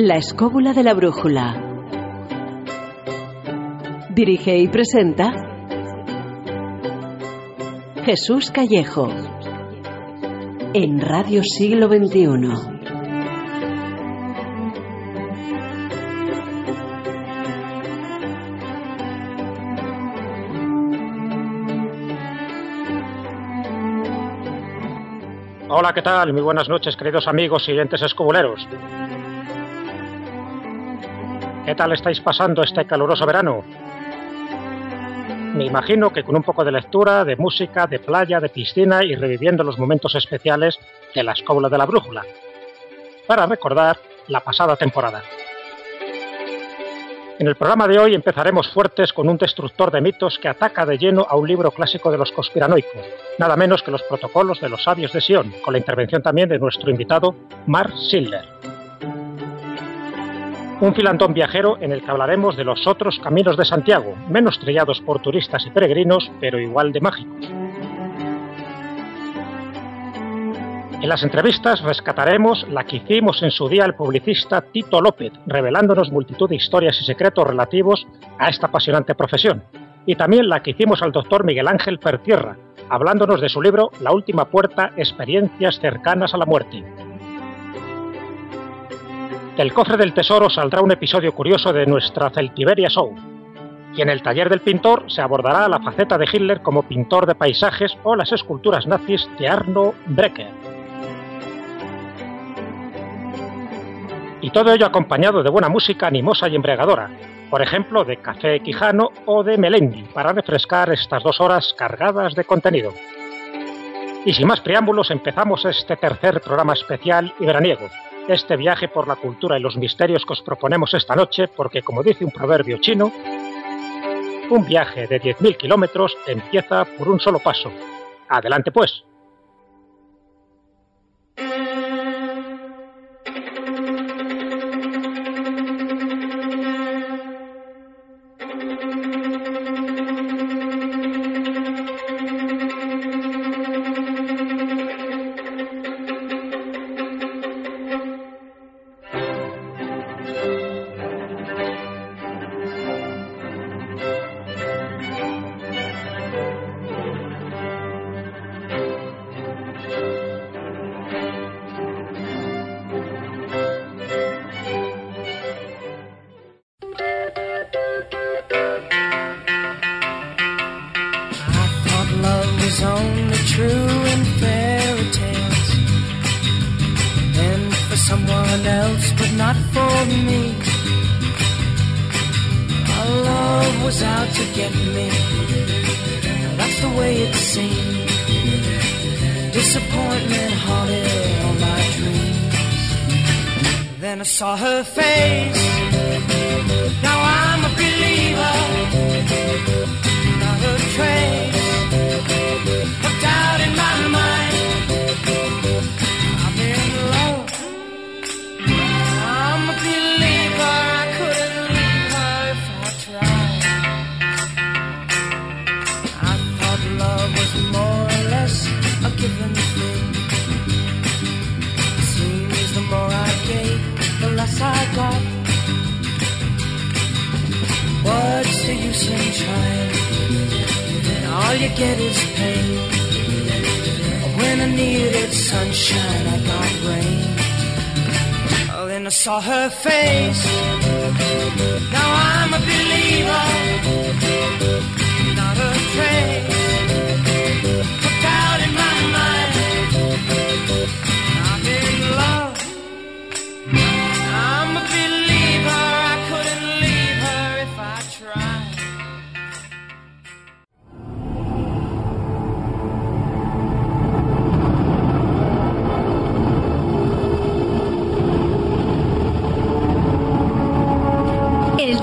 La escóbula de la brújula. Dirige y presenta Jesús Callejo en Radio Siglo XXI. Hola, ¿qué tal? Muy buenas noches, queridos amigos y oyentes escobuleros. ¿Qué tal estáis pasando este caluroso verano? Me imagino que con un poco de lectura, de música, de playa, de piscina y reviviendo los momentos especiales de la escóbula de la brújula, para recordar la pasada temporada. En el programa de hoy empezaremos fuertes con un destructor de mitos que ataca de lleno a un libro clásico de los conspiranoicos, nada menos que los protocolos de los sabios de Sion, con la intervención también de nuestro invitado Mark Schiller. Un filantón viajero en el que hablaremos de los otros caminos de Santiago, menos trillados por turistas y peregrinos, pero igual de mágicos. En las entrevistas rescataremos la que hicimos en su día el publicista Tito López, revelándonos multitud de historias y secretos relativos a esta apasionante profesión, y también la que hicimos al doctor Miguel Ángel Pertierra, hablándonos de su libro La última puerta, experiencias cercanas a la muerte. Del cofre del tesoro saldrá un episodio curioso de nuestra Celtiberia Show, y en el taller del pintor se abordará la faceta de Hitler como pintor de paisajes o las esculturas nazis de Arno Brecker. y todo ello acompañado de buena música animosa y embriagadora, por ejemplo de Café Quijano o de Melendi, para refrescar estas dos horas cargadas de contenido. Y sin más preámbulos, empezamos este tercer programa especial y veraniego, este viaje por la cultura y los misterios que os proponemos esta noche, porque como dice un proverbio chino, un viaje de 10.000 kilómetros empieza por un solo paso. Adelante pues. Then I saw her face. Now I'm a believer. trying, and all you get is pain. When I needed sunshine, I got rain. Oh, then I saw her face. Now I'm a believer, not a trace.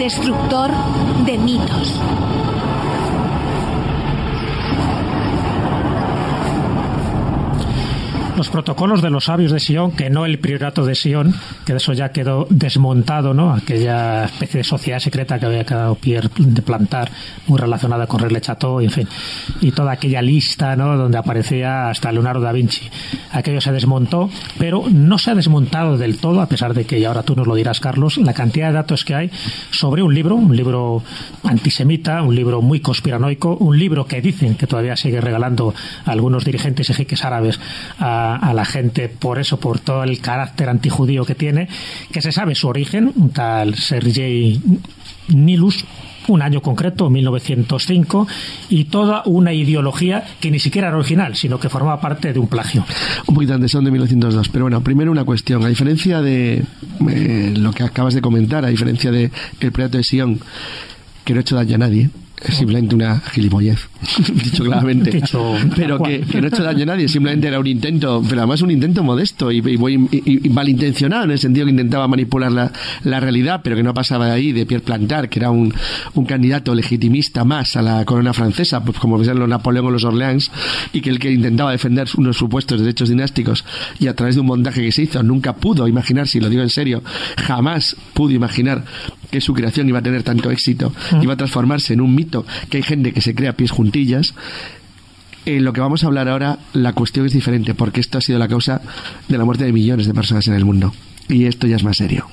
Destructor de mitos. Protocolos de los sabios de Sion, que no el priorato de Sion, que de eso ya quedó desmontado, ¿no? Aquella especie de sociedad secreta que había quedado Pierre de plantar, muy relacionada con René Chateau, en fin, y toda aquella lista, ¿no? Donde aparecía hasta Leonardo da Vinci. Aquello se desmontó, pero no se ha desmontado del todo, a pesar de que, ahora tú nos lo dirás, Carlos, la cantidad de datos que hay sobre un libro, un libro antisemita, un libro muy conspiranoico, un libro que dicen que todavía sigue regalando a algunos dirigentes y jeques árabes a a, la gente por eso, por todo el carácter antijudío que tiene, que se sabe su origen, un tal Sergei Nilus, un año concreto, 1905, y toda una ideología que ni siquiera era original, sino que formaba parte de un plagio. Un poquito antes, son de 1902. Pero bueno, primero una cuestión. A diferencia de eh, lo que acabas de comentar, a diferencia de el Predato de Sion, que no ha hecho daño a nadie, es simplemente una gilipollez, dicho claramente. pero que, no ha hecho daño a nadie, simplemente era un intento, pero además un intento modesto y, malintencionado, en el sentido que intentaba manipular la, la, realidad, pero que no pasaba de ahí, de Pierre Plantar, que era un, un candidato legitimista más a la corona francesa, pues como ven los Napoleón o los Orleans, y que el que intentaba defender unos supuestos derechos dinásticos y a través de un montaje que se hizo nunca pudo imaginar, si lo digo en serio, jamás pudo imaginar que su creación iba a tener tanto éxito, iba a transformarse en un mito que hay gente que se crea pies juntillas. En lo que vamos a hablar ahora, la cuestión es diferente, porque esto ha sido la causa de la muerte de millones de personas en el mundo. Y esto ya es más serio.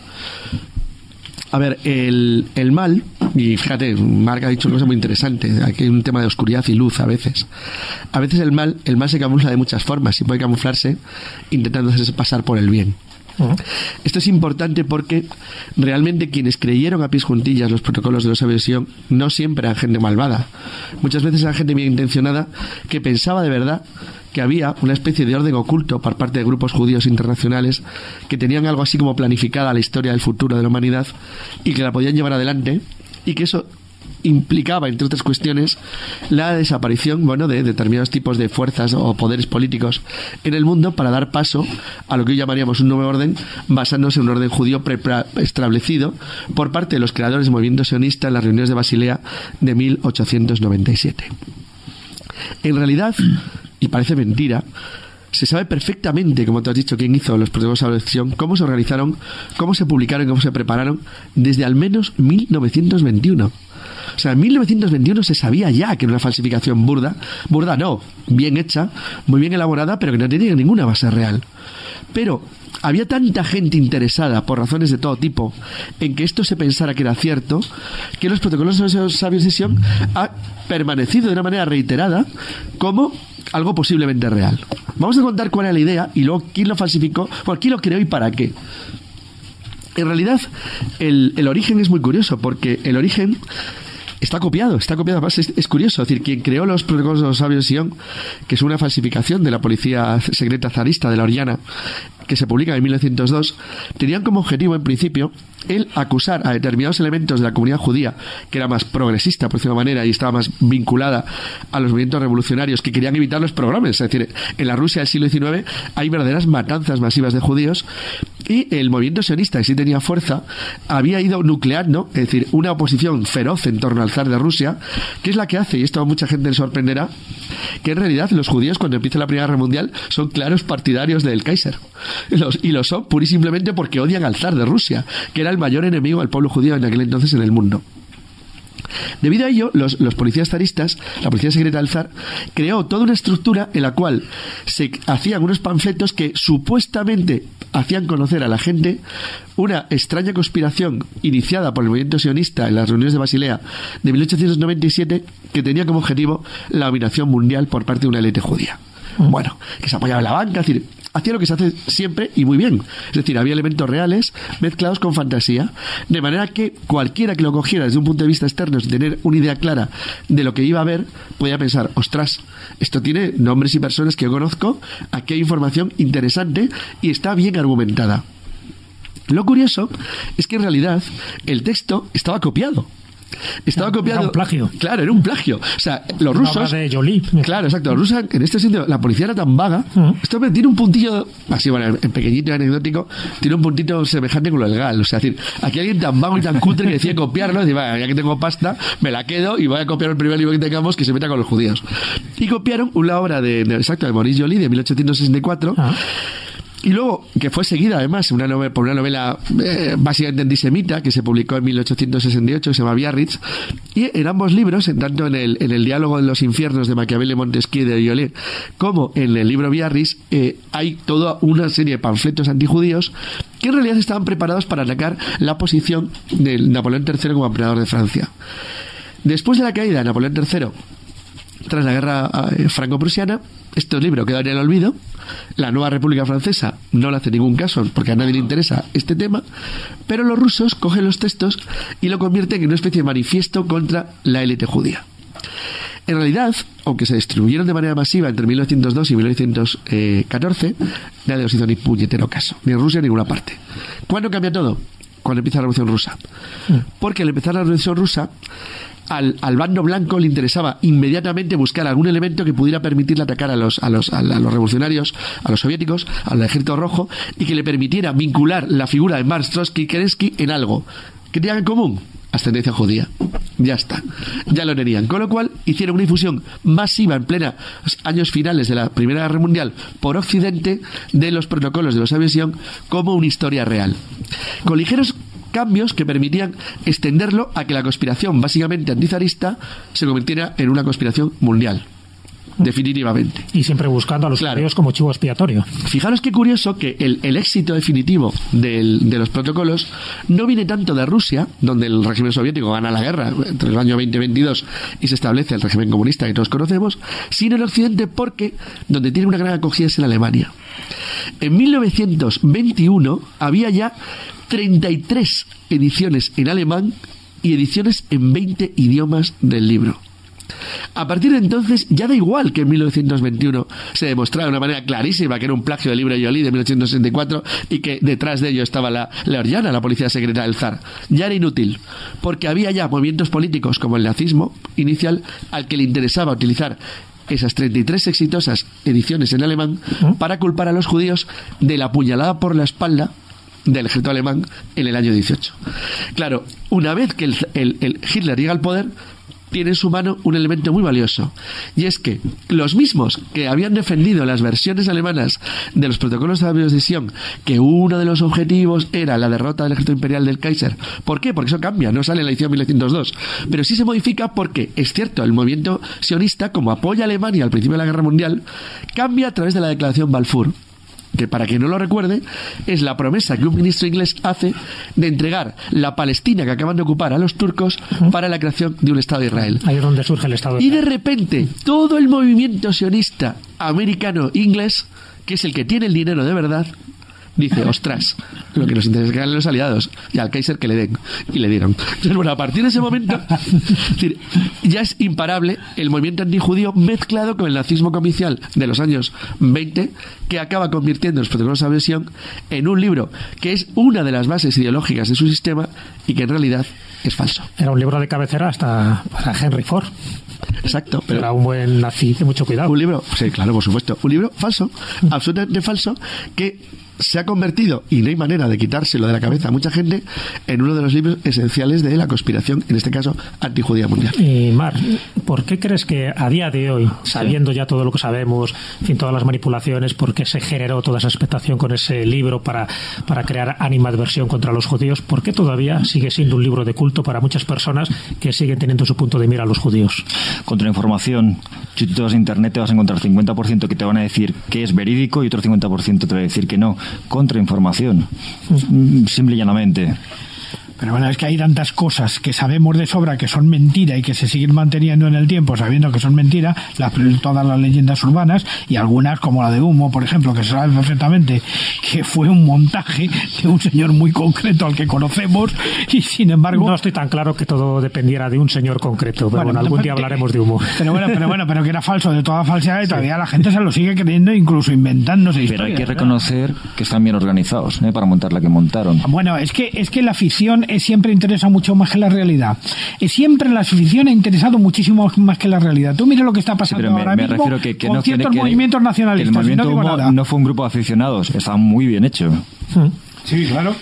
A ver, el, el, mal, y fíjate, Marc ha dicho una cosa muy interesante, aquí hay un tema de oscuridad y luz a veces. A veces el mal, el mal se camufla de muchas formas y puede camuflarse intentando hacerse pasar por el bien. Esto es importante porque realmente quienes creyeron a pies juntillas los protocolos de los aversión no siempre eran gente malvada. Muchas veces eran gente bien intencionada que pensaba de verdad que había una especie de orden oculto por parte de grupos judíos internacionales que tenían algo así como planificada la historia del futuro de la humanidad y que la podían llevar adelante y que eso implicaba, entre otras cuestiones, la desaparición bueno, de determinados tipos de fuerzas o poderes políticos en el mundo para dar paso a lo que hoy llamaríamos un nuevo orden basándose en un orden judío establecido por parte de los creadores del movimiento sionista en las reuniones de Basilea de 1897. En realidad, y parece mentira, se sabe perfectamente, como te has dicho, quién hizo los protocolos de elección, cómo se organizaron, cómo se publicaron, cómo se prepararon desde al menos 1921. O sea, en 1921 se sabía ya que era una falsificación burda, burda no, bien hecha, muy bien elaborada, pero que no tenía ninguna base real. Pero había tanta gente interesada, por razones de todo tipo, en que esto se pensara que era cierto, que los protocolos de los sabios de Sion ha permanecido de una manera reiterada como algo posiblemente real. Vamos a contar cuál era la idea y luego quién lo falsificó, o quién lo creó y para qué. En realidad, el origen es muy curioso, porque el origen está copiado, está copiado. Es, curioso, decir, quien creó los protocolos de los sabios Sion, que es una falsificación de la policía secreta zarista de la Oriana, que se publica en 1902, tenían como objetivo, en principio, el acusar a determinados elementos de la comunidad judía, que era más progresista, por decirlo manera, y estaba más vinculada a los movimientos revolucionarios que querían evitar los programas. Es decir, en la Rusia del siglo XIX hay verdaderas matanzas masivas de judíos y el movimiento sionista, que sí tenía fuerza, había ido nucleando, es decir, una oposición feroz en torno al zar de Rusia, que es la que hace, y esto a mucha gente le sorprenderá, que en realidad los judíos cuando empieza la Primera Guerra Mundial son claros partidarios del Kaiser. y lo son pura y simplemente porque odian al zar de Rusia, que era el mayor enemigo del pueblo judío en aquel entonces en el mundo. Debido a ello, los, policías zaristas, la policía secreta del zar, creó toda una estructura en la cual se hacían unos panfletos que supuestamente hacían conocer a la gente una extraña conspiración iniciada por el movimiento sionista en las reuniones de Basilea de 1897 que tenía como objetivo la dominación mundial por parte de una élite judía. Bueno, que se apoyaba en la banca, es decir, hacía lo que se hace siempre y muy bien. Es decir, había elementos reales mezclados con fantasía, de manera que cualquiera que lo cogiera desde un punto de vista externo sin tener una idea clara de lo que iba a ver, podía pensar, ostras, esto tiene nombres y personas que yo conozco, aquí hay información interesante y está bien argumentada. Lo curioso es que en realidad el texto estaba copiado Estaba Era copiando. un plagio. Claro, era un plagio. O sea, los rusos. de Jolie. Claro, exacto. Los rusos, en este sentido, la policía era tan vaga. Ujú. Esto me tiene un puntillo, así, bueno, en pequeñito y anecdótico, tiene un puntito semejante con lo del GAL. O sea, es decir, aquí alguien tan vago y tan cutre que decía copiarlo, decía, "Va, ya que tengo pasta, me la quedo y voy a copiar el primer libro que tengamos que se meta con los judíos. Y copiaron una obra de, de- exacto, de Maurice Jolie de 1864. Ah. Y luego, que fue seguida además una novela, por una novela eh, básicamente antisemita que se publicó en 1868 que se llama Biarritz. Y en ambos libros, en tanto en el, en el diálogo de los infiernos de Maquiavelo, Montesquieu de Violet, como en el libro Biarritz, eh, hay toda una serie de panfletos antijudíos que en realidad estaban preparados para atacar la posición de Napoleón III como emperador de Francia. Después de la caída de Napoleón III, tras la guerra eh, franco-prusiana, este libro quedó en el olvido. La nueva República Francesa no le hace ningún caso porque a nadie le interesa este tema, pero los rusos cogen los textos y lo convierten en una especie de manifiesto contra la élite judía. En realidad, aunque se distribuyeron de manera masiva entre 1902 y 1914, nadie los hizo ni puñetero caso, ni en Rusia ni en ninguna parte. ¿Cuándo cambia todo? Cuando empieza la Revolución Rusa. Porque al empezar la Revolución Rusa, al, al bando blanco le interesaba inmediatamente buscar algún elemento que pudiera permitirle atacar a los, a los, a los revolucionarios, a los soviéticos, al ejército rojo, y que le permitiera vincular la figura de Marx, Trotsky y Kerensky en algo. que tenían en común? Ascendencia judía. Ya está. Ya lo tenían. Con lo cual hicieron una difusión masiva en plena años finales de la Primera Guerra Mundial por Occidente de los protocolos de los aviación como una historia real. Con ligeros cambios que permitían extenderlo a que la conspiración básicamente antizarista se convirtiera en una conspiración mundial. Definitivamente. Y siempre buscando a los Claro. como chivo expiatorio. Fijaros qué curioso que el, el éxito definitivo del- de los protocolos no viene tanto de Rusia, donde el régimen soviético gana la guerra entre el año 2022 y se establece el régimen comunista que todos conocemos, sino en Occidente porque donde tiene una gran acogida es en Alemania. En 1921 había ya 33 ediciones en alemán y ediciones en 20 idiomas del libro. A partir de entonces ya da igual que en 1921 se demostrara de una manera clarísima que era un plagio del libro de Jolie de 1864 y que detrás de ello estaba la Leorgiana, la policía secreta del zar. Ya era inútil, porque había ya movimientos políticos como el nazismo inicial al que le interesaba utilizar esas 33 exitosas ediciones en alemán para culpar a los judíos de la puñalada por la espalda del ejército alemán en el año 18. Claro, una vez que el, el- el Hitler llega al poder, tiene en su mano un elemento muy valioso. Y es que los mismos que habían defendido las versiones alemanas de los protocolos de adhesión, que uno de los objetivos era la derrota del ejército imperial del Kaiser. ¿Por qué? Porque eso cambia, no sale en la edición 1902. Pero sí se modifica porque, es cierto, el movimiento sionista, como apoya a Alemania al principio de la guerra mundial, cambia a través de la declaración Balfour que para quien no lo recuerde, es la promesa que un ministro inglés hace de entregar la Palestina que acaban de ocupar a los turcos para la creación de un Estado de Israel. Ahí es donde surge el Estado de Y de repente, todo el movimiento sionista americano-inglés, que es el que tiene el dinero de verdad, dice, ostras, lo que nos interesa es que ganen los aliados y al Kaiser que le den. Y le dieron. Entonces, bueno, a partir de ese momento, es decir, ya es imparable el movimiento antijudío mezclado con el nazismo comercial de los años 20, que acaba convirtiendo los protocolos de adhesión en un libro que es una de las bases ideológicas de su sistema y que en realidad es falso. Era un libro de cabecera hasta para Henry Ford. Exacto, pero Era un buen nazi de mucho cuidado. Un libro, sí, claro, por supuesto. Un libro falso, absolutamente falso, que se ha convertido, y no hay manera de quitárselo de la cabeza a mucha gente, en uno de los libros esenciales de la conspiración, en este caso, antijudía mundial. Y Mar, ¿por qué crees que a día de hoy, sabiendo ya todo lo que sabemos, en fin, todas las manipulaciones, por qué se generó toda esa expectación con ese libro para, para crear animadversión contra los judíos, por qué todavía sigue siendo un libro de culto para muchas personas que siguen teniendo su punto de mira a los judíos? Contrainformación. Si tú te vas a internet te vas a encontrar 50% que te van a decir que es verídico y otro 50% te va a decir que no. Contrainformación. Mm, Simple y llanamente. Pero bueno, es que hay tantas cosas que sabemos de sobra que son mentira y que se siguen manteniendo en el tiempo sabiendo que son mentira, las, todas las leyendas urbanas y algunas como la de Humo, por ejemplo, que se sabe perfectamente que fue un montaje de un señor muy concreto al que conocemos y sin embargo... No estoy tan claro que todo dependiera de un señor concreto, pero bueno, algún día hablaremos de humo. Pero bueno, pero bueno, pero que era falso de toda falsedad y todavía la gente se lo sigue creyendo, incluso inventándose Pero hay que ¿verdad? reconocer que están bien organizados ¿eh? para montar la que montaron. Bueno, es que, es que la ficción eh, siempre interesa mucho más que la realidad. Eh, siempre la ficción ha interesado muchísimo más que la realidad. Tú mira lo que está pasando pero me, ahora me mismo refiero que, que con no ciertos que- movimientos que nacionalistas. el movimiento no digo Humo nada. no fue un grupo de aficionados, estaba muy bien hecho. Sí, claro.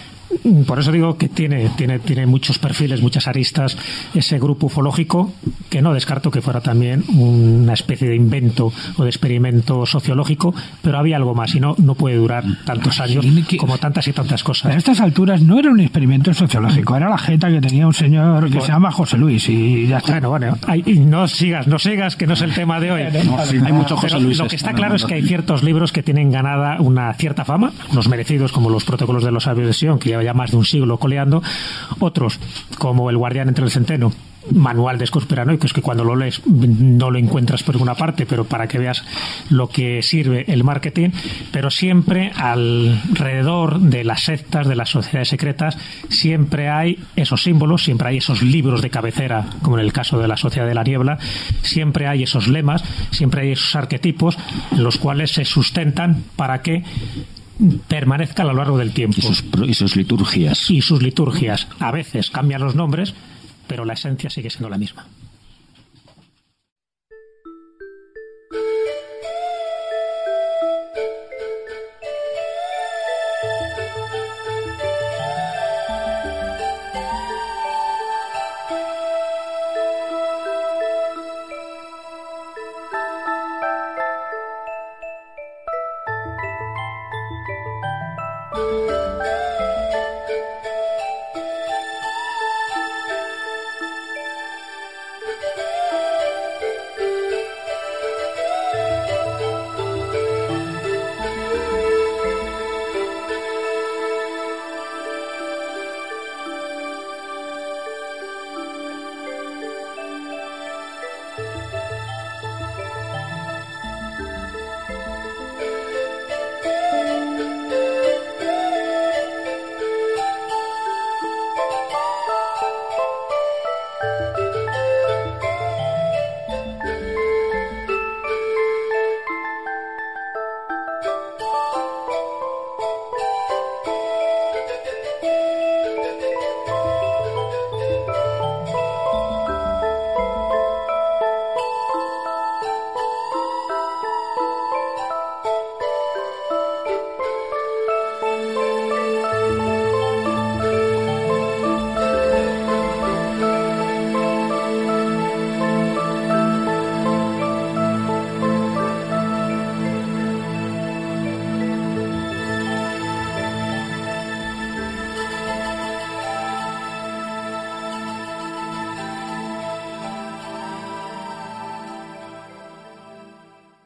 Por eso digo que tiene, tiene, tiene muchos perfiles, muchas aristas, ese grupo ufológico, que no descarto que fuera también una especie de invento o de experimento sociológico, pero había algo más y no, no puede durar tantos años como tantas y tantas A cosas. estas alturas no era un experimento sociológico, era la jeta que tenía un señor que Bueno. se llama José Luis y ya está. Bueno, bueno, no sigas, no sigas, que no es el tema de hoy. No, sí, hay muchos José Luises. Lo que está claro es que hay ciertos libros que tienen ganada una cierta fama, unos merecidos como los protocolos de los sabios de Sion, que lleva ya más de un siglo coleando, otros como El guardián entre el centeno, manual de conspiranoicos que cuando lo lees no lo encuentras por ninguna parte, pero para que veas lo que sirve el marketing, pero siempre alrededor de las sectas, de las sociedades secretas, siempre hay esos símbolos, siempre hay esos libros de cabecera, como en el caso de la Sociedad de la Niebla, siempre hay esos lemas, siempre hay esos arquetipos los cuales se sustentan para que permanezca a lo largo del tiempo. Y sus, pro- y sus liturgias. Y sus liturgias. A veces cambian los nombres, pero la esencia sigue siendo la misma.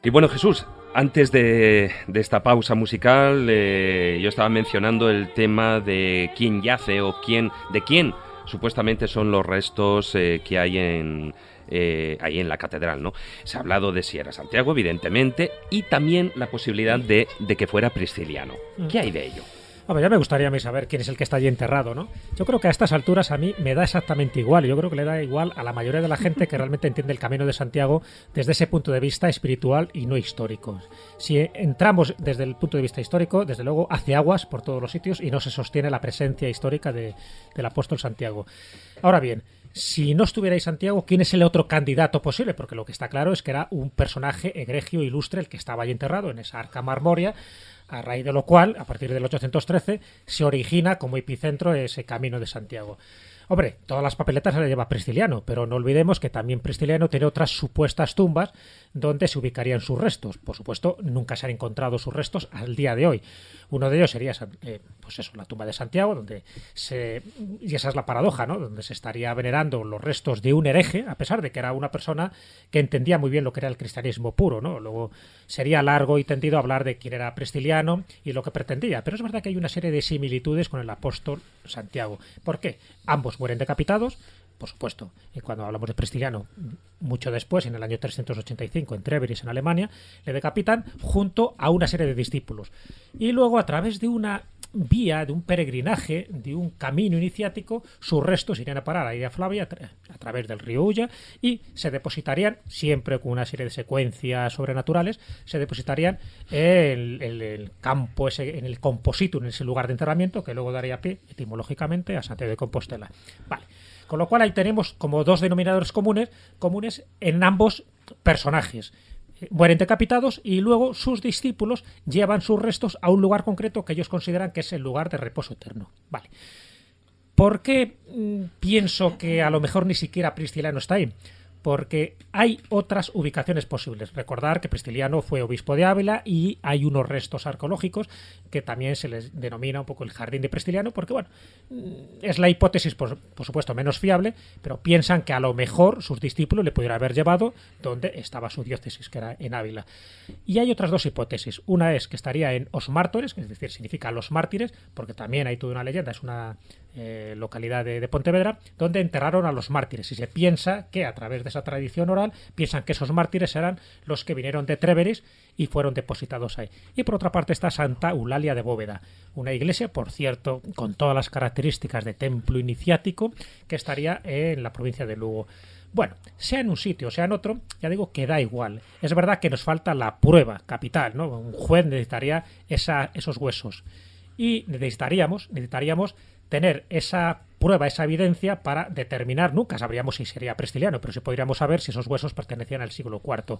Y bueno, Jesús, antes de, de esta pausa musical, eh, yo estaba mencionando el tema de quién yace o quién, de quién supuestamente son los restos eh, que hay en, eh, ahí en la catedral, ¿no? Se ha hablado de si era Santiago, evidentemente, y también la posibilidad de, de que fuera Prisciliano. ¿Qué hay de ello? Hombre, ya me gustaría a mí saber quién es el que está allí enterrado, ¿no? Yo creo que a estas alturas a mí me da exactamente igual. Yo creo que le da igual a la mayoría de la gente que realmente entiende el camino de Santiago desde ese punto de vista espiritual y no histórico. Si entramos desde el punto de vista histórico, desde luego hace aguas por todos los sitios y no se sostiene la presencia histórica de- del apóstol Santiago. Ahora bien, si no estuviera ahí Santiago, ¿quién es el otro candidato posible? Porque lo que está claro es que era un personaje egregio ilustre el que estaba allí enterrado en esa arca marmoria, a raíz de lo cual, a partir del 813, se origina como epicentro ese camino de Santiago. Hombre, todas las papeletas se le lleva Prisciliano, pero no olvidemos que también Prisciliano tiene otras supuestas tumbas donde se ubicarían sus restos. Por supuesto, nunca se han encontrado sus restos al día de hoy. Uno de ellos sería, eh, pues eso, la tumba de Santiago, donde se y esa es la paradoja, ¿no? Donde se estaría venerando los restos de un hereje, a pesar de que era una persona que entendía muy bien lo que era el cristianismo puro, ¿no? Luego sería largo y tendido hablar de quién era Prisciliano y lo que pretendía, pero es verdad que hay una serie de similitudes con el apóstol Santiago. ¿Por qué? Ambos mueren decapitados, por supuesto, y cuando hablamos de Prisciliano, mucho después, en el año 385, en Treveris, en Alemania, le decapitan junto a una serie de discípulos. Y luego, a través de una vía, de un peregrinaje, de un camino iniciático, sus restos irían a parar a Ida Flavia a, través del río Ulla y se depositarían, siempre con una serie de secuencias sobrenaturales, se depositarían en el, campo, ese, en el composito, en ese lugar de enterramiento, que luego daría pie, etimológicamente, a Santiago de Compostela. Vale. Con lo cual ahí tenemos como dos denominadores comunes, comunes en ambos personajes mueren decapitados y luego sus discípulos llevan sus restos a un lugar concreto que ellos consideran que es el lugar de reposo eterno. Vale. ¿Por qué mm, pienso que a lo mejor ni siquiera Prisciliano está ahí? Porque hay otras ubicaciones posibles. Recordar que Pristiliano fue obispo de Ávila y hay unos restos arqueológicos que también se les denomina un poco el jardín de Pristiliano, porque bueno, mm, es la hipótesis, por, supuesto, menos fiable, pero piensan que a lo mejor sus discípulos le pudieran haber llevado donde estaba su diócesis, que era en Ávila. Y hay otras dos hipótesis. Una es que estaría en Os Mártores, es decir, significa los mártires, porque también hay toda una leyenda, es una eh, localidad de, Pontevedra, donde enterraron a los mártires. Y se piensa que a través de esa tradición oral, piensan que esos mártires eran los que vinieron de Treveris y fueron depositados ahí. Y por otra parte está Santa Eulalia de Bóveda, una iglesia, por cierto, con todas las características de templo iniciático, que estaría en la provincia de Lugo. Bueno, sea en un sitio, sea en otro, ya digo que da igual. Es verdad que nos falta la prueba capital, ¿no? Un juez necesitaría esos huesos. Y necesitaríamos, necesitaríamos tener esa prueba, esa evidencia para determinar, nunca sabríamos si sería prestiliano, pero sí podríamos saber si esos huesos pertenecían al siglo IV.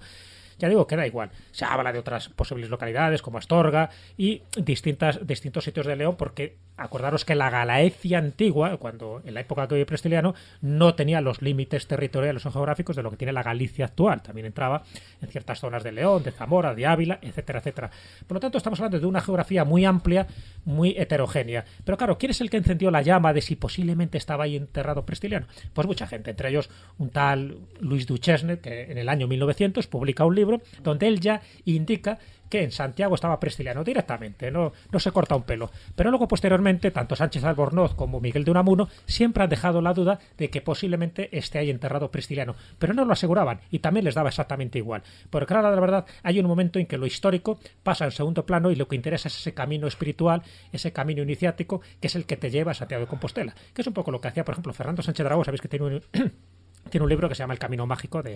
Ya digo que da igual. Se habla de otras posibles localidades como Astorga y distintas, distintos sitios de León, porque acordaros que la Galaecia antigua, cuando en la época que vive Prestiliano, no tenía los límites territoriales o geográficos de lo que tiene la Galicia actual. También entraba en ciertas zonas de León, de Zamora, de Ávila, etcétera, etcétera. Por lo tanto, estamos hablando de una geografía muy amplia, muy heterogénea. Pero claro, ¿quién es el que encendió la llama de si posiblemente estaba ahí enterrado Prestiliano? Pues mucha gente, entre ellos un tal Luis Duchesne, que en el año 1900 publica un libro donde él ya indica que en Santiago estaba Prestiliano directamente, no, no se corta un pelo. Pero luego, posteriormente, tanto Sánchez Albornoz como Miguel de Unamuno siempre han dejado la duda de que posiblemente esté ahí enterrado Prestiliano, pero no lo aseguraban y también les daba exactamente igual. Porque, claro, la verdad, hay un momento en que lo histórico pasa en segundo plano y lo que interesa es ese camino espiritual, ese camino iniciático, que es el que te lleva a Santiago de Compostela, que es un poco lo que hacía, por ejemplo, Fernando Sánchez Dragó, sabéis que tiene un, tiene un libro que se llama El Camino Mágico de,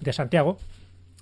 de Santiago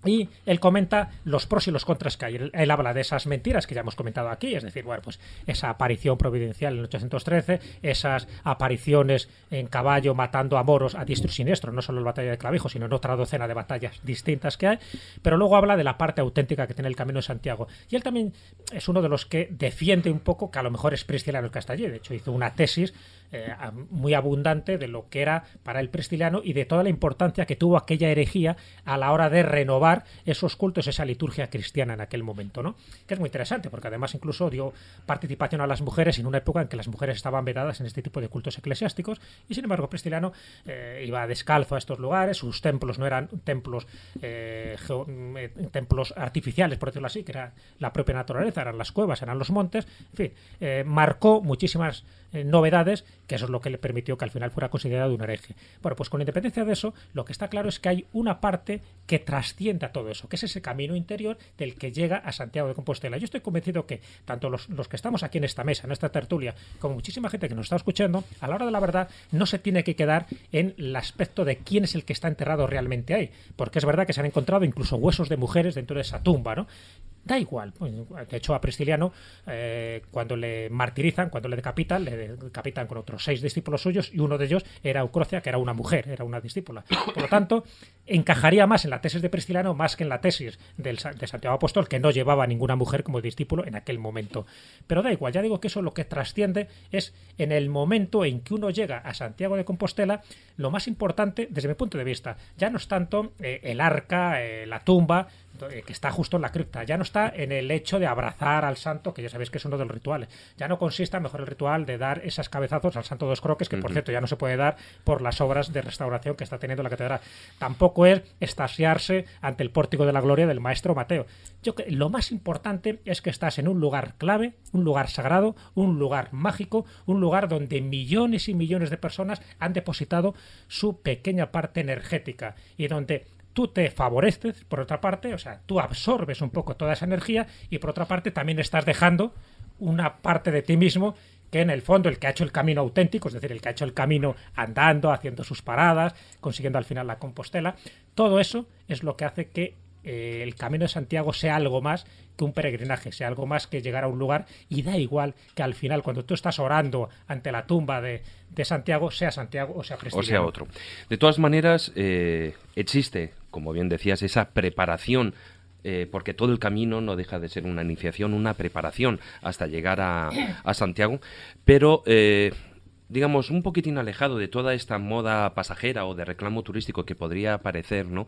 y él comenta los pros y los contras que hay. Él, habla de esas mentiras que ya hemos comentado aquí, es decir, bueno, pues esa aparición providencial en 813, esas apariciones en caballo matando a moros a diestro y siniestro, no solo en la batalla de Clavijo, sino en otra docena de batallas distintas que hay, pero luego habla de la parte auténtica que tiene el Camino de Santiago. Y él también es uno de los que defiende un poco que a lo mejor es Prisciliano el allí. De hecho, hizo una tesis eh, muy abundante de lo que era para el prestiliano y de toda la importancia que tuvo aquella herejía a la hora de renovar esos cultos, esa liturgia cristiana en aquel momento, ¿no? Que es muy interesante, porque además incluso dio participación a las mujeres en una época en que las mujeres estaban vedadas en este tipo de cultos eclesiásticos, y sin embargo Prestiliano eh, iba descalzo a estos lugares, sus templos no eran templos, eh, templos artificiales, por decirlo así, que era la propia naturaleza, eran las cuevas, eran los montes, en fin, marcó muchísimas novedades que eso es lo que le permitió que al final fuera considerado un hereje. Bueno, pues con independencia de eso, lo que está claro es que hay una parte que trasciende todo eso, que es ese camino interior del que llega a Santiago de Compostela. Yo estoy convencido que tanto los, los que estamos aquí en esta mesa, en esta tertulia, como muchísima gente que nos está escuchando, a la hora de la verdad no se tiene que quedar en el aspecto de quién es el que está enterrado realmente ahí, porque es verdad que se han encontrado incluso huesos de mujeres dentro de esa tumba, ¿no? Da igual. Pues, de hecho, a Prisciliano, eh, cuando le martirizan, cuando le decapitan, le decapitan con otros seis discípulos suyos y uno de ellos era Eucrocia, que era una mujer, era una discípula. Por lo tanto, encajaría más en la tesis de Prisciliano más que en la tesis del, de Santiago Apóstol, que no llevaba a ninguna mujer como discípulo en aquel momento. Pero da igual, ya digo que eso lo que trasciende es en el momento en que uno llega a Santiago de Compostela, lo más importante, desde mi punto de vista, ya no es tanto eh, el arca, eh, la tumba, que está justo en la cripta. Ya no está en el hecho de abrazar al santo, que ya sabéis que es uno de los rituales. Ya no consiste, mejor el ritual de dar esas cabezazos al santo dos croques, que por cierto ya no se puede dar por las obras de restauración que está teniendo la catedral. Tampoco es estasiarse ante el pórtico de la gloria del maestro Mateo. Yo que lo más importante es que estás en un lugar clave, un lugar sagrado, un lugar mágico, un lugar donde millones y millones de personas han depositado su pequeña parte energética y donde tú te favoreces, por otra parte, o sea, tú absorbes un poco toda esa energía y por otra parte también estás dejando una parte de ti mismo que en el fondo el que ha hecho el camino auténtico, es decir, el que ha hecho el camino andando, haciendo sus paradas, consiguiendo al final la Compostela, todo eso es lo que hace que eh, el camino de Santiago sea algo más que un peregrinaje, sea algo más que llegar a un lugar y da igual que al final cuando tú estás orando ante la tumba de, Santiago, sea Santiago o sea Cristo. O sea otro. De todas maneras, eh, existe, como bien decías, esa preparación eh, porque todo el camino no deja de ser una iniciación, una preparación hasta llegar a, a Santiago, pero digamos, un poquitín alejado de toda esta moda pasajera o de reclamo turístico que podría aparecer, ¿no?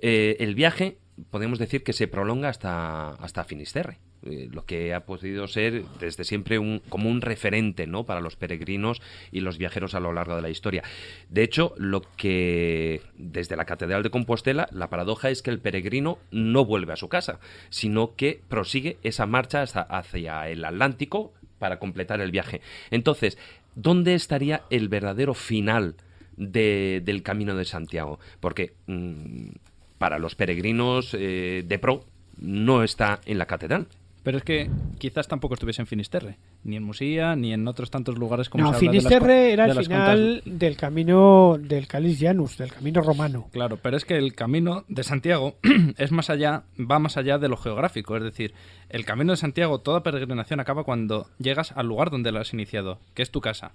el viaje podemos decir que se prolonga hasta, hasta Finisterre. Eh, lo que ha podido ser desde siempre como un referente para los peregrinos y los viajeros a lo largo de la historia. De hecho, lo que desde la Catedral de Compostela, la paradoja es que el peregrino no vuelve a su casa, sino que prosigue esa marcha hasta, hacia el Atlántico para completar el viaje. Entonces, ¿dónde estaría el verdadero final del camino de Santiago? Porque mm, para los peregrinos eh, de pro no está en la catedral. Pero es que quizás tampoco estuviese en Finisterre, ni en Musía, ni en otros tantos lugares como No, Finisterre era el final del camino del Calis Janus, del camino romano. Claro, pero es que el camino de Santiago es más allá, va más allá de lo geográfico. Es decir, el camino de Santiago, toda peregrinación acaba cuando llegas al lugar donde lo has iniciado, que es tu casa.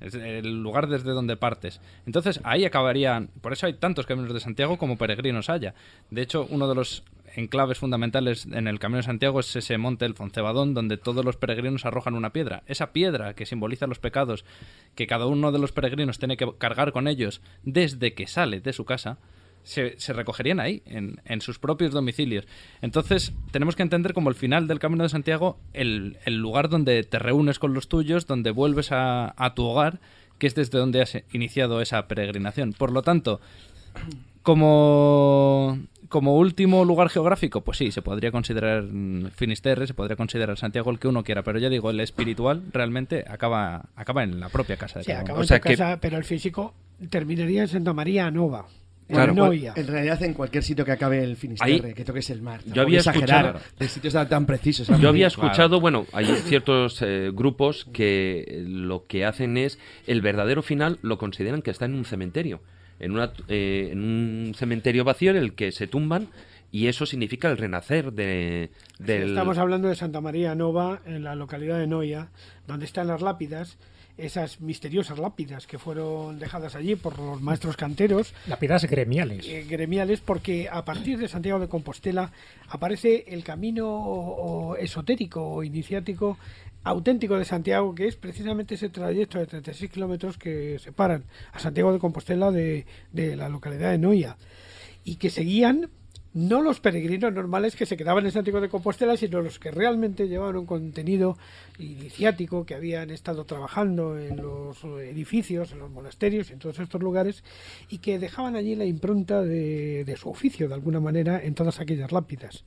Es el lugar desde donde partes. Entonces ahí acabarían. Por eso hay tantos caminos de Santiago como peregrinos haya. De hecho, uno de los enclaves fundamentales en el Camino de Santiago es ese monte, el Foncebadón, donde todos los peregrinos arrojan una piedra. Esa piedra que simboliza los pecados que cada uno de los peregrinos tiene que cargar con ellos desde que sale de su casa, se, recogerían ahí, en, en, sus propios domicilios. Entonces, tenemos que entender como el final del Camino de Santiago el, el lugar donde te reúnes con los tuyos, donde vuelves a, a, tu hogar, que es desde donde has iniciado esa peregrinación. Por lo tanto, como, como último lugar geográfico, pues sí, se podría considerar Finisterre, se podría considerar Santiago el que uno quiera, pero ya digo, el espiritual realmente acaba, acaba en la propia casa de sí, acaba en casa, pero el físico terminaría en Santa María Nova. Claro, en realidad en cualquier sitio que acabe el Finisterre, que toques el mar. Yo había escuchado de sitios tan precisos. Yo había escuchado, bueno, hay ciertos eh, grupos que lo que hacen es el verdadero final lo consideran que está en un cementerio, en, una, eh, en un cementerio vacío en el que se tumban y eso significa el renacer de del... Estamos hablando de Santa María Nova, en la localidad de Noia, donde están las lápidas esas misteriosas lápidas que fueron dejadas allí por los maestros canteros. Lápidas gremiales. Eh, gremiales porque a partir de Santiago de Compostela aparece el camino esotérico o iniciático auténtico de Santiago, que es precisamente ese trayecto de 36 kilómetros que separan a Santiago de Compostela de, de la localidad de Noia y que seguían no los peregrinos normales que se quedaban en Santiago de Compostela, sino los que realmente llevaban un contenido iniciático, que habían estado trabajando en los edificios, en los monasterios, en todos estos lugares, y que dejaban allí la impronta de, de su oficio, de alguna manera, en todas aquellas lápidas.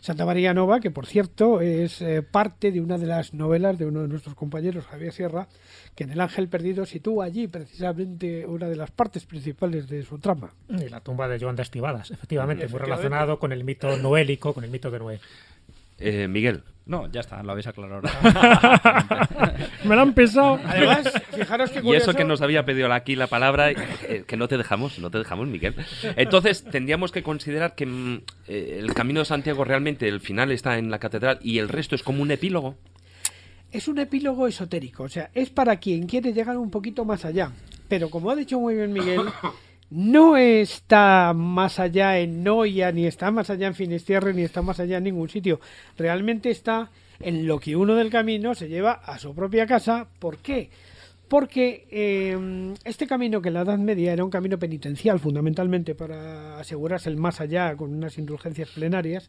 Santa María Nova, que por cierto es eh, parte de una de las novelas de uno de nuestros compañeros, Javier Sierra, que en El Ángel Perdido sitúa allí precisamente una de las partes principales de su trama. Y la tumba de Joan de Estivadas, efectivamente, muy relacionado con el mito noélico, con el mito de Noé. Eh, Miguel. No, ya está, lo habéis aclarado. Me lo han pesado. Además, fijaros que Y eso que nos había pedido aquí la palabra, eh, que no te dejamos, no te dejamos, Miguel. Entonces, tendríamos que considerar que mm, eh, el camino de Santiago realmente, el final está en la catedral y el resto es como un epílogo. Es un epílogo esotérico, o sea, es para quien quiere llegar un poquito más allá. Pero como ha dicho muy bien Miguel, no está más allá en Noia, ni está más allá en Finisterre, ni está más allá en ningún sitio. Realmente está en lo que uno del camino se lleva a su propia casa. ¿Por qué? Porque eh, este camino que en la Edad Media era un camino penitencial fundamentalmente para asegurarse el más allá con unas indulgencias plenarias,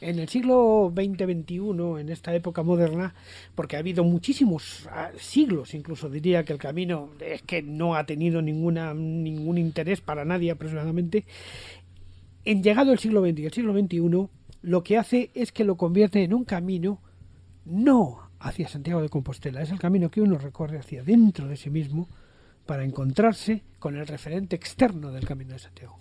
en el siglo XX-XXI, en esta época moderna, porque ha habido muchísimos ah, siglos, incluso diría que el camino es que no ha tenido ninguna, ningún interés para nadie aproximadamente, en llegado el siglo XX y el siglo XXI, lo que hace es que lo convierte en un camino no hacia Santiago de Compostela, es el camino que uno recorre hacia dentro de sí mismo para encontrarse con el referente externo del camino de Santiago.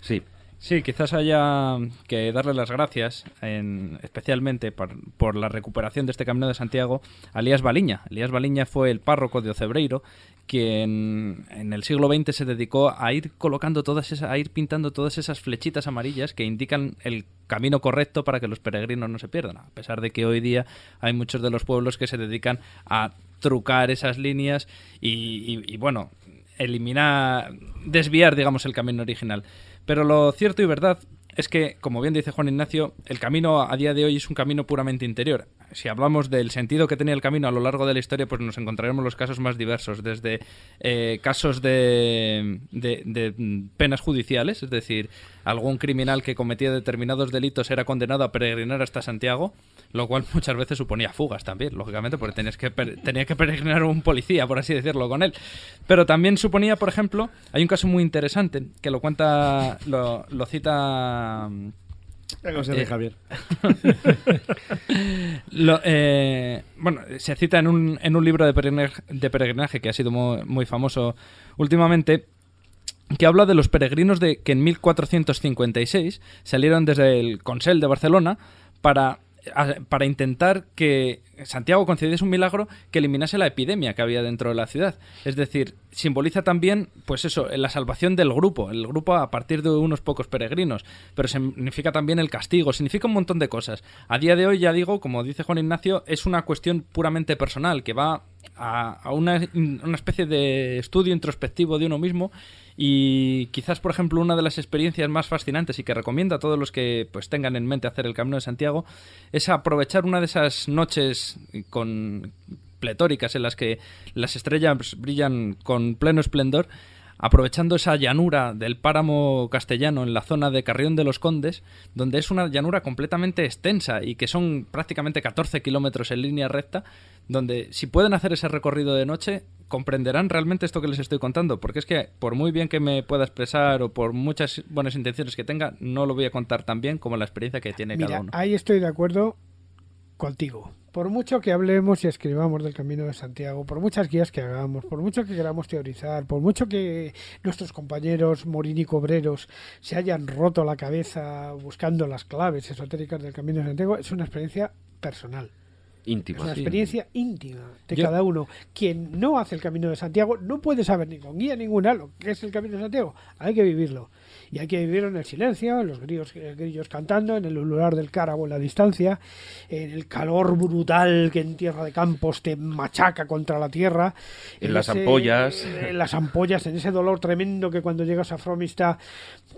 Sí, Sí, quizás haya que darle las gracias, en, especialmente por, por, la recuperación de este Camino de Santiago, a Elías Baliña. Elías Baliña fue el párroco de Ocebreiro, quien en el siglo XX se dedicó a ir colocando todas esas, a ir pintando todas esas flechitas amarillas que indican el camino correcto para que los peregrinos no se pierdan. A pesar de que hoy día hay muchos de los pueblos que se dedican a trucar esas líneas y, y, y bueno, eliminar, desviar, digamos, el camino original. Pero lo cierto y verdad es que, como bien dice Juan Ignacio, el camino a día de hoy es un camino puramente interior. Si hablamos del sentido que tenía el camino a lo largo de la historia, pues nos encontraremos los casos más diversos, desde eh, casos de, de, de, penas judiciales, es decir, algún criminal que cometía determinados delitos era condenado a peregrinar hasta Santiago, lo cual muchas veces suponía fugas también, lógicamente, porque tenías que tenía que peregrinar un policía, por así decirlo, con él. Pero también suponía, por ejemplo, hay un caso muy interesante que lo cuenta, lo, lo cita eh, Javier. Lo, eh, bueno, se cita en un, en un libro de peregrinaje, de peregrinaje que ha sido muy, muy, famoso últimamente, que habla de los peregrinos de que en 1456 salieron desde el Consell de Barcelona para para intentar que Santiago concediese un milagro que eliminase la epidemia que había dentro de la ciudad. Es decir, simboliza también, pues eso, la salvación del grupo, el grupo a partir de unos pocos peregrinos, pero significa también el castigo, significa un montón de cosas. A día de hoy, ya digo, como dice Juan Ignacio, es una cuestión puramente personal, que va a, a una, una especie de estudio introspectivo de uno mismo y quizás, por ejemplo, una de las experiencias más fascinantes y que recomiendo a todos los que pues tengan en mente hacer el Camino de Santiago es aprovechar una de esas noches con pletóricas en las que las estrellas brillan con pleno esplendor aprovechando esa llanura del páramo castellano en la zona de Carrión de los Condes, donde es una llanura completamente extensa y que son prácticamente 14 kilómetros en línea recta, donde si pueden hacer ese recorrido de noche, comprenderán realmente esto que les estoy contando, porque es que por muy bien que me pueda expresar o por muchas buenas intenciones que tenga, no lo voy a contar tan bien como la experiencia que tiene Mira, cada uno. Ahí estoy de acuerdo contigo. Por mucho que hablemos y escribamos del Camino de Santiago, por muchas guías que hagamos, por mucho que queramos teorizar, por mucho que nuestros compañeros morínico-obreros se hayan roto la cabeza buscando las claves esotéricas del Camino de Santiago, es una experiencia personal. Íntima. Es una experiencia íntima de Yo- cada uno. Quien no hace el Camino de Santiago no puede saber ni con guía ninguna lo que es el Camino de Santiago. Hay que vivirlo. Y hay que vivirlo en el silencio, en los grillos, eh, grillos cantando, en el ulular del cárabo en la distancia, en el calor brutal que en tierra de campos te machaca contra la tierra. En las ampollas. En las ampollas, en ese dolor tremendo que cuando llegas a Fromista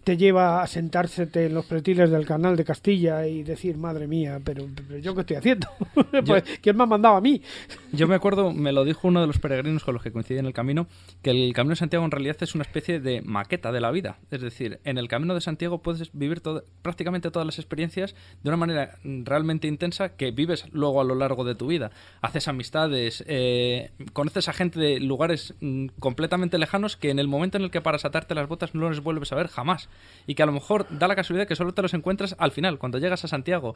te lleva a sentársete en los pretiles del canal de Castilla y decir, madre mía, pero, pero yo qué estoy haciendo. pues, ¿Quién me ha mandado a mí? Yo me acuerdo, me lo dijo uno de los peregrinos con los que coincidí en el camino, que el Camino de Santiago en realidad es una especie de maqueta de la vida. Es decir, en el Camino de Santiago puedes vivir todo- prácticamente todas las experiencias de una manera realmente intensa que vives luego a lo largo de tu vida. Haces amistades, eh, conoces a gente de lugares mm, completamente lejanos que en el momento en el que paras a atarte las botas no les vuelves a ver jamás. Y que a lo mejor da la casualidad que solo te los encuentras al final, cuando llegas a Santiago.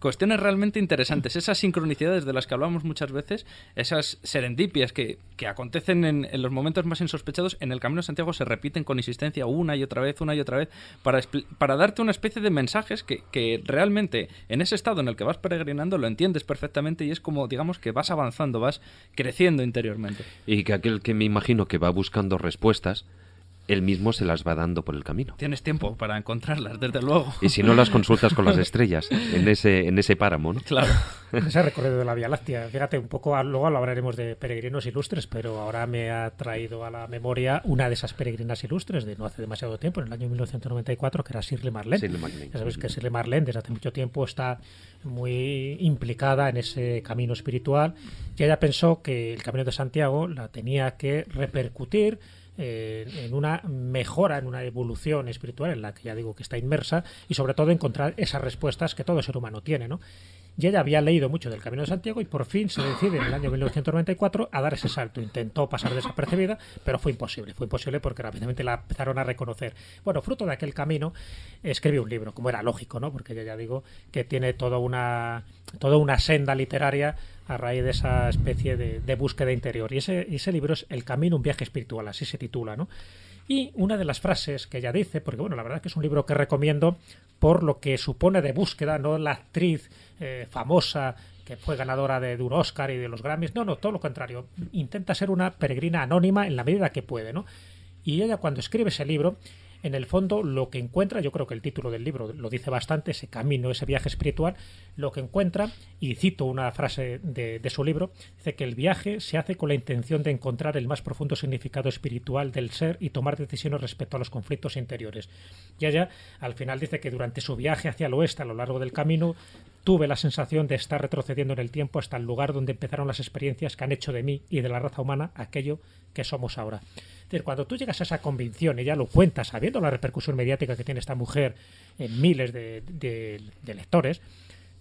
Cuestiones realmente interesantes, esas sincronicidades de las que hablamos muchas veces, esas serendipias que, que acontecen en, en los momentos más insospechados, en el Camino de Santiago se repiten con insistencia una y otra vez, una y otra vez, para, para darte una especie de mensajes que, que realmente en ese estado en el que vas peregrinando lo entiendes perfectamente y es como, digamos, que vas avanzando, vas creciendo interiormente. Y que aquel que me imagino que va buscando respuestas, él mismo se las va dando por el camino. Tienes tiempo para encontrarlas, desde luego. Y si no las consultas con las estrellas, en ese, en ese páramo, ¿no? Claro. Ese recorrido de la Vía Láctea. Fíjate, un poco a- luego lo hablaremos de peregrinos ilustres, pero ahora me ha traído a la memoria una de esas peregrinas ilustres de no hace demasiado tiempo, en el año 1994, que era Shirley Marlene. Shirley Marlene. Ya sabes que Shirley Marlene desde hace mucho tiempo está muy implicada en ese camino espiritual y ella pensó que el Camino de Santiago la tenía que repercutir eh, en una mejora, en una evolución espiritual en la que ya digo que está inmersa y sobre todo encontrar esas respuestas que todo ser humano tiene, ¿no? Y ella había leído mucho del Camino de Santiago y por fin se decide en el año 1994 a dar ese salto. Intentó pasar desapercibida, pero fue imposible. Fue imposible porque rápidamente la empezaron a reconocer. Bueno, fruto de aquel camino, escribió un libro, como era lógico, ¿no? Porque ella ya digo que tiene toda una, toda una senda literaria a raíz de esa especie de, de búsqueda interior. Y ese, ese libro es El Camino, un viaje espiritual, así se titula, ¿no? Y una de las frases que ella dice, porque bueno, la verdad es que es un libro que recomiendo por lo que supone de búsqueda, no la actriz eh, famosa que fue ganadora de, de, un Oscar y de los Grammys, no, no, todo lo contrario, intenta ser una peregrina anónima en la medida que puede, ¿no? Y ella cuando escribe ese libro, en el fondo lo que encuentra, yo creo que el título del libro lo dice bastante, ese camino, ese viaje espiritual, lo que encuentra, y cito una frase de, su libro, dice que el viaje se hace con la intención de encontrar el más profundo significado espiritual del ser y tomar decisiones respecto a los conflictos interiores. Y ella al final dice que durante su viaje hacia el oeste, a lo largo del camino, tuve la sensación de estar retrocediendo en el tiempo hasta el lugar donde empezaron las experiencias que han hecho de mí y de la raza humana aquello que somos ahora. Es decir, cuando tú llegas a esa convicción y ya lo cuentas, sabiendo la repercusión mediática que tiene esta mujer en miles de, de, de lectores,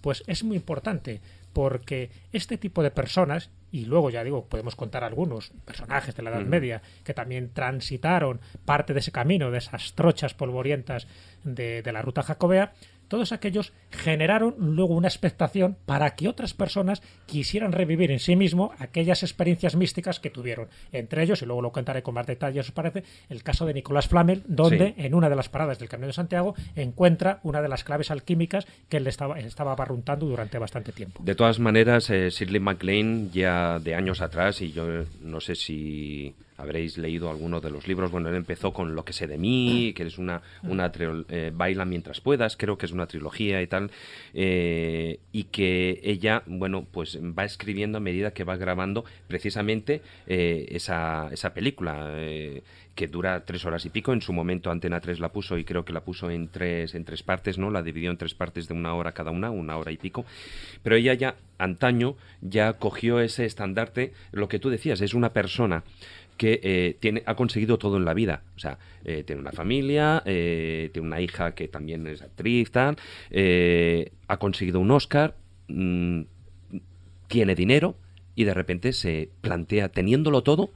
pues es muy importante porque este tipo de personas, y luego ya digo, podemos contar algunos personajes de la Edad Media que también transitaron parte de ese camino, de esas trochas polvorientas de, de la ruta jacobea, todos aquellos generaron luego una expectación para que otras personas quisieran revivir en sí mismo aquellas experiencias místicas que tuvieron. Entre ellos, y luego lo contaré con más detalles, os parece, el caso de Nicolás Flamel, donde sí. en una de las paradas del Camino de Santiago encuentra una de las claves alquímicas que él estaba, estaba barruntando durante bastante tiempo. De todas maneras, eh, Shirley MacLaine ya de años atrás, y yo no sé si habréis leído alguno de los libros. Bueno, él empezó con Lo que sé de mí, que es una, una eh, baila mientras puedas, creo que es una trilogía y tal, eh, y que ella, bueno, pues va escribiendo a medida que va grabando precisamente eh, esa, esa película que dura tres horas y pico. En su momento Antena 3 la puso y creo que la puso en tres, en tres partes, ¿no? La dividió en tres partes de una hora cada una, una hora y pico. Pero ella ya, antaño, ya cogió ese estandarte, lo que tú decías, es una persona que eh, tiene, ha conseguido todo en la vida. O sea, eh, tiene una familia, eh, tiene una hija que también es actriz, tal, ha conseguido un Oscar, mmm, tiene dinero y de repente se plantea, teniéndolo todo,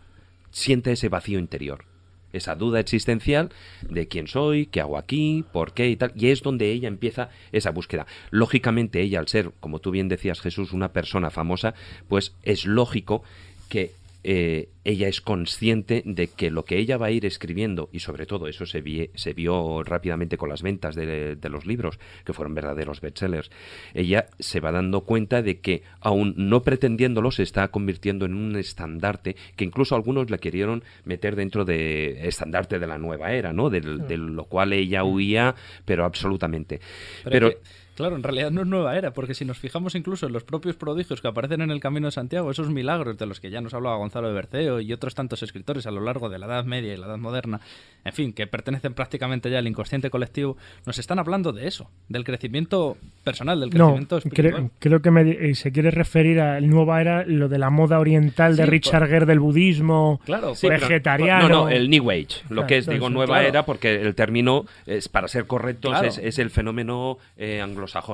siente ese vacío interior. Esa duda existencial de quién soy, qué hago aquí, por qué y tal. Y es donde ella empieza esa búsqueda. Lógicamente, ella, al ser, como tú bien decías, Jesús, una persona famosa, pues es lógico que eh, ella es consciente de que lo que ella va a ir escribiendo, y sobre todo eso se, vi, se vio rápidamente con las ventas de, de, los libros, que fueron verdaderos bestsellers, ella se va dando cuenta de que, aún no pretendiéndolo, se está convirtiendo en un estandarte que incluso algunos la querieron meter dentro de estandarte de la nueva era, ¿no? De, de lo cual ella huía, pero absolutamente. Pero, pero que... Claro, en realidad no es nueva era, porque si nos fijamos incluso en los propios prodigios que aparecen en el Camino de Santiago, esos milagros de los que ya nos hablaba Gonzalo de Berceo y otros tantos escritores a lo largo de la Edad Media y la Edad Moderna, en fin, que pertenecen prácticamente ya al inconsciente colectivo, nos están hablando de eso, del crecimiento personal, del crecimiento no, espiritual. Creo, creo que me, se quiere referir a la nueva era, lo de la moda oriental de Sí, Richard por- Gere del budismo, Claro, Sí, pero- vegetariano. No, no, el New Age. Lo Claro, que es, digo, es, nueva claro. era, porque el término, es, para ser correctos, Claro. es, es el fenómeno eh,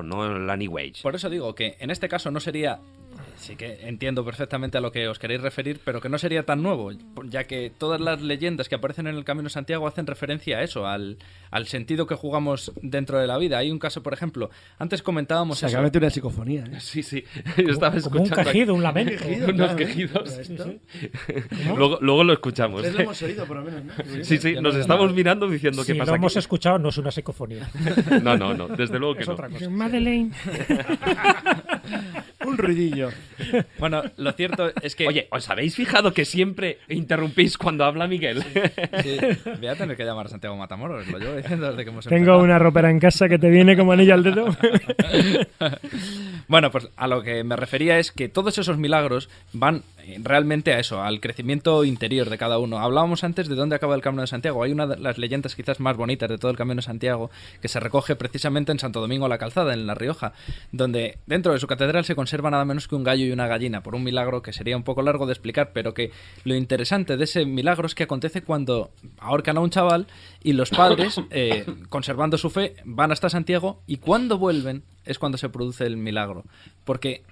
¿no? Por eso digo que en este caso no sería. Sí que entiendo perfectamente a lo que os queréis referir, pero que no sería tan nuevo, ya que todas las leyendas que aparecen en el Camino de Santiago hacen referencia a eso, al, al sentido que jugamos dentro de la vida. Hay un caso, por ejemplo, antes comentábamos Se acaba de una psicofonía. ¿eh? Sí, sí. Yo estaba como un escuchando. quejido, un lamento. Unos claro, quejidos. Sí, sí. luego, luego lo escuchamos. Tres lo hemos oído, por lo menos, ¿no? Sí, sí, nos estamos mirando diciendo Si qué lo pasa hemos aquí. escuchado, no es una psicofonía. No, no, no, desde luego que Es no. otra cosa. Madeleine. Un ruidillo. Bueno, lo cierto es que. Oye, ¿os habéis fijado que siempre interrumpís cuando habla Miguel? Sí, voy a tener que llamar a Santiago Matamoros, lo llevo diciendo desde que hemos Tengo empezado. una ropera en casa que te viene como anillo al dedo. Bueno, pues a lo que me refería es que todos esos milagros van realmente a eso, al crecimiento interior de cada uno. Hablábamos antes de dónde acaba el Camino de Santiago. Hay una de las leyendas quizás más bonitas de todo el Camino de Santiago que se recoge precisamente en Santo Domingo la Calzada, en La Rioja, donde dentro de su catedral se conserva nada menos que un gallo y una gallina, por un milagro que sería un poco largo de explicar, pero que lo interesante de ese milagro es que acontece cuando ahorcan a un chaval y los padres, eh, conservando su fe, van hasta Santiago y cuando vuelven es cuando se produce el milagro. Porque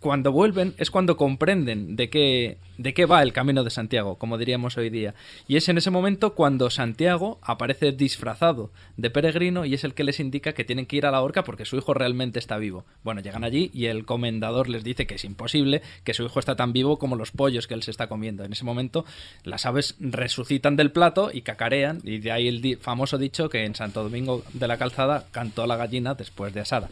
cuando vuelven es cuando comprenden de qué, de qué va el camino de Santiago, como diríamos hoy día. Y es en ese momento cuando Santiago aparece disfrazado de peregrino y es el que les indica que tienen que ir a la horca porque su hijo realmente está vivo. Bueno, llegan allí y el comendador les dice que es imposible, que su hijo está tan vivo como los pollos que él se está comiendo. En ese momento las aves resucitan del plato y cacarean y de ahí el famoso dicho que en Santo Domingo de la Calzada cantó la gallina después de asada.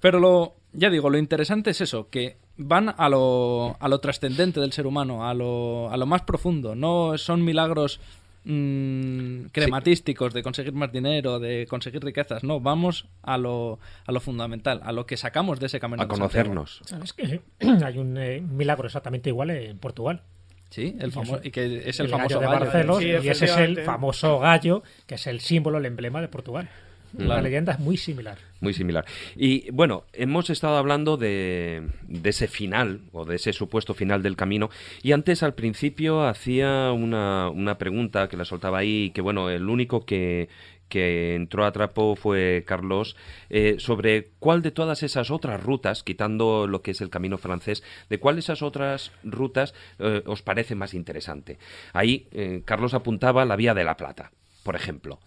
Pero lo, ya digo, lo interesante es eso, que van a lo, a lo trascendente del ser humano, a lo, a lo más profundo. No son milagros mm, crematísticos de conseguir más dinero, de conseguir riquezas. No, vamos a lo, a lo fundamental, a lo que sacamos de ese camino. A conocernos. ¿Sabes que hay un eh, milagro exactamente igual en Portugal? Sí, el famoso, y que es el, el famoso gallo de Barcelos, y ese es el famoso gallo, que es el símbolo, el emblema de Portugal. La leyenda es muy similar. Muy similar. Y bueno, hemos estado hablando de, de, ese final, o de ese supuesto final del camino, y antes al principio hacía una, una pregunta que la soltaba ahí, que bueno, el único que, que entró a trapo fue Carlos, eh, sobre cuál de todas esas otras rutas, quitando lo que es el camino francés, de cuál de esas otras rutas eh, os parece más interesante. Ahí eh, Carlos apuntaba la Vía de la Plata, por ejemplo.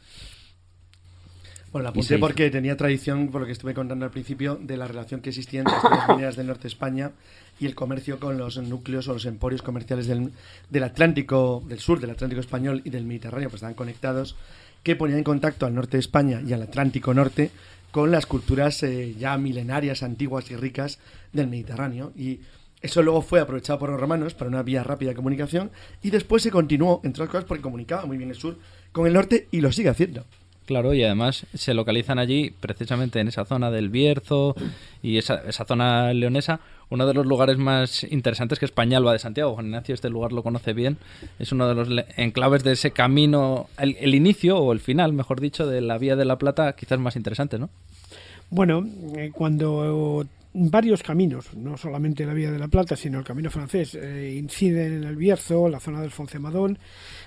Bueno, la apunté porque tenía tradición, por lo que estuve contando al principio, de la relación que existía entre las mineras del norte de España y el comercio con los núcleos o los emporios comerciales del, del Atlántico, del sur, del Atlántico español y del Mediterráneo, pues estaban conectados, que ponían en contacto al norte de España y al Atlántico norte con las culturas eh, ya milenarias, antiguas y ricas del Mediterráneo. Y eso luego fue aprovechado por los romanos para una vía rápida de comunicación y después se continuó, entre otras cosas, porque comunicaba muy bien el sur con el norte y lo sigue haciendo. Claro, y además se localizan allí, precisamente en esa zona del Bierzo y esa, esa zona leonesa, uno de los lugares más interesantes que es Pañalba de Santiago. Juan Ignacio este lugar lo conoce bien. Es uno de los enclaves de ese camino, el, el inicio o el final, mejor dicho, de la Vía de la Plata, quizás más interesante, ¿no? Bueno, eh, cuando varios caminos, no solamente la Vía de la Plata, sino el camino francés, eh, inciden en el Bierzo, la zona del Foncemadón,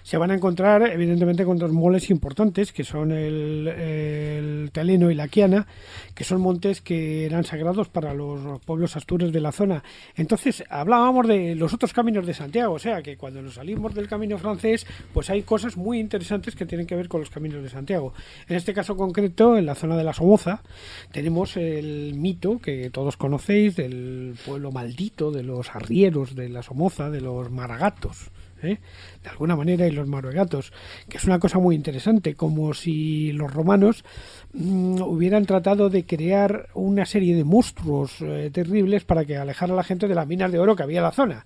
se van a encontrar evidentemente con dos moles importantes, que son el, el Teleno y la Quiana, que son montes que eran sagrados para los pueblos astures de la zona. Entonces, hablábamos de los otros caminos de Santiago, o sea, que cuando nos salimos del camino francés, pues hay cosas muy interesantes que tienen que ver con los caminos de Santiago. En este caso concreto, en la zona de la Somoza, tenemos el mito que todos conocéis del pueblo maldito, de los arrieros de la Somoza, de los maragatos. ¿Eh? de alguna manera y los maruegatos, que es una cosa muy interesante, como si los romanos mmm, hubieran tratado de crear una serie de monstruos eh, terribles para que alejara a la gente de las minas de oro que había en la zona,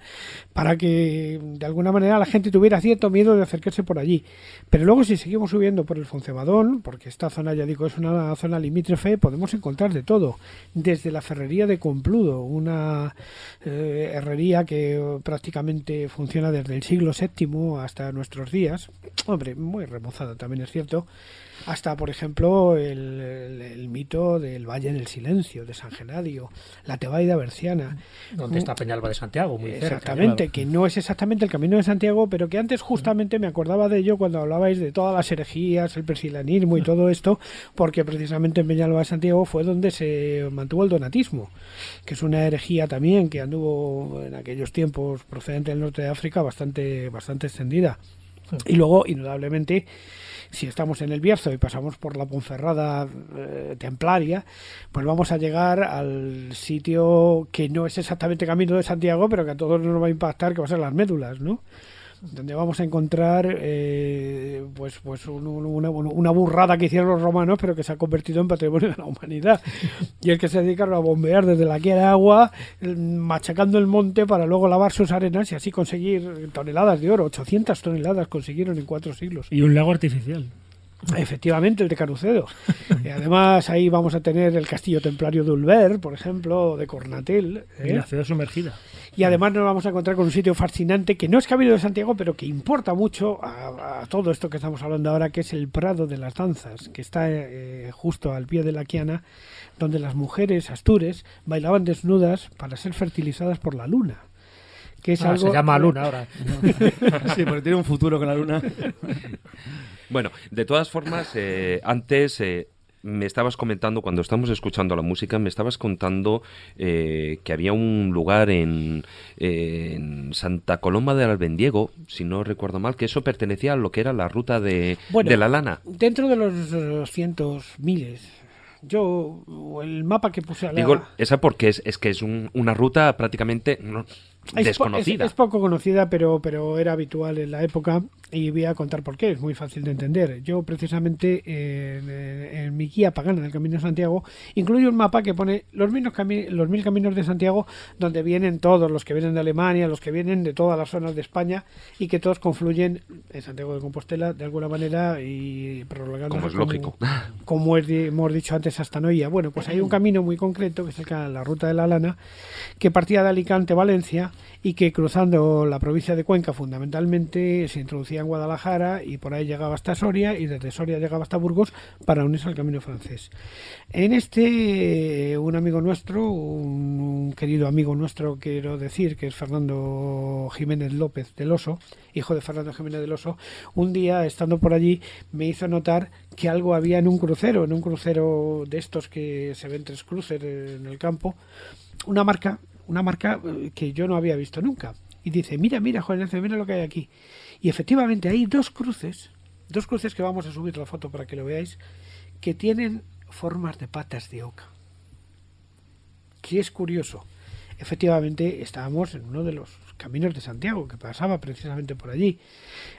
para que de alguna manera la gente tuviera cierto miedo de acercarse por allí. Pero luego si seguimos subiendo por el Foncebadón, porque esta zona ya digo es una zona limítrofe, podemos encontrar de todo, desde la ferrería de Compludo, una eh, herrería que prácticamente funciona desde el siglo VII hasta nuestros días, hombre, muy remozada también es cierto, hasta por ejemplo el, el, el mito del Valle del Silencio, de San Genadio, la Tebaida Berciana. Donde está Peñalba de Santiago, muy. Exactamente, que no es exactamente el camino de Santiago, pero que antes justamente me acordaba de ello cuando hablabais de todas las herejías, el persilanismo y todo esto, porque precisamente en Peñalba de Santiago fue donde se mantuvo el donatismo, que es una herejía también que anduvo en aquellos tiempos procedente del norte de África bastante, bastante extendida. Y luego, indudablemente, si estamos en el Bierzo y pasamos por la Ponferrada eh, templaria, pues vamos a llegar al sitio que no es exactamente camino de Santiago, pero que a todos nos va a impactar, que va a ser las médulas, ¿no? Donde vamos a encontrar eh, pues pues un, una, una, burrada que hicieron los romanos pero que se ha convertido en patrimonio de la humanidad y es que se dedicaron a bombear desde la guía de agua machacando el monte para luego lavar sus arenas y así conseguir toneladas de oro 800 toneladas consiguieron en cuatro siglos y un lago artificial Efectivamente, el de Carucedo. y además ahí vamos a tener el castillo templario de Ulver, por ejemplo, de Cornatel. ¿eh? Y la ciudad sumergida. Y además nos vamos a encontrar con un sitio fascinante que no es Camino de Santiago, pero que importa mucho a, a todo esto que estamos hablando ahora, que es el Prado de las Danzas, que está eh, justo al pie de la Quiana, donde las mujeres astures bailaban desnudas para ser fertilizadas por la luna. Que es ah, algo... Se llama Luna ahora. sí, porque tiene un futuro con la luna. Bueno, de todas formas, eh, antes eh, me estabas comentando, cuando estamos escuchando la música, me estabas contando eh, que había un lugar en, en, Santa Coloma del Albendiego, si no recuerdo mal, que eso pertenecía a lo que era la ruta de, de la lana. Dentro de los cientos, miles, yo el mapa que puse a la... Digo, esa porque es, es que es una ruta prácticamente desconocida. Es, poco conocida, pero, pero era habitual en la época y voy a contar por qué, es muy fácil de entender. Yo precisamente en, mi guía pagana del Camino de Santiago incluyo un mapa que pone los, los mil caminos de Santiago donde vienen todos, los que vienen de Alemania, los que vienen de todas las zonas de España y que todos confluyen en Santiago de Compostela de alguna manera y prolongando como es lógico. Como hemos dicho antes hasta Noia. Bueno, pues hay un camino muy concreto que es la ruta de la lana que partía de Alicante, Valencia y que cruzando la provincia de Cuenca fundamentalmente se introducía en Guadalajara y por ahí llegaba hasta Soria y desde Soria llegaba hasta Burgos para unirse al camino francés. En este, un amigo nuestro, un, querido amigo nuestro, quiero decir, que es Fernando Jiménez López del Oso, hijo de Fernando Jiménez del Oso, un día estando por allí me hizo notar que algo había en un crucero, en un crucero de estos que se ven tres cruces en el campo, una marca una marca eh, que yo no había visto nunca. Y dice, mira, mira, Juan mira lo que hay aquí. Y efectivamente hay dos cruces, dos cruces que vamos a subir la foto para que lo veáis, que tienen formas de patas de oca. Que es curioso. Efectivamente, estábamos en uno de los caminos de Santiago, que pasaba precisamente por allí.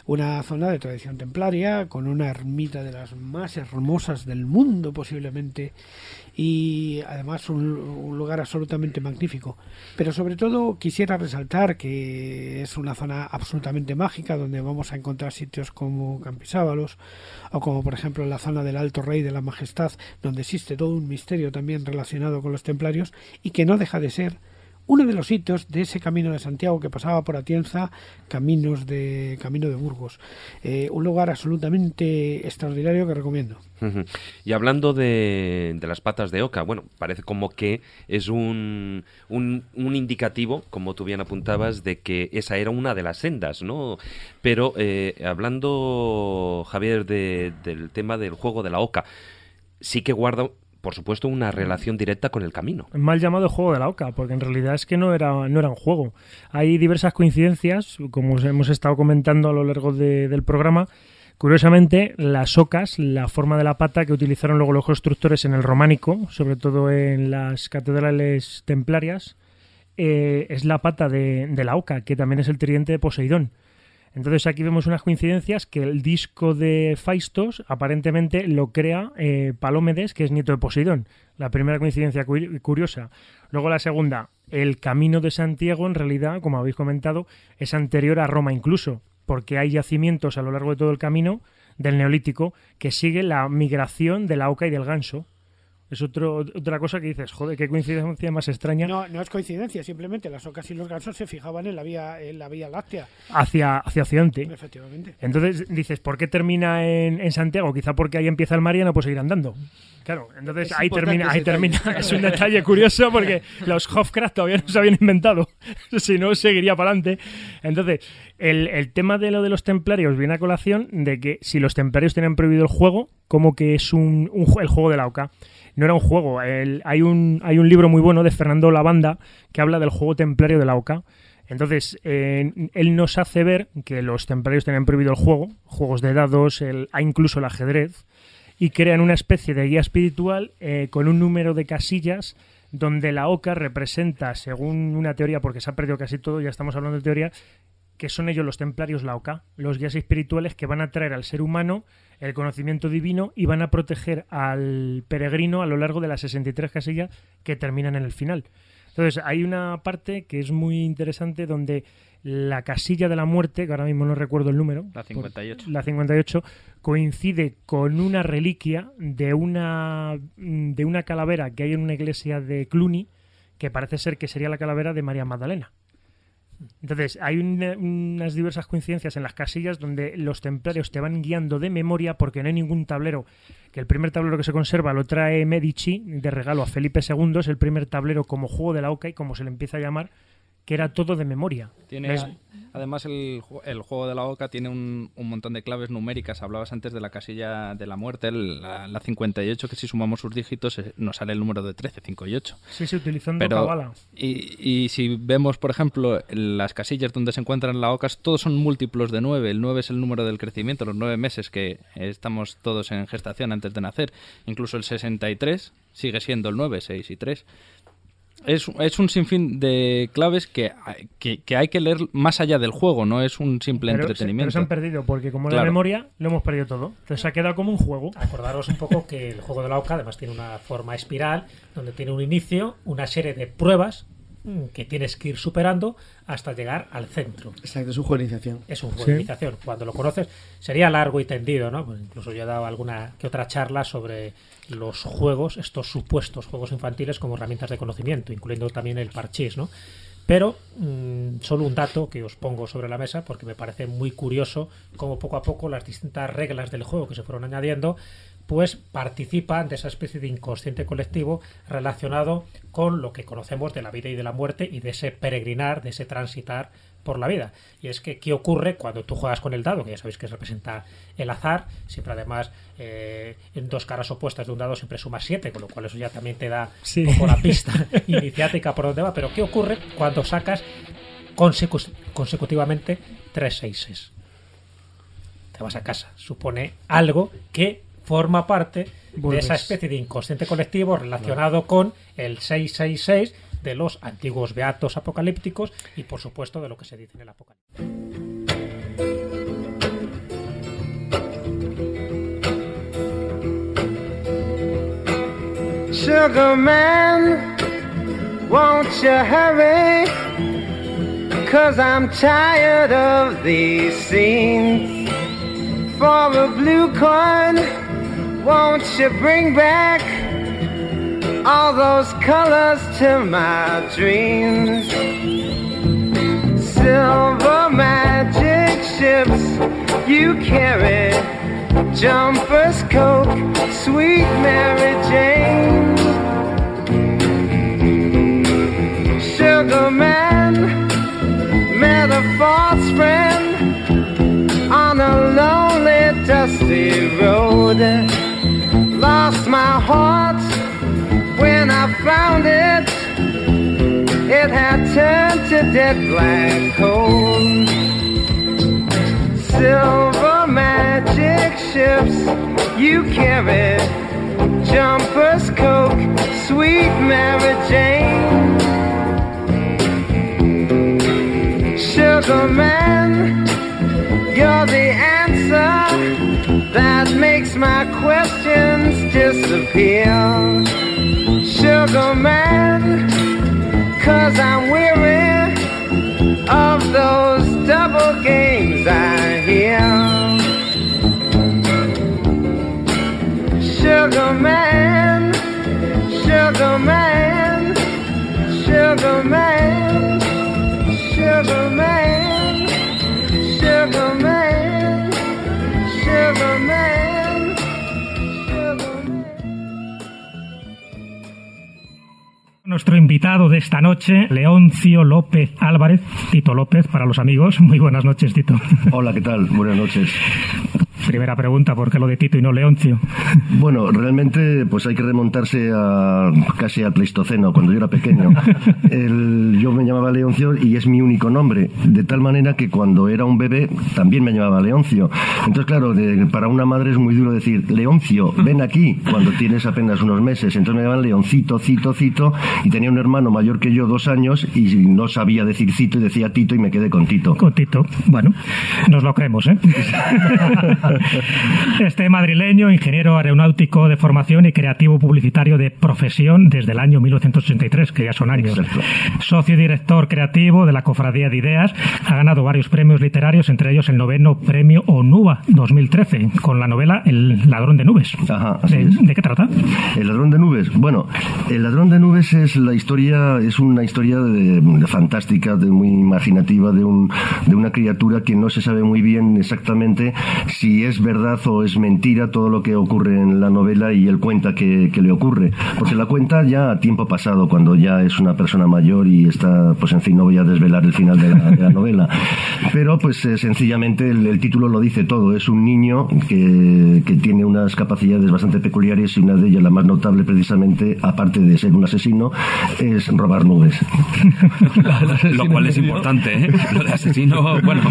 Una zona de tradición templaria, con una ermita de las más hermosas del mundo posiblemente, y además un, lugar absolutamente magnífico. Pero sobre todo quisiera resaltar que es una zona absolutamente mágica, donde vamos a encontrar sitios como Campisábalos, o como por ejemplo la zona del Alto Rey de la Majestad, donde existe todo un misterio también relacionado con los templarios, y que no deja de ser uno de los hitos de ese camino de Santiago que pasaba por Atienza, caminos de camino de Burgos. Eh, un lugar absolutamente extraordinario que recomiendo. Y hablando de, las patas de oca, bueno, parece como que es un, un, indicativo, como tú bien apuntabas, de que esa era una de las sendas, ¿no? Pero eh, hablando, Javier, del tema del juego de la oca, sí que guarda por supuesto, una relación directa con el camino. Mal llamado juego de la oca, porque en realidad es que no era, no era un juego. Hay diversas coincidencias, como hemos estado comentando a lo largo del programa. Curiosamente, las ocas, la forma de la pata que utilizaron luego los constructores en el románico, sobre todo en las catedrales templarias, eh, es la pata de, de la oca, que también es el tridente de Poseidón. Entonces aquí vemos unas coincidencias que el disco de Faistos aparentemente lo crea eh, Palómedes, que es nieto de Poseidón. La primera coincidencia curiosa. Luego la segunda, el camino de Santiago en realidad, como habéis comentado, es anterior a Roma incluso, porque hay yacimientos a lo largo de todo el camino del Neolítico que sigue la migración de la oca y del ganso. Es otro, otra cosa que dices, joder, qué coincidencia más extraña. No, no es coincidencia, simplemente las ocas y los gansos se fijaban en la vía, en la vía láctea. Hacia, hacia Occidente. Efectivamente. Entonces dices, ¿por qué termina en, en Santiago? Quizá porque ahí empieza el mar y no puede seguir andando. Claro, entonces ahí termina, ahí termina. Es un detalle curioso porque los Hofcraft todavía no se habían inventado. si no, seguiría para adelante. Entonces, el, el, tema de lo de los templarios viene a colación de que si los templarios tienen prohibido el juego, como que es un, un el juego de la OCA no era un juego. hay, un, hay un libro muy bueno de Fernando Lavanda que habla del juego templario de la OCA. Entonces, él nos hace ver que los templarios tenían prohibido el juego, juegos de dados, el, incluso el ajedrez, y crean una especie de guía espiritual eh, con un número de casillas donde la OCA representa, según una teoría, porque se ha perdido casi todo, ya estamos hablando de teoría, que son ellos los templarios la OCA, los guías espirituales que van a traer al ser humano el conocimiento divino y van a proteger al peregrino a lo largo de las 63 casillas que terminan en el final. Entonces, hay una parte que es muy interesante donde la casilla de la muerte, que ahora mismo no recuerdo el número, la 58, la 58 coincide con una reliquia de una de una calavera que hay en una iglesia de Cluny, que parece ser que sería la calavera de María Magdalena. Entonces, hay unas diversas coincidencias en las casillas donde los templarios te van guiando de memoria porque no hay ningún tablero. Que el primer tablero que se conserva lo trae Medici de regalo a Felipe II, es el primer tablero como juego de la OCA y como se le empieza a llamar, que era todo de memoria. Tiene, Además, el, el, juego de la OCA tiene un, un, montón de claves numéricas. Hablabas antes de la casilla de la muerte, la, la, 58, que si sumamos sus dígitos eh, nos sale el número de 13, 5 y 8. Sí, sí, utilizando Pero, Y, y, si vemos, por ejemplo, las casillas donde se encuentran la OCA, todos son múltiplos de 9. El 9 es el número del crecimiento, los 9 meses que estamos todos en gestación antes de nacer. Incluso el 63 sigue siendo el 9, 6 y 3 es, es, un sinfín de claves que, que, hay que leer más allá del juego, no es un simple entretenimiento. pero se han perdido, porque como la memoria lo hemos perdido todo. Entonces ha quedado como un juego. Acordaros un poco que el juego de la OCA además tiene una forma espiral, donde tiene un inicio, una serie de pruebas que tienes que ir superando hasta llegar al centro. Exacto, es un juego de iniciación. Es un juego de iniciación. Cuando lo conoces, sería largo y tendido, ¿no? Pues incluso yo he dado alguna que otra charla sobre los juegos, estos supuestos juegos infantiles como herramientas de conocimiento, incluyendo también el parchís, ¿no? Pero mmm, solo un dato que os pongo sobre la mesa porque me parece muy curioso cómo poco a poco las distintas reglas del juego que se fueron añadiendo pues participan de esa especie de inconsciente colectivo relacionado con lo que conocemos de la vida y de la muerte y de ese peregrinar, de ese transitar por la vida. Y es que, ¿qué ocurre cuando tú juegas con el dado? Que ya sabéis que representa el azar, siempre además eh, en dos caras opuestas de un dado siempre suma siete, con lo cual eso ya también te da un poco la pista iniciática por dónde va. Pero ¿qué ocurre cuando sacas consecutivamente tres seises? Te vas a casa. Supone algo que forma parte de esa especie de inconsciente colectivo relacionado con el 666 de los antiguos beatos apocalípticos y por supuesto de lo que se dice en el apocalipsis. Sugar man, won't you hurry? Cause I'm tired of these scenes. For a blue coin, won't you bring back? all those colors to my dreams. Silver magic ships you carry, jumpers, coke, sweet Mary Jane. Sugar man met a false friend on a lonely, dusty road. Lost my heart when I found it, it had turned to dead black coal. Silver magic ships you carry, jumpers, coke, sweet Mary Jane. Sugar man, you're the answer that makes my questions disappear sugar man, cause I'm weary of those double games I hear. Sugar man, sugar man, sugar man, sugar man, sugar man, Nuestro invitado de esta noche, Leoncio López Álvarez, Tito López para los amigos. Muy buenas noches, Tito. Hola, ¿qué tal? Buenas noches. Primera pregunta, ¿por qué lo de Tito y no Leoncio? Bueno, realmente pues hay que remontarse a casi al Pleistoceno, cuando yo era pequeño. yo me llamaba Leoncio y es mi único nombre, de tal manera que cuando era un bebé también me llamaba Leoncio. Entonces, claro, para una madre es muy duro decir, Leoncio, ven aquí, cuando tienes apenas unos meses. Entonces me llamaban Leoncito, Cito, Cito, y tenía un hermano mayor que yo, dos años, y no sabía decir Cito y decía Tito y me quedé con Tito. Con Tito, bueno, nos lo creemos, ¿eh? Este madrileño, ingeniero aeronáutico de formación y creativo publicitario de profesión desde el año 1983, que ya son años. Socio y director creativo de la Cofradía de Ideas, ha ganado varios premios literarios, entre ellos el noveno premio ONUA 2013, con la novela El ladrón de nubes. ¿De, qué trata? El ladrón de nubes. Bueno, El ladrón de nubes es la historia, es una historia de, fantástica, de muy imaginativa, de, un, de una criatura que no se sabe muy bien exactamente si si es verdad o es mentira todo lo que ocurre en la novela y él cuenta que, le ocurre. Porque la cuenta ya a tiempo pasado, cuando ya es una persona mayor y está, pues en fin, no voy a desvelar el final de la, novela. Pero pues eh, sencillamente el, título lo dice todo. Es un niño que, que tiene unas capacidades bastante peculiares y una de ellas, la más notable precisamente, aparte de ser un asesino, es robar nubes. lo cual es importante, ¿eh? Lo de asesino, bueno.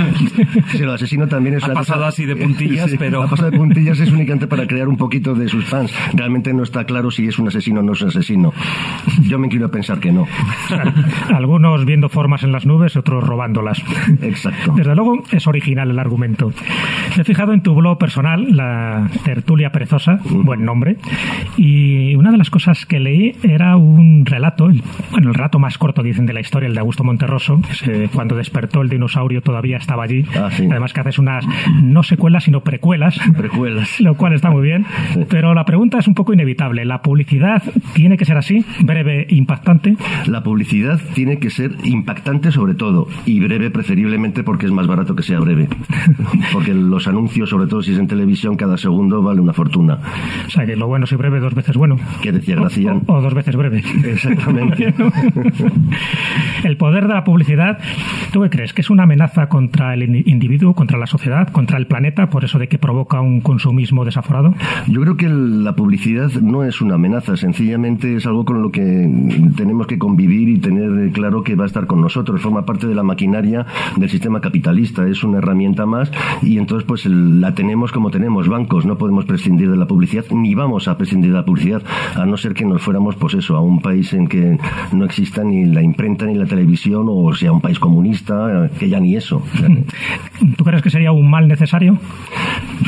Sí, lo asesino también es ha pasado así de puntillas, pero. Ha pasado de puntillas es únicamente para crear un poquito de sus fans. Realmente no está claro si es un asesino o no es un asesino. Yo me quiero pensar que no. Algunos viendo formas en las nubes, otros robándolas. Exacto. Desde luego es original el argumento. Me he fijado en tu blog personal, la Tertulia Perezosa, buen nombre, y una de las cosas que leí era un relato, bueno, el relato más corto, dicen, de la historia, el de Augusto Monterroso, que cuando despertó el dinosaurio todavía estaba allí. Ah, Además que haces unas, no secuelas, sino precuelas. Precuelas. Lo cual está muy bien. Pero la pregunta es un poco inevitable. ¿La publicidad tiene que ser así? ¿Breve, impactante? La publicidad tiene que ser impactante sobre todo, y breve preferiblemente porque es más barato que sea breve. Porque los anuncios, sobre todo si es en televisión, cada segundo vale una fortuna. O sea que lo bueno si breve, dos veces bueno. Que decía Gracián. O, dos veces breve. Exactamente. el poder de la publicidad, ¿tú qué crees? ¿Que es una amenaza contra el individuo, contra la sociedad, contra el planeta, por eso de que provoca un consumismo desaforado? Yo creo que la publicidad no es una amenaza, sencillamente es algo con lo que tenemos que convivir y tener claro que va a estar con nosotros. Forma parte de la maquinaria del sistema capitalista, es una herramienta más y entonces pues la tenemos como tenemos bancos, no podemos prescindir de la publicidad ni vamos a prescindir de la publicidad, a no ser que nos fuéramos pues eso, a un país en que no exista ni la imprenta ni la televisión o sea un país comunista, que ya ni eso. ¿Tú crees que sería un mal necesario?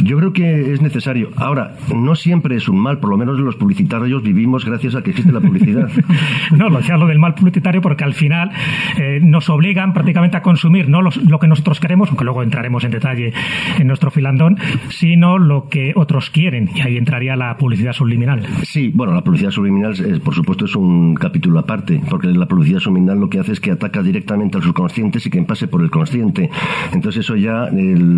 Yo creo que es necesario. Ahora, no siempre es un mal, por lo menos los publicitarios vivimos gracias a que existe la publicidad. no, lo decía lo del mal publicitario porque al final eh, nos obligan prácticamente a consumir no lo que nosotros queremos, aunque luego entraremos en detalle en nuestro filandón, sino lo que otros quieren. Y ahí entraría la publicidad subliminal. Sí, bueno, la publicidad subliminal, por supuesto, es un capítulo aparte, porque la publicidad subliminal lo que hace es que ataca directamente al subconsciente y que pase por el consciente. Entonces eso ya,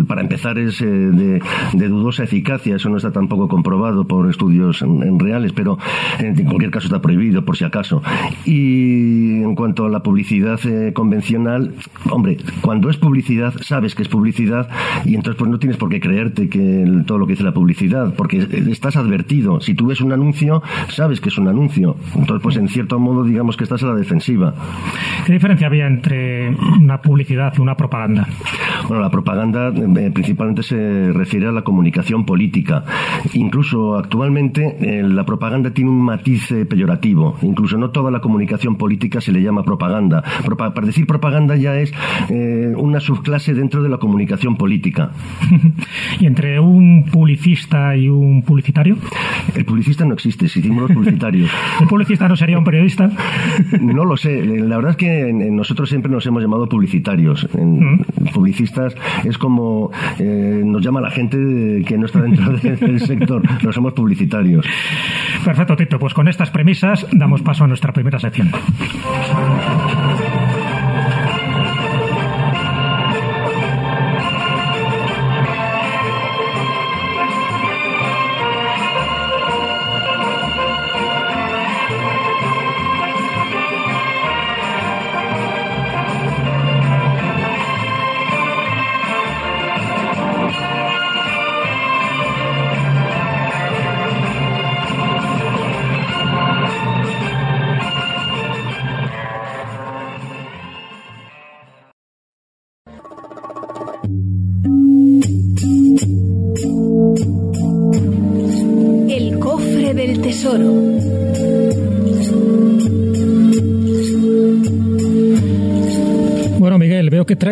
para empezar, es eh, de, dudosa eficacia. Eso no está tampoco comprobado por estudios en, reales, pero en, cualquier caso está prohibido, por si acaso. Y en cuanto a la publicidad eh, convencional, hombre, cuando es publicidad, sabes que es publicidad y entonces pues no tienes por qué creerte que todo lo que dice la publicidad, porque estás advertido. Si tú ves un anuncio, sabes que es un anuncio. Entonces, pues en cierto modo, digamos que estás a la defensiva. ¿Qué diferencia había entre una publicidad y una propaganda? Bueno, la propaganda eh, principalmente se refiere a la comunicación política. Incluso actualmente eh, la propaganda tiene un matiz eh, peyorativo. Incluso no toda la comunicación política se le llama propaganda. para decir propaganda ya es una subclase dentro de la comunicación política. ¿Y entre un publicista y un publicitario? El publicista no existe, si hicimos los publicitarios. ¿Un publicista no sería un periodista? No lo sé. La verdad es que nosotros siempre nos hemos llamado publicitarios. En, Publicistas es como eh, nos llama la gente que no está dentro del sector. No somos publicitarios. Perfecto, Tito. Pues con estas premisas damos paso a nuestra primera sección.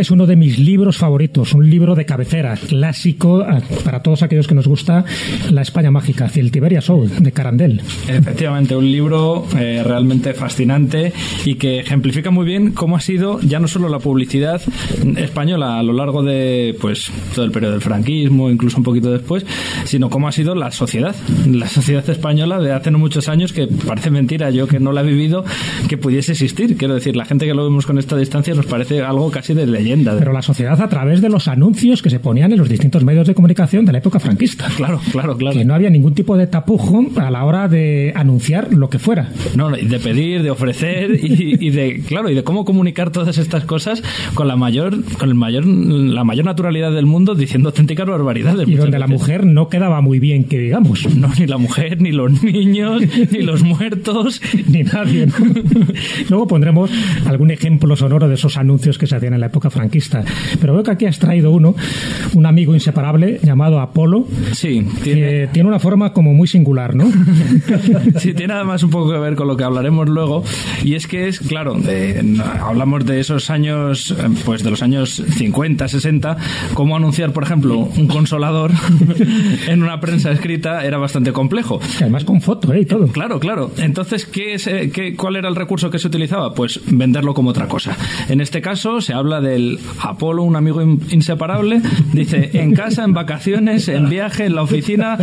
Traes uno de mis libros favoritos, un libro de cabecera, clásico ah, para todos aquellos que nos gusta La España Mágica, Celtiberia Soul, de Carandel. Efectivamente, un libro eh, realmente fascinante y que ejemplifica muy bien cómo ha sido ya no solo la publicidad española a lo largo de pues todo el periodo del franquismo, incluso un poquito después, sino cómo ha sido la sociedad, la sociedad española de hace no muchos años que parece mentira, yo que no la he vivido, que pudiese existir. Quiero decir, la gente que lo vemos con esta distancia nos parece algo casi de leyenda. Pero la sociedad a través de los anuncios que se ponían en los distintos medios de comunicación de la época franquista. Claro, claro, claro. Que no había ningún tipo de tapujo a la hora de anunciar lo que fuera. No, de pedir, de ofrecer y, de, claro, y de cómo comunicar todas estas cosas con la mayor, con el mayor, la mayor naturalidad del mundo diciendo auténticas barbaridades. Y donde la mujer no quedaba muy bien, que digamos. No, ni la mujer, ni los niños, ni los muertos, ni nadie. Luego pondremos algún ejemplo sonoro de esos anuncios que se hacían en la época franquista. Pero veo que aquí has traído uno, un amigo inseparable llamado Apolo. Sí, tiene... tiene una forma como muy singular, ¿no? sí, tiene además un poco que ver con lo que hablaremos luego. Y es que es, claro, hablamos de esos años, pues de los años 50, 60, cómo anunciar, por ejemplo, un consolador en una prensa escrita era bastante complejo. Además con foto, ¿eh? Y todo. Claro, claro. Entonces, ¿qué es, eh, qué, ¿cuál era el recurso que se utilizaba? Pues venderlo como otra cosa. En este caso se habla del Apolo, un amigo inseparable. Dice, en casa, en vacaciones, en viaje, en la oficina,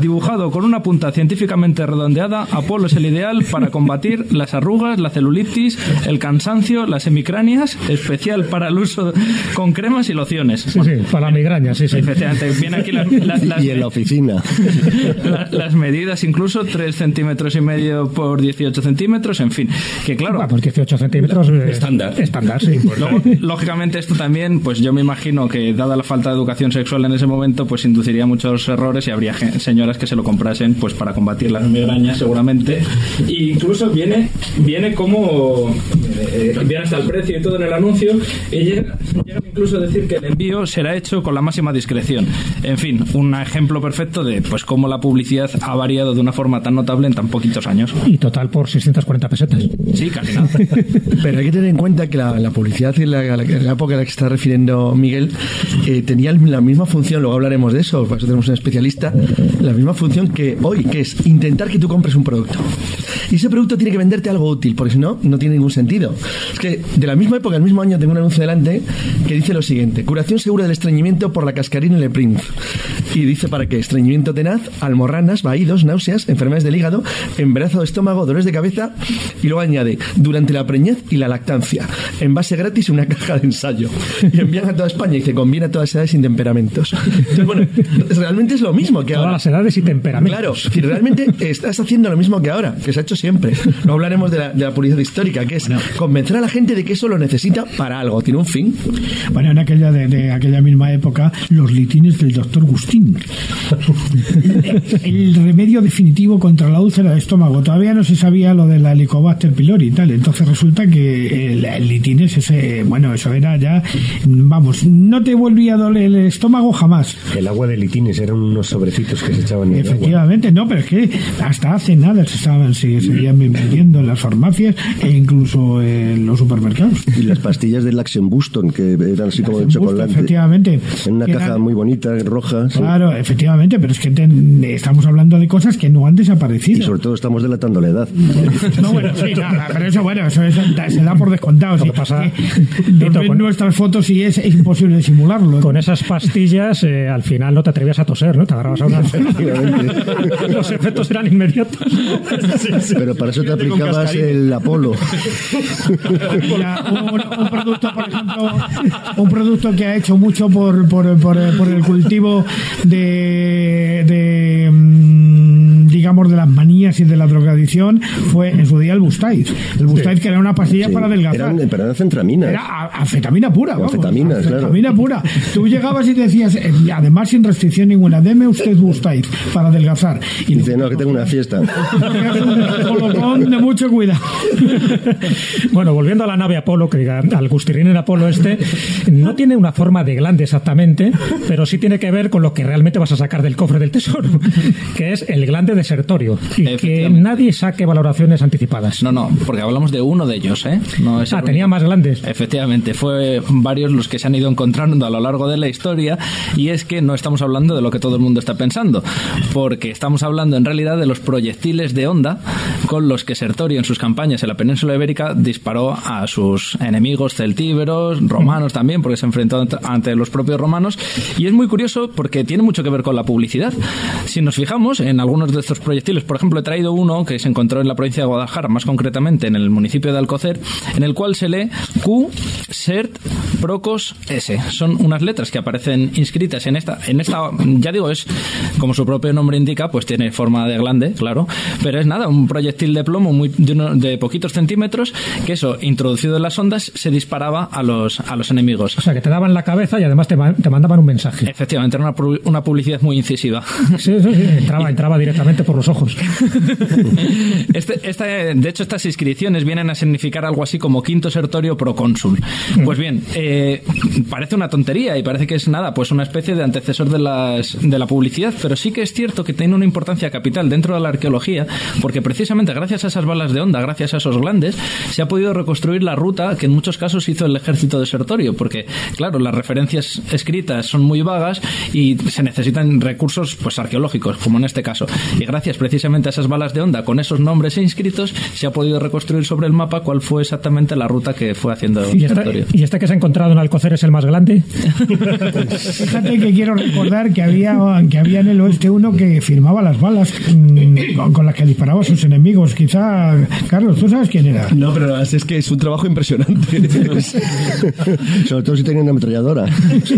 dibujado con una punta científicamente redondeada, Apolo es el ideal para combatir las arrugas, la celulitis, el cansancio, las hemicranias, especial para el uso con cremas y lociones. Sí, sí, para la migraña, sí, sí. Efectivamente, viene aquí las, y en la oficina. las medidas, incluso 3 centímetros y medio por 18 centímetros, en fin, que claro... pues 18 centímetros... estándar. Estándar, sí. lógicamente esto también, pues yo me imagino que dada la falta de educación sexual en ese momento, pues induciría muchos errores y habría señoras que se lo comprasen pues para combatir las migrañas seguramente. E incluso viene, viene como... Eh, viene hasta el precio y todo en el anuncio y llega, incluso a decir que el envío será hecho con la máxima discreción. En fin, un ejemplo perfecto de pues cómo la publicidad ha variado de una forma tan notable en tan poquitos años. Y total por 640 pesetas. Sí, casi nada. Pero hay que tener en cuenta que la, publicidad en la, época a la que está refiriendo Miguel eh, tenía la misma función, luego hablaremos de eso, por eso tenemos un especialista, la misma función que hoy, que es intentar que tú compres un producto. Y ese producto tiene que venderte algo útil, porque si no, no tiene ningún sentido. Es que de la misma época, el mismo año, tengo un anuncio delante que dice lo siguiente: curación segura del estreñimiento por la cascarina Le Prince. Y dice para qué: estreñimiento tenaz, almorranas, vaídos, náuseas, enfermedades del hígado, embarazo de estómago, dolores de cabeza. Y luego añade: durante la preñez y la lactancia. Envase gratis y una caja de ensayo. Y envían a toda España y se conviene a todas edades sin temperamentos. Entonces, bueno, realmente es lo mismo que ahora. Todas las edades y temperamentos. Claro, si realmente estás haciendo lo mismo que ahora, que se ha hecho siempre. No hablaremos de la, de la publicidad histórica, que es convencer a la gente de que eso lo necesita para algo, tiene un fin. Bueno, en aquella, de, aquella misma época, los litines del doctor Gustín. el, remedio definitivo contra la úlcera de estómago. Todavía no se sabía lo de la Helicobacter pylori y tal. Entonces resulta que el, el litines, ese, bueno, eso era ya, vamos, no te volvía a doler el estómago jamás. El agua de litines eran unos sobrecitos que se echaban en Efectivamente, no, pero es que hasta hace nada se estaban, se seguían vendiendo en las farmacias e incluso en los supermercados. Y las pastillas de Laxen Buston, que eran así como de chocolate. Efectivamente. En una caja muy bonita, roja. Claro, efectivamente, pero es que estamos hablando de cosas que no han desaparecido. Y sobre todo estamos delatando la edad. no, bueno, sí, pero eso, bueno, eso se da por descontado. Lo que pasa con nuestras fotos y es, imposible simularlo. Con esas pastillas, eh, al final no te atrevías a toser, ¿no? Te agarrabas a una. Los efectos eran inmediatos. Pero para eso te aplicabas el Apolo. un, producto, por ejemplo, un producto que ha hecho mucho por, por, por, por el cultivo de, de mm, digamos, de las manías y de la fue en su día el Bustaiz. El Bustaiz que era una pastilla para adelgazar. pero era centramina. Era anfetamina pura. Vamos, anfetamina, anfetamina pura. Tú llegabas y decías, eh, además sin restricción ninguna, deme usted Bustaiz para adelgazar. Y dice, no, que tengo una fiesta. Colocón de mucho cuidado. bueno, volviendo a la nave Apolo, que al Gustirín en Apolo este, no tiene una forma de glande exactamente, pero sí tiene que ver con lo que realmente vas a sacar del cofre del tesoro, que es el glande desertorio. Y que nadie saque valoraciones anticipadas. No, no, porque hablamos de uno de ellos, ¿eh? No ah, tenía más glandes. Efectivamente, fue varios los que se han ido encontrando a lo largo de la historia, y es que no estamos hablando de lo que todo el mundo está pensando, porque estamos hablando en realidad de los proyectiles de onda con los que Sertorio en sus campañas en la península ibérica disparó a sus enemigos celtíberos, romanos también, porque se enfrentó ante los propios romanos. Y es muy curioso porque tiene mucho que ver con la publicidad. Si nos fijamos en algunos de estos proyectiles, por ejemplo, he traído uno que se encontró en la provincia de Guadalajara, más concretamente en el municipio de Alcocer, en el cual se lee Q, Sert, Procos, S. Son unas letras que aparecen inscritas en esta, en esta, ya digo, es como su propio nombre indica, pues tiene forma de glande, claro, pero es nada, un proyectil de plomo muy, de, uno- de poquitos centímetros, que eso, introducido en las ondas, se disparaba a los, a los enemigos. O sea, que te daban la cabeza y además te, ma- te mandaban un mensaje. Efectivamente, era una, una publicidad muy incisiva. Sí, sí, sí, entraba, entraba directamente por los ojos. Este, esta, de hecho, estas inscripciones vienen a significar algo así como quinto sertorio procónsul. Pues bien, eh, parece una tontería y parece que es nada, pues una especie de antecesor de, las, de la publicidad, pero sí que es cierto que tiene una importancia capital dentro de la arqueología, porque precisamente gracias a esas balas de onda, gracias a esos glandes, se ha podido reconstruir la ruta que en muchos casos hizo el ejército de Sertorio, porque, claro, las referencias escritas son muy vagas y se necesitan recursos pues arqueológicos, como en este caso. Y gracias precisamente a esas balas de onda con esos nombres inscritos, se ha podido reconstruir sobre el mapa cuál fue exactamente la ruta que fue haciendo ¿Y, esta- Sertorio. ¿Y este que se ha encontrado en Alcocer es el más grande? Fíjate que quiero recordar que había, que había en el oeste uno que firmaba las balas con, con las que disparaba a sus enemigos. Quizá, Carlos, ¿tú sabes quién era? No, pero es que es un trabajo impresionante. Sobre todo si tenía una ametralladora.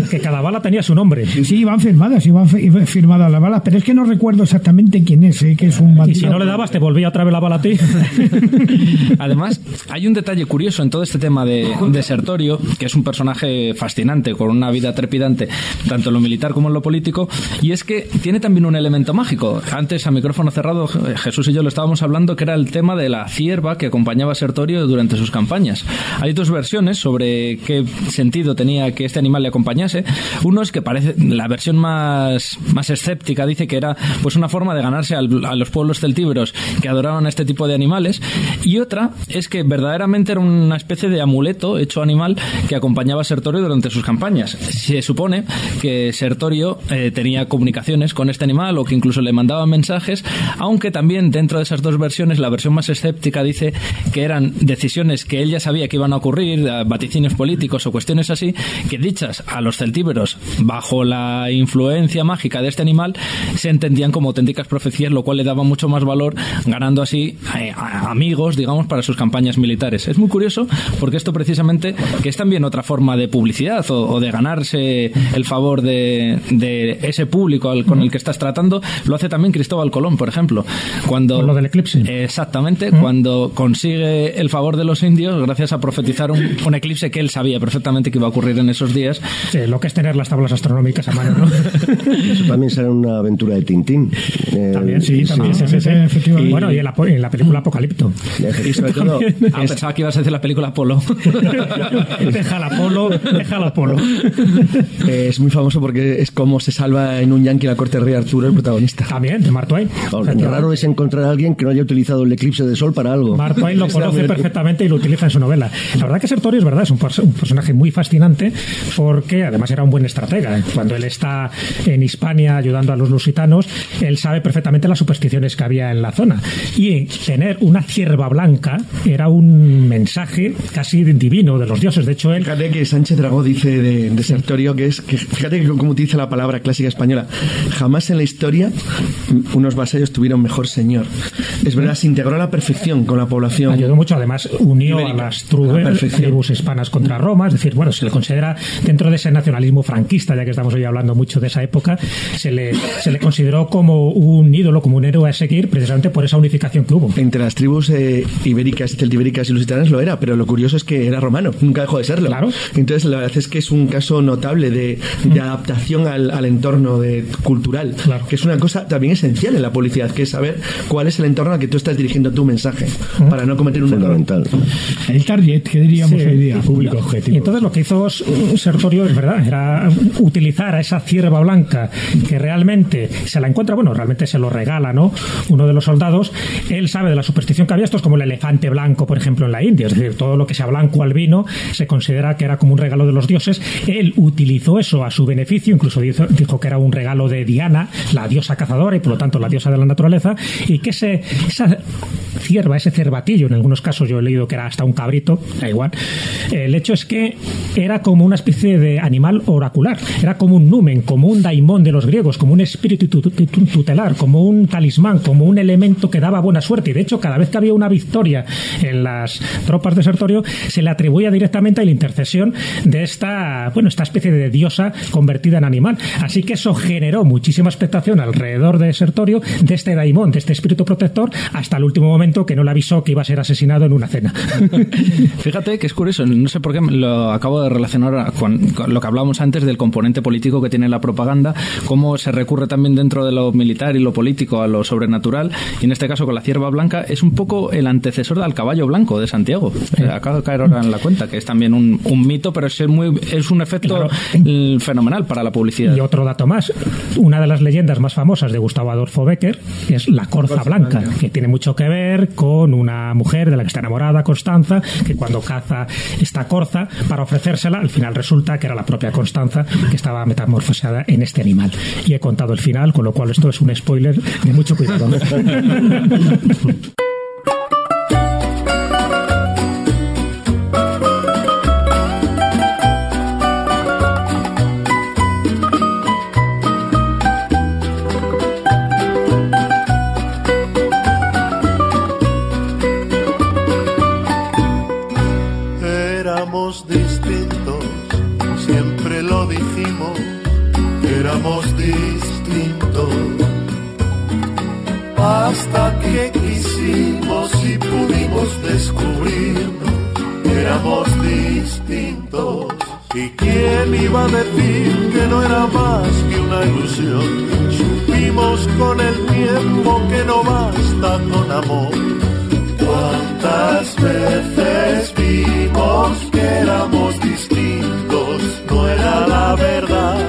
que cada bala tenía su nombre. Sí, iban firmadas, iban fi- iban firmadas las balas, pero es que no recuerdo exactamente quién es, ¿eh? que es un Y bandido. si no le dabas, te volvía otra vez la bala a ti. Además, hay un detalle curioso en todo este tema de, de Sertorio, que es un personaje fascinante, con una vida trepidante, tanto en lo militar como en lo político, y es que tiene también un elemento mágico. Antes, a micrófono cerrado, Jesús y yo lo estábamos hablando, que era el tema de la cierva que acompañaba a Sertorio durante sus campañas. Hay dos versiones sobre qué sentido tenía que este animal le acompañase. Uno es que parece, la versión más, más escéptica dice que era pues una forma de ganarse al- a los pueblos celtíberos que adoraban a este tipo de animales, y otra es que verdaderamente era una especie de amuleto hecho animal que acompañaba a Sertorio durante sus campañas. Se supone que Sertorio eh, tenía comunicaciones con este animal o que incluso le mandaba mensajes, aunque también dentro de esas dos versiones, la versión más escéptica dice que eran decisiones que él ya sabía que iban a ocurrir, eh, vaticinios políticos o cuestiones así, que dichas a los celtíberos bajo la influencia mágica de este animal se entendían como auténticas profecías, lo cual le daba mucho más valor, ganando así eh, amigos, digamos, para sus campañas militares. Es muy curioso porque esto precisamente, que es también otra forma de publicidad o, o de ganarse el favor de, de ese público al- con el que estás tratando, lo hace también Cristóbal Colón, por ejemplo. Cuando, Con lo del eclipse. Exactamente, cuando consigue el favor de los indios gracias a profetizar un, un eclipse que él sabía perfectamente que iba a ocurrir en esos días. Sí, lo que es tener las tablas astronómicas a mano, ¿no? Eso también será una aventura de Tintín. Eh, También, sí, también, sí, sí, sí. efectivamente. Y, bueno, y en la, po- en la película Apocalipto. Y sobre todo, Ah, pensaba que ibas a decir la película Apolo. deja la polo, deja la polo. Eh, es muy famoso porque es como se salva en un Yankee la corte del rey Arturo, el protagonista. También, de Mark Twain. lo raro es encontrar a alguien que no haya utilizado el eclipse de sol para algo. Mark Twain lo conoce perfectamente y lo utiliza en su novela. La verdad que Sertorio es verdad, es un, un personaje muy fascinante porque además era un buen estratega. Cuando él está en Hispania ayudando a los lusitanos, él sabe perfectamente las supersticiones que había en la zona. Y tener una cierva blanca era un mensaje casi divino de los dioses. De hecho, él Fíjate que Sánchez Dragó dice de, de Sertorio que es que fíjate que cómo utiliza la palabra clásica española. Jamás en la historia unos vasallos tuvieron mejor señor. Es verdad, se integró a la perfección con la población. ayudó mucho, además unió Ibérica. a las tribus hispanas contra Roma, es decir, bueno, se le considera dentro de ese nacionalismo franquista, ya que estamos hoy hablando mucho de esa época, se le, se le consideró como un ídolo, como un héroe a seguir, precisamente por esa unificación que hubo. Entre las tribus eh, ibéricas, celtibéricas y lusitanas lo era, pero lo curioso es que era romano, nunca dejó de serlo. Claro. Entonces la verdad es que es un caso notable de, de adaptación al, al entorno de, cultural, que es una cosa también esencial en la publicidad, que es saber cuál es el entorno al que tú estás dirigiendo tu mensaje, para no cometer un error. El target, que diríamos Sí, hoy día. el público objetivo. Y entonces lo que hizo mm, Sertorio, es verdad, era utilizar a esa cierva blanca que realmente se la encuentra, bueno, realmente se lo regala, ¿no? Uno de los soldados, él sabe de la superstición que había, esto es como el elefante blanco, por ejemplo, en la India, es decir, todo lo que sea blanco al vino se considera que era como un regalo de los dioses. Él utilizó eso a su beneficio, incluso dijo, que era un regalo de Diana, la diosa cazadora y por lo tanto la diosa de la naturaleza, y que ese, esa cierva, ese cervatillo, en algunos casos yo he leído que era hasta un cabrito, da igual. El hecho es que era como una especie de animal oracular, era como un numen, como un daimón de los griegos, como un espíritu tu- tu- tu- tutelar, como un talismán, como un elemento que daba buena suerte. Y de hecho, cada vez que había una victoria en las tropas de Sertorio, se le atribuía directamente a la intercesión de esta, bueno, esta especie de diosa convertida en animal. Así que eso generó muchísima expectación alrededor de Sertorio, de este daimón, de este espíritu protector, hasta el último momento que no le avisó que iba a ser asesinado en una cena. Fíjate que es curioso, no sé por qué lo acabo de relacionar con, con lo que hablábamos antes del componente político que tiene la propaganda, cómo se recurre también dentro de lo militar y lo político a lo sobrenatural, y en este caso con la cierva blanca, es un poco el antecesor del caballo blanco de Santiago. Eh, Acabo de caer ahora en la cuenta, que es también un, un mito, pero es, muy, es un efecto mm, fenomenal para la publicidad. Y otro dato más, una de las leyendas más famosas de Gustavo Adolfo Becker es la corza blanca, que tiene mucho que ver con una mujer de la que está enamorada, Constanza, que cuando caza esta corza para ofrecérsela, al final resulta que era la propia Constanza que estaba metamorfoseada en este animal. Y he contado el final, con lo cual esto es un spoiler de mucho cuidado. Éramos distintos, siempre lo dijimos, éramos distintos. Hasta que quisimos y pudimos descubrirnos, éramos distintos. ¿Y quién iba a decir que no era más que una ilusión? Supimos con el tiempo que no basta con amor. ¿Cuántas veces vimos que éramos distintos? No era la verdad,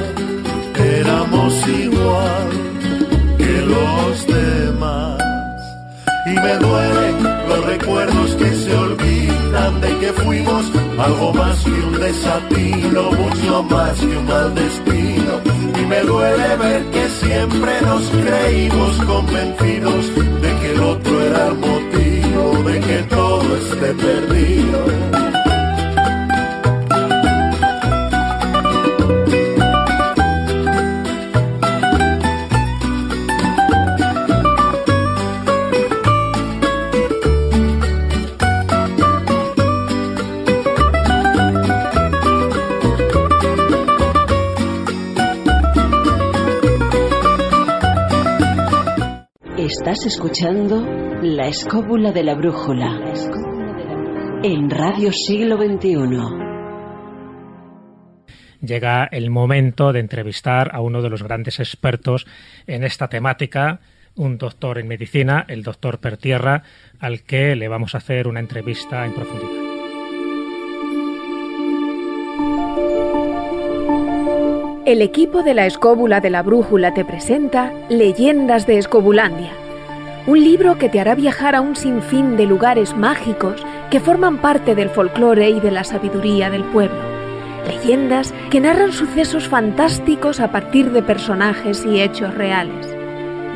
éramos igual me duelen los recuerdos que se olvidan de que fuimos algo más que un desatino, mucho más que un mal destino. Y me duele ver que siempre nos creímos convencidos de que el otro era el motivo de que todo esté perdido. Estás escuchando La Escóbula de la Brújula en Radio Siglo XXI. llega el momento de entrevistar a uno de los grandes expertos en esta temática, un doctor en medicina, el doctor Pertierra, al que le vamos a hacer una entrevista en profundidad. El equipo de la Escóbula de la Brújula te presenta Leyendas de Escobulandia, un libro que te hará viajar a un sinfín de lugares mágicos que forman parte del folclore y de la sabiduría del pueblo. Leyendas que narran sucesos fantásticos a partir de personajes y hechos reales.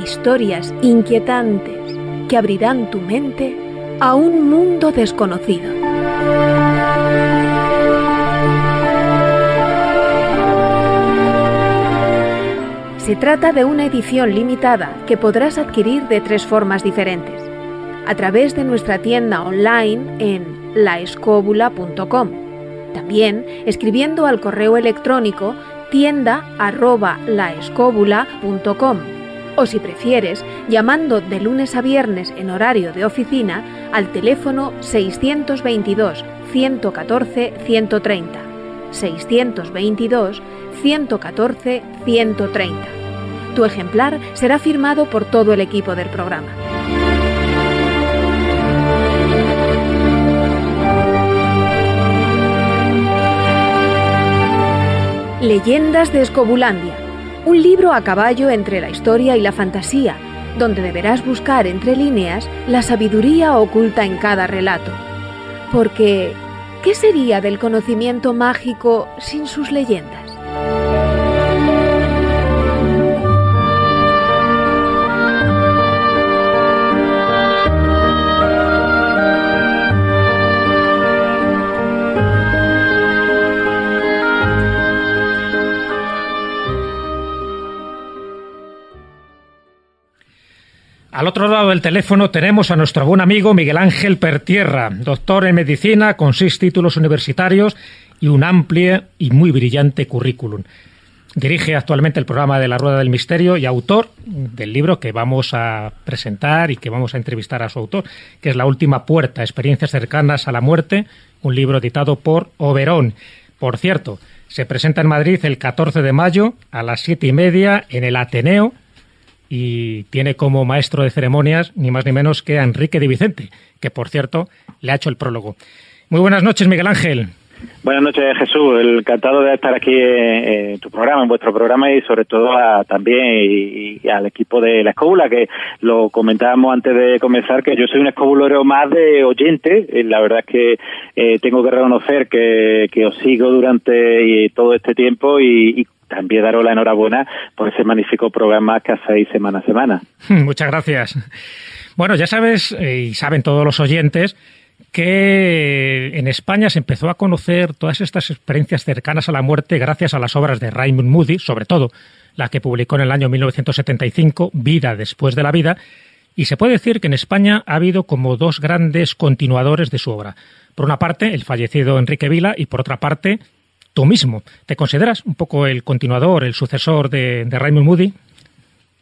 Historias inquietantes que abrirán tu mente a un mundo desconocido. Se trata de una edición limitada que podrás adquirir de tres formas diferentes. A través de nuestra tienda online en laescobula.com. También escribiendo al correo electrónico tienda@laescobula.com o si prefieres, llamando de lunes a viernes en horario de oficina al teléfono 622 114 130. 622 114 130. Tu ejemplar será firmado por todo el equipo del programa. Leyendas de Escobulandia, un libro a caballo entre la historia y la fantasía, donde deberás buscar entre líneas la sabiduría oculta en cada relato. Porque, ¿qué sería del conocimiento mágico sin sus leyendas? Al otro lado del teléfono tenemos a nuestro buen amigo Miguel Ángel Pertierra, doctor en medicina con seis títulos universitarios y un amplio y muy brillante currículum. Dirige actualmente el programa de La Rueda del Misterio y autor del libro que vamos a presentar y que vamos a entrevistar a su autor, que es La Última Puerta, Experiencias cercanas a la muerte, un libro editado por Oberón. Por cierto, se presenta en Madrid el 14 de mayo a las siete y media en el Ateneo y tiene como maestro de ceremonias ni más ni menos que a Enrique de Vicente, que por cierto le ha hecho el prólogo. Muy buenas noches, Miguel Ángel. Buenas noches, Jesús. Encantado de estar aquí en, tu programa, en vuestro programa y sobre todo también y, al equipo de la escóbula, que lo comentábamos antes de comenzar, que yo soy un escobulero más de oyente. La verdad es que eh, tengo que reconocer que, os sigo durante todo este tiempo y, y también daros la enhorabuena por ese magnífico programa que hacéis semana a semana. Muchas gracias. Bueno, ya sabes, eh, y saben todos los oyentes, que en España se empezó a conocer todas estas experiencias cercanas a la muerte gracias a las obras de Raymond Moody, sobre todo la que publicó en el año 1975, Vida después de la vida, y se puede decir que en España ha habido como dos grandes continuadores de su obra. Por una parte, el fallecido Enrique Vila y por otra parte, tú mismo. ¿Te consideras un poco el continuador, el sucesor de, Raymond Moody?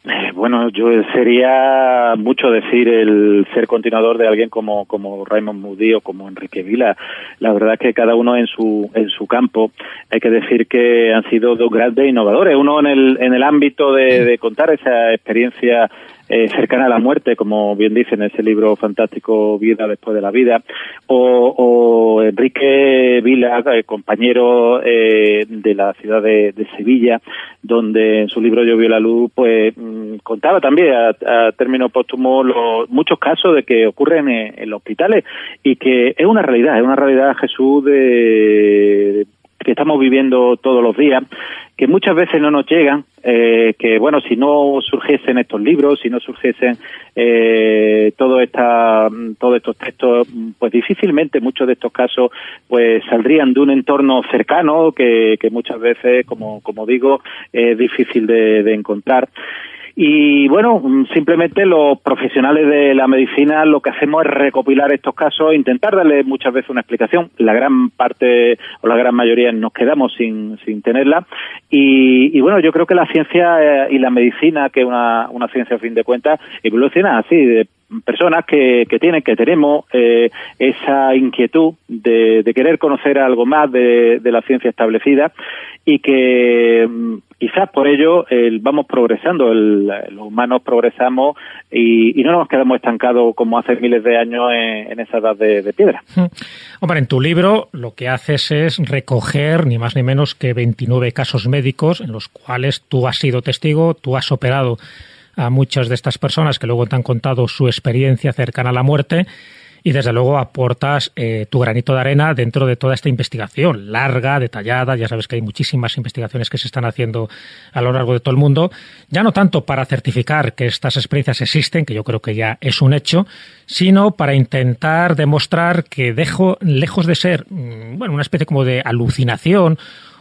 Eh, bueno, yo sería mucho decir el ser continuador de alguien como, como Raymond Moody o como Enrique Vila. La verdad es que cada uno en su, en su campo hay que decir que han sido dos grandes innovadores. Uno en el, en el ámbito de, de contar esa experiencia eh, cercana a la muerte, como bien dice en ese libro fantástico Vida después de la vida, o, Enrique Vila, eh, compañero eh, de la ciudad de, Sevilla, donde en su libro Yo vi la luz, pues mm, contaba también a, a término póstumo los muchos casos de que ocurren en, los hospitales y que es una realidad, es una realidad Jesús de que estamos viviendo todos los días, que muchas veces no nos llegan, eh, que bueno, si no surgiesen estos libros, si no surgiesen eh, todo esta, todos estos textos, pues difícilmente muchos de estos casos pues saldrían de un entorno cercano que, que muchas veces, como, digo, es difícil de encontrar. Y bueno, simplemente los profesionales de la medicina lo que hacemos es recopilar estos casos intentar darle muchas veces una explicación. La gran parte o la gran mayoría nos quedamos sin, sin tenerla. Y, bueno, yo creo que la ciencia eh, y la medicina, que es una, una ciencia a fin de cuentas, evoluciona así, de personas que, que tienen, que tenemos eh, esa inquietud de, de, querer conocer algo más de, de la ciencia establecida y que mm, quizás por ello vamos progresando, el, los humanos progresamos y, no nos quedamos estancados como hace miles de años en, esa edad de, piedra. Hmm. Hombre, en tu libro lo que haces es recoger ni más ni menos que 29 casos médicos en los cuales tú has sido testigo, tú has operado a muchas de estas personas que luego te han contado su experiencia cercana a la muerte y desde luego aportas eh, tu granito de arena dentro de toda esta investigación larga, detallada. Ya sabes que hay muchísimas investigaciones que se están haciendo a lo largo de todo el mundo, ya no tanto para certificar que estas experiencias existen, que yo creo que ya es un hecho, sino para intentar demostrar que dejo, lejos de ser mm, bueno, una especie como de alucinación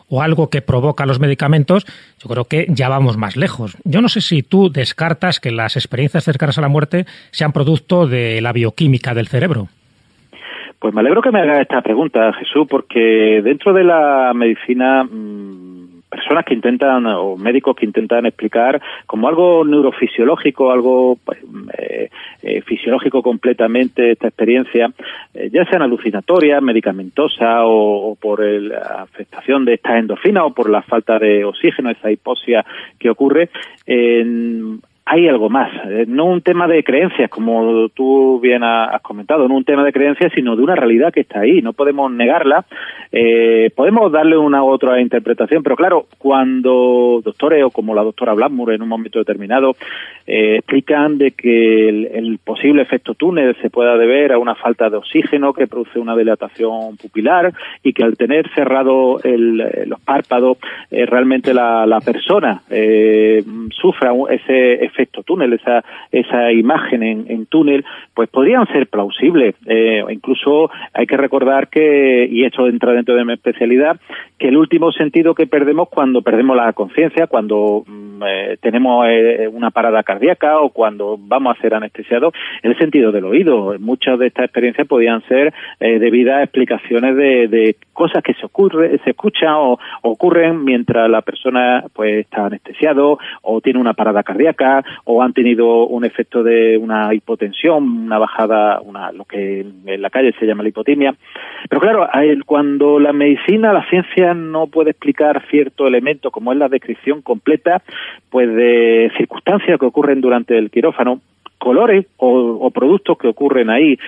o algo que provoca los medicamentos, yo creo que ya vamos más lejos. Yo no sé si tú descartas que las experiencias cercanas a la muerte sean producto de la bioquímica del cerebro. Pues me alegro que me haga esta pregunta, Jesús, porque dentro de la medicina mm, personas que intentan o médicos que intentan explicar como algo neurofisiológico, algo pues, eh, eh, fisiológico completamente esta experiencia, eh, ya sean alucinatorias, medicamentosa o, por la afectación de estas endorfinas o por la falta de oxígeno, esa hipoxia que ocurre, hay algo más, eh, no un tema de creencias, como tú bien has comentado, no un tema de creencias, sino de una realidad que está ahí, no podemos negarla, eh, podemos darle una u otra interpretación, pero claro, cuando doctores o como la doctora Blackmore en un momento determinado eh, explican de que el, posible efecto túnel se pueda deber a una falta de oxígeno que produce una dilatación pupilar y que al tener cerrado los párpados realmente la, la persona sufra ese efecto efecto túnel, esa, esa imagen en, túnel, pues podrían ser plausibles. Eh, incluso hay que recordar que, y esto entra dentro de mi especialidad, que el último sentido que perdemos cuando perdemos la conciencia, cuando mm, eh, tenemos eh, una parada cardíaca o cuando vamos a ser anestesiados, es el sentido del oído. Muchas de estas experiencias podían ser eh, debidas a explicaciones de, de cosas que se ocurre, se escuchan o ocurren mientras la persona pues está anestesiado o tiene una parada cardíaca o han tenido un efecto de una hipotensión, una bajada, una lo que en la calle se llama la hipotimia. Pero claro, cuando la medicina, la ciencia no puede explicar cierto elemento como es la descripción completa, pues de circunstancias que ocurren durante el quirófano, colores o, o productos que ocurren ahí,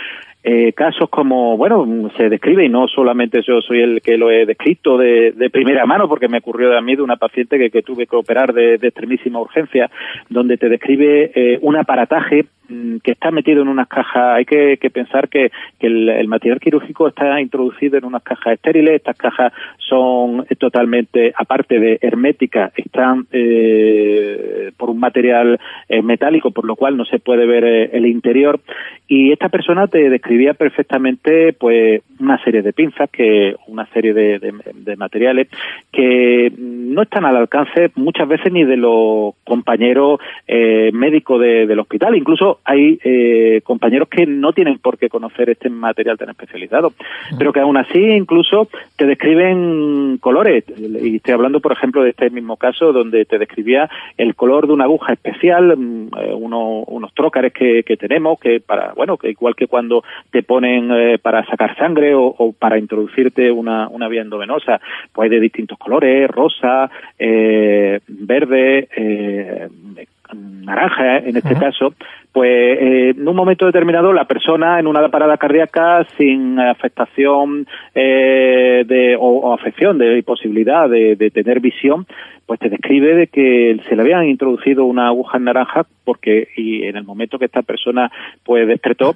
eh, casos como, bueno, se describe, y no solamente yo soy el que lo he descrito de, de primera mano, porque me ocurrió a mí de una paciente que, que tuve que operar de, de extremísima urgencia, donde te describe eh, un aparataje que está metido en unas cajas. Hay que, que pensar que, que el, el material quirúrgico está introducido en unas cajas estériles. Estas cajas son eh, totalmente, aparte de herméticas, están eh, por un material eh, metálico, por lo cual no se puede ver eh, el interior. Y esta persona te describía perfectamente, pues, una serie de pinzas, que una serie de, de, materiales que no están al alcance muchas veces ni de los compañeros médicos de- del hospital. Incluso hay eh, compañeros que no tienen por qué conocer este material tan especializado, pero que aún así incluso te describen colores. Y estoy hablando, por ejemplo, de este mismo caso donde te describía el color de una aguja especial, mm, eh, uno- unos trócares que, que tenemos, que para, bueno, que igual que cuando te ponen eh, para sacar sangre o, o para introducirte una, una vía endovenosa, pues hay de distintos colores, rosa, eh, verde, naranja en este caso, pues eh, en un momento determinado la persona en una parada cardíaca sin afectación eh, de, o, o afección de imposibilidad de, de tener visión, pues te describe de que se le habían introducido una aguja en naranja porque y en el momento que esta persona pues despertó,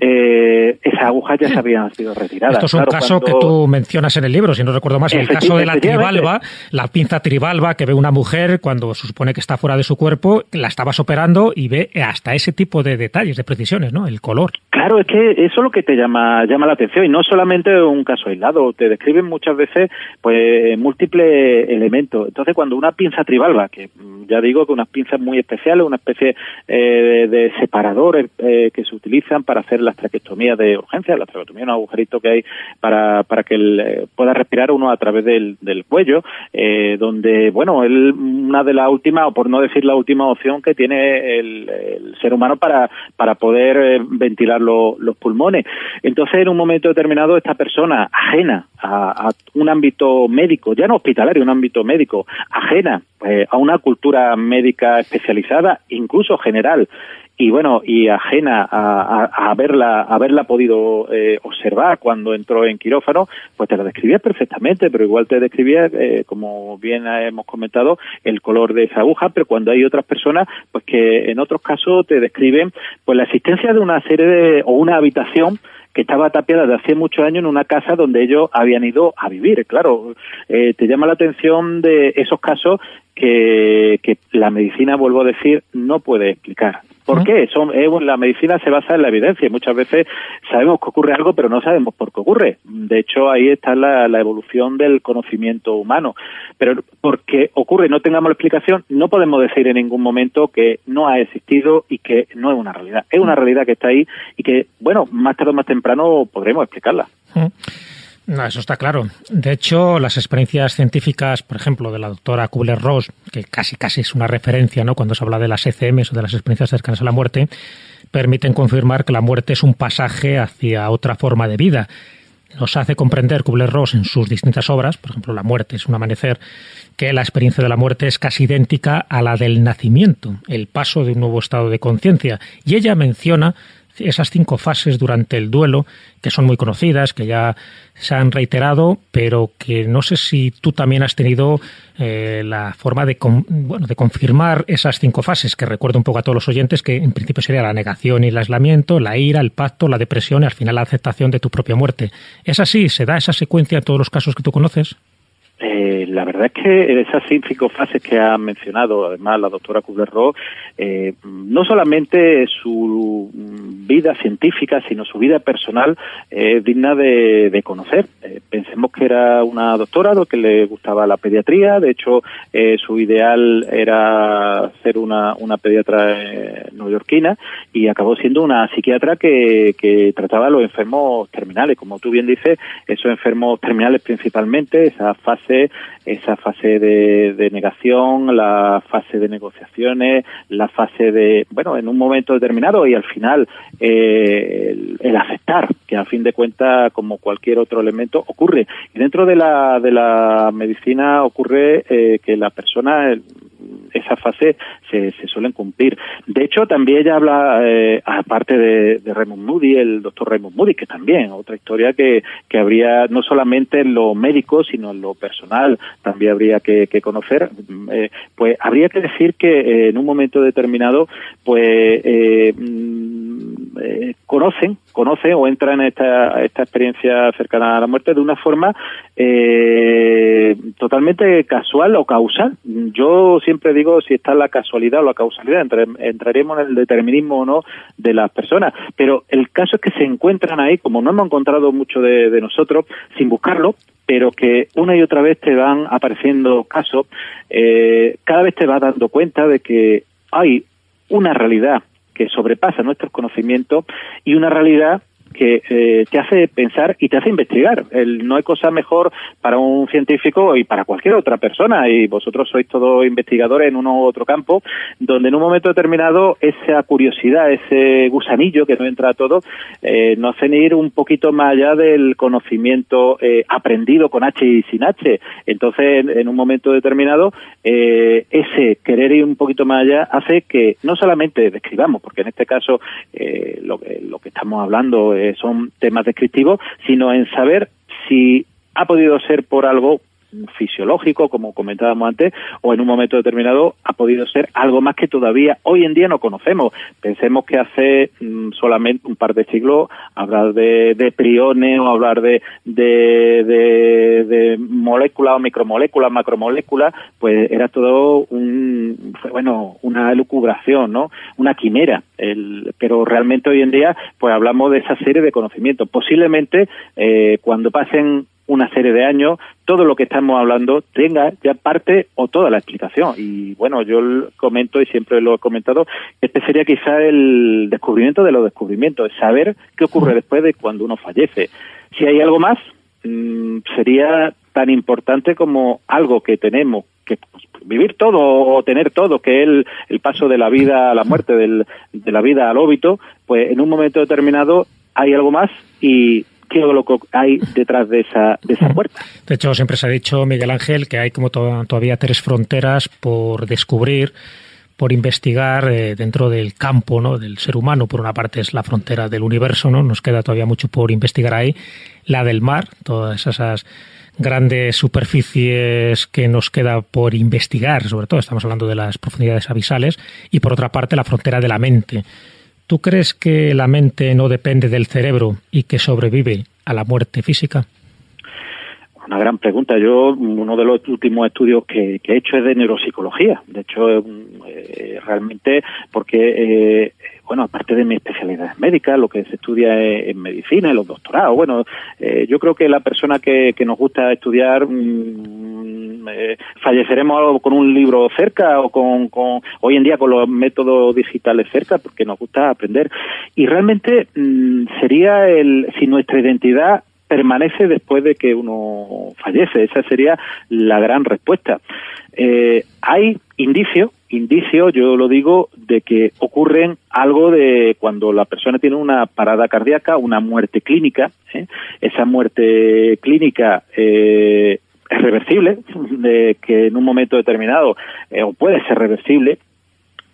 eh, esas agujas ya se habían sido retiradas. Esto es un Claro, caso que tú mencionas en el libro, si no recuerdo más, el caso de la tribalba, la pinza tribalba que ve una mujer cuando se supone que está fuera de su cuerpo, la estabas operando y ve hasta ese tipo de detalles, de precisiones, ¿no? El color. Claro, es que eso es lo que te llama llama la atención y no solamente un caso aislado, te describen muchas veces pues múltiples elementos. Entonces, cuando una pinza tribalba, que mm, ya digo que unas pinzas muy especiales, una especie eh, de separadores eh, que se utilizan para hacer las traqueostomías de urgencia, la traqueostomía es un agujerito que hay para, para que el, eh, pueda respirar uno a través del, del cuello, eh, donde, bueno, el- una de las últimas, o por no decir la última opción que tiene el, ser humano para, para poder eh, ventilar lo- los pulmones. Entonces, en un momento determinado, esta persona ajena a, un ámbito médico, ya no hospitalario, un ámbito médico, ajena pues, a una cultura médica especializada, incluso general, y bueno y ajena a, a- a haberla haberla podido eh, observar cuando entró en quirófano pues te la describía perfectamente pero igual te describía eh, como bien hemos comentado el color de esa aguja pero cuando hay otras personas pues que en otros casos te describen pues la existencia de una serie de o una habitación que estaba tapiada de hace muchos años en una casa donde ellos habían ido a vivir. Claro, eh, te llama la atención de esos casos que, que la medicina, vuelvo a decir, no puede explicar. ¿Por qué? Son, eh, bueno, la medicina se basa en la evidencia. y Muchas veces sabemos que ocurre algo, pero no sabemos por qué ocurre. De hecho, ahí está la, la evolución del conocimiento humano. Pero porque ocurre y no tengamos la explicación, no podemos decir en ningún momento que no ha existido y que no es una realidad. Es una realidad que está ahí y que, bueno, más tarde o más temprano podremos explicarla. No, eso está claro. De hecho, las experiencias científicas, por ejemplo, de la doctora Kubler-Ross, que casi casi es una referencia, ¿no? Cuando se habla de las ECMs o de las experiencias cercanas a la muerte, permiten confirmar que la muerte es un pasaje hacia otra forma de vida. Nos hace comprender Kubler-Ross en sus distintas obras, por ejemplo, La muerte es un amanecer, que la experiencia de la muerte es casi idéntica a la del nacimiento, el paso de un nuevo estado de conciencia. Y ella menciona esas cinco fases durante el duelo, que son muy conocidas, que ya se han reiterado, pero que no sé si tú también has tenido eh, la forma de, bueno, de confirmar esas cinco fases, que recuerdo un poco a todos los oyentes, que en principio sería la negación y el aislamiento, la ira, el pacto, la depresión y al final la aceptación de tu propia muerte. ¿Es así? ¿Se da esa secuencia en todos los casos que tú conoces? Eh, la verdad es que esas cinco fases que ha mencionado, además la doctora Kubler-Ross, eh, no solamente su vida científica, sino su vida personal es digna de, conocer. Eh, pensemos que era una doctora, lo que le gustaba la pediatría, de hecho eh, su ideal era ser una, una pediatra neoyorquina y acabó siendo una psiquiatra que, que trataba a los enfermos terminales, como tú bien dices, esos enfermos terminales principalmente, esa fase, esa fase de, negación, la fase de negociaciones, la fase de, bueno, en un momento determinado y al final eh, el, aceptar, que a fin de cuentas, como cualquier otro elemento, ocurre. Y dentro de la, de la medicina ocurre eh, que la persona, esa fase se, se suelen cumplir. De hecho, también ella habla, eh, aparte de, de Raymond Moody, el doctor Raymond Moody, que también, otra historia que, que habría, no solamente en lo médico, sino en lo personal, también habría que, conocer. Mm, eh, pues habría que decir que eh, en un momento determinado, pues mm, conocen, conocen o entran en esta, esta experiencia cercana a la muerte de una forma totalmente casual o causal. Yo siempre digo si está la casualidad o la causalidad, entre- entraremos en el determinismo o no de las personas, pero el caso es que se encuentran ahí, como no hemos encontrado mucho de, de nosotros, sin buscarlo, pero que una y otra vez te van apareciendo casos, eh, cada vez te vas dando cuenta de que hay una realidad que sobrepasa nuestros conocimientos y una realidad que eh, te hace pensar y te hace investigar. El, no hay cosa mejor para un científico y para cualquier otra persona, y vosotros sois todos investigadores en uno u otro campo, donde en un momento determinado esa curiosidad, ese gusanillo que no entra a todo, eh, nos hacen ir un poquito más allá del conocimiento eh, aprendido con H y sin H. Entonces, en, un momento determinado, eh, ese querer ir un poquito más allá hace que no solamente describamos, porque en este caso eh, lo, lo que estamos hablando eh, son temas descriptivos, sino en saber si ha podido ser por algo fisiológico, como comentábamos antes, o en un momento determinado ha podido ser algo más que todavía hoy en día no conocemos. Pensemos que hace mm, solamente un par de siglos hablar de, de priones o hablar de, de, de, de moléculas o micromoléculas, macromoléculas, pues era todo un, bueno, una elucubración, ¿no? Una quimera. El, pero realmente hoy en día, pues hablamos de esa serie de conocimientos. Posiblemente, eh, cuando pasen una serie de años, todo lo que estamos hablando tenga ya parte o toda la explicación. Y bueno, yo comento y siempre lo he comentado, este sería quizá el descubrimiento de los descubrimientos, es saber qué ocurre después de cuando uno fallece. Si hay algo más, mm, sería tan importante como algo que tenemos que vivir todo o tener todo, que es el, el paso de la vida a la muerte, del, de la vida al óbito, pues en un momento determinado hay algo más y qué es lo que hay detrás de esa, de esa puerta. De hecho, siempre se ha dicho, Miguel Ángel, que hay como to- todavía tres fronteras por descubrir, por investigar eh, dentro del campo ¿no? del ser humano. Por una parte es la frontera del universo, ¿no? nos queda todavía mucho por investigar ahí. La del mar, todas esas grandes superficies que nos queda por investigar, sobre todo estamos hablando de las profundidades abisales, y por otra parte la frontera de la mente. ¿Tú crees que la mente no depende del cerebro y que sobrevive a la muerte física? Una gran pregunta. Yo, uno de los últimos estudios que, que he hecho es de neuropsicología. De hecho, eh, realmente, porque, eh, bueno, aparte de mi especialidad médica, lo que se estudia es en medicina, en los doctorados. Bueno, eh, yo creo que la persona que, que nos gusta estudiar, mm, eh, falleceremos con un libro cerca o con, con, hoy en día con los métodos digitales cerca, porque nos gusta aprender. Y realmente mm, sería el, si nuestra identidad permanece después de que uno fallece. Esa sería la gran respuesta. Eh, hay indicios, indicios, yo lo digo, de que ocurren algo de cuando la persona tiene una parada cardíaca, una muerte clínica. ¿eh? Esa muerte clínica eh, es reversible, de que en un momento determinado, eh, o puede ser reversible,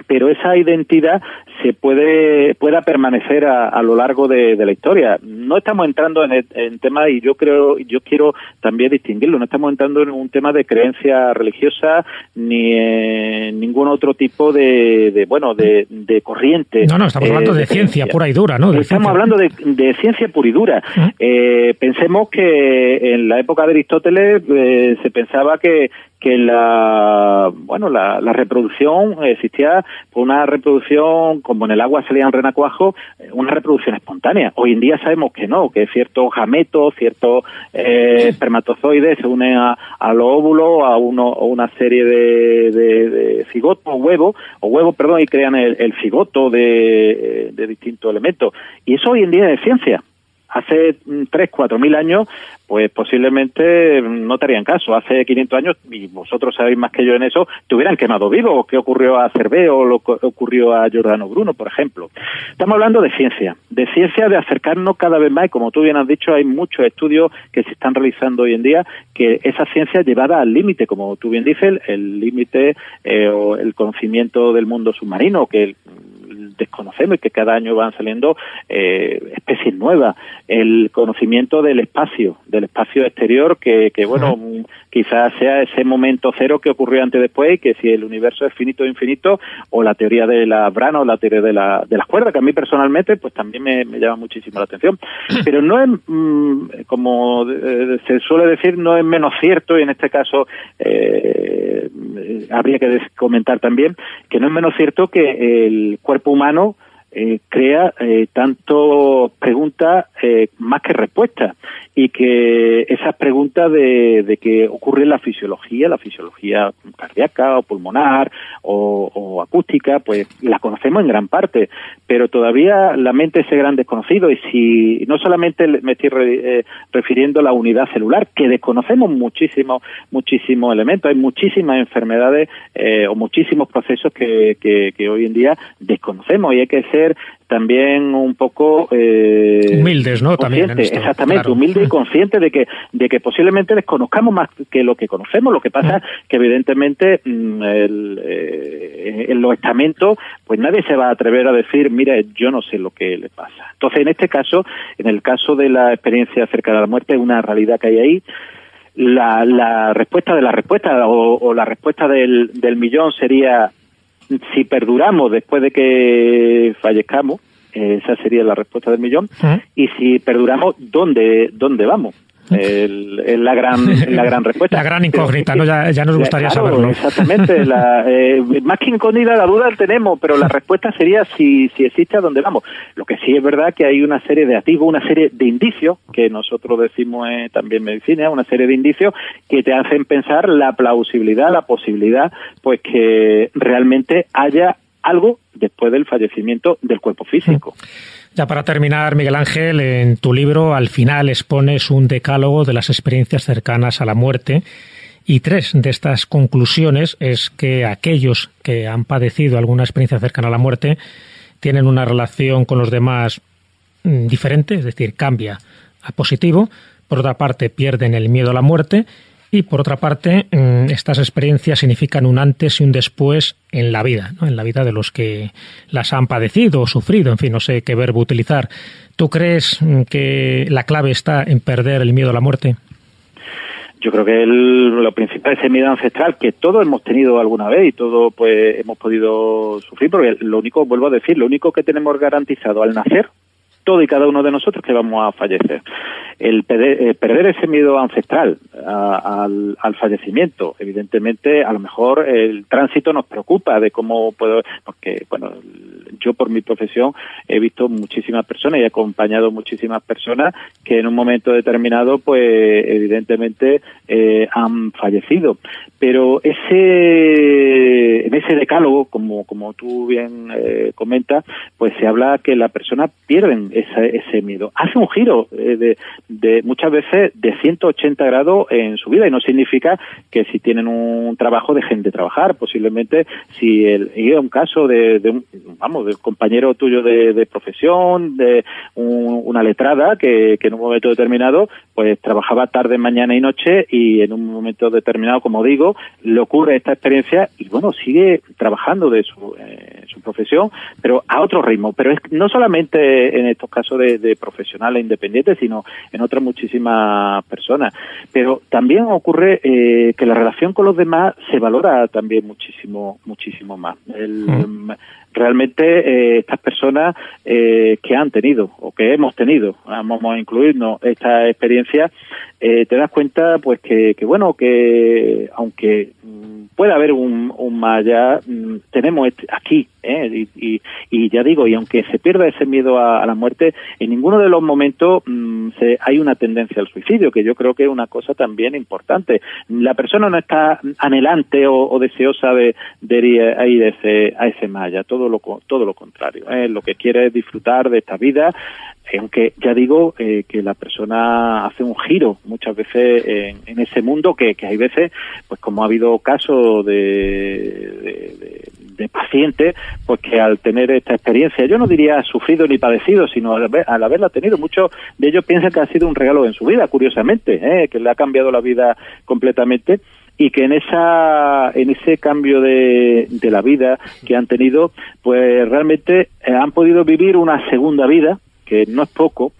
pero esa identidad se puede pueda permanecer a, a lo largo de, de, la historia. No estamos entrando en, en temas y yo creo yo quiero también distinguirlo. No estamos entrando en un tema de creencia religiosa ni en ningún otro tipo de, de bueno de, de, corriente. No, no, estamos hablando de, ciencia pura y dura, ¿no? estamos hablando de, ciencia pura y dura. Eh, pensemos que en la época de Aristóteles eh, se pensaba que que la bueno la, la reproducción existía una reproducción como en el agua salían renacuajos eh, una reproducción espontánea. Hoy en día sabemos que no que ciertos gametos ciertos eh, espermatozoides se unen a, al óvulo a uno a una serie de, de, de cigotos o huevos o huevos perdón y crean el, el cigoto de, de distintos elementos. Y eso hoy en día es ciencia hace tres, cuatro mil años, pues posiblemente no te harían caso. Hace 500 años, y vosotros sabéis más que yo en eso, te hubieran quemado vivo. ¿Qué ocurrió a Cervé o lo que ocurrió a Giordano Bruno, por ejemplo? Estamos hablando de ciencia, de ciencia de acercarnos cada vez más, y como tú bien has dicho, hay muchos estudios que se están realizando hoy en día, que esa ciencia llevada al límite, como tú bien dices, el límite eh, o el conocimiento del mundo submarino, que desconocemos y que cada año van saliendo eh, especies nuevas, el conocimiento del espacio, del espacio exterior, que, que bueno, quizás sea ese momento cero que ocurrió antes después, y que si el universo es finito o infinito, o la teoría de la brana o la teoría de, la, de las cuerdas, que a mí personalmente pues también me, me llama muchísimo la atención. Pero no es, mmm, como eh, se suele decir, no es menos cierto, y en este caso eh, habría que comentar también, que no es menos cierto que el cuerpo humano eh, crea eh, tanto preguntas eh, más que respuestas y que esas preguntas de, de que ocurre la fisiología, la fisiología cardíaca o pulmonar o, acústica, pues la conocemos en gran parte, pero todavía la mente es ese gran desconocido y si no solamente me estoy eh, refiriendo a la unidad celular, que desconocemos muchísimos muchísimos elementos, hay muchísimas enfermedades eh, o muchísimos procesos que, que, que hoy en día desconocemos y hay que ser también un poco eh, humildes, ¿no? También esto, exactamente, claro. humilde y consciente de que de que posiblemente desconozcamos más que lo que conocemos. Lo que pasa es que evidentemente mm, el, eh, en los estamentos, pues nadie se va a atrever a decir, mira, yo no sé lo que le pasa. Entonces, en este caso, en el caso de la experiencia cerca de la muerte, una realidad que hay ahí. La, la respuesta de la respuesta o, o la respuesta del, del millón sería si perduramos después de que fallezcamos, esa sería la respuesta del millón, y si perduramos, ¿dónde, dónde vamos? El, el, la gran la gran respuesta. La gran incógnita pero, no ya, ya nos gustaría claro, saberlo. exactamente la, eh, más que incógnita la duda la tenemos pero la respuesta sería si si existe a dónde vamos. Lo que sí es verdad que hay una serie de activos una serie de indicios que nosotros decimos eh, también medicina una serie de indicios que te hacen pensar la plausibilidad la posibilidad pues que realmente haya algo después del fallecimiento del cuerpo físico. Ya para terminar, Miguel Ángel, en tu libro al final expones un decálogo de las experiencias cercanas a la muerte y tres de estas conclusiones es que aquellos que han padecido alguna experiencia cercana a la muerte tienen una relación con los demás mm, diferente, es decir, cambia a positivo. Por otra parte, pierden el miedo a la muerte y por otra parte, mm, estas experiencias significan un antes y un después en la vida, ¿no? en la vida de los que las han padecido o sufrido, en fin, no sé qué verbo utilizar. ¿Tú crees mm, que la clave está en perder el miedo a la muerte? Yo creo que el, lo principal es el miedo ancestral que todos hemos tenido alguna vez y todos pues hemos podido sufrir, porque lo único, vuelvo a decir, lo único que tenemos garantizado al nacer todo y cada uno de nosotros que vamos a fallecer. El perder, eh, perder ese miedo ancestral al, al, fallecimiento, evidentemente, a lo mejor el tránsito nos preocupa de cómo puedo, porque, bueno, yo por mi profesión he visto muchísimas personas y he acompañado muchísimas personas que en un momento determinado, pues, evidentemente, eh, han fallecido. Pero ese, en ese decálogo, como, como tú bien eh, comentas, pues se habla que la persona pierden ese, ese miedo. Hace un giro eh, de, de muchas veces de 180 grados en su vida y no significa que si tienen un trabajo dejen de trabajar. Posiblemente si el, y un caso de, de un, vamos, de compañero tuyo de, de profesión, de un- una letrada que, que en un momento determinado pues trabajaba tarde, mañana y noche y en un momento determinado, como digo, le ocurre esta experiencia y bueno, sigue trabajando de su, eh, su profesión, pero a otro ritmo. Pero es no solamente en estos casos de, de profesionales independientes, sino en otras muchísimas personas. Pero también ocurre eh, que la relación con los demás se valora también muchísimo, muchísimo más. El, realmente eh, estas personas eh, que han tenido o que hemos tenido, vamos a incluirnos esta experiencia, eh, te das cuenta pues que, que bueno, que aunque mm, pueda haber un, un mm, tenemos este- aquí, ¿eh? y, y- y ya digo, y aunque se pierda ese miedo a, la muerte, en ninguno de los momentos mm, se- hay una tendencia al suicidio, que yo creo que es una cosa también importante. La persona no está anhelante o, deseosa de, ir a ese, a ese todo lo, co- todo lo contrario. ¿eh? Lo que quiere es disfrutar de esta vida, eh, aunque ya digo eh, que la persona hace un giro muchas veces en, ese mundo que, hay veces, pues como ha habido casos de, de- de- de pacientes, pues que al tener esta experiencia, yo no diría sufrido ni padecido, sino al, haber- al haberla tenido, muchos de ellos piensan que ha sido un regalo en su vida, curiosamente, ¿eh? que le ha cambiado la vida completamente y que en esa en ese cambio de, de la vida que han tenido pues realmente eh, han podido vivir una segunda vida que no es poco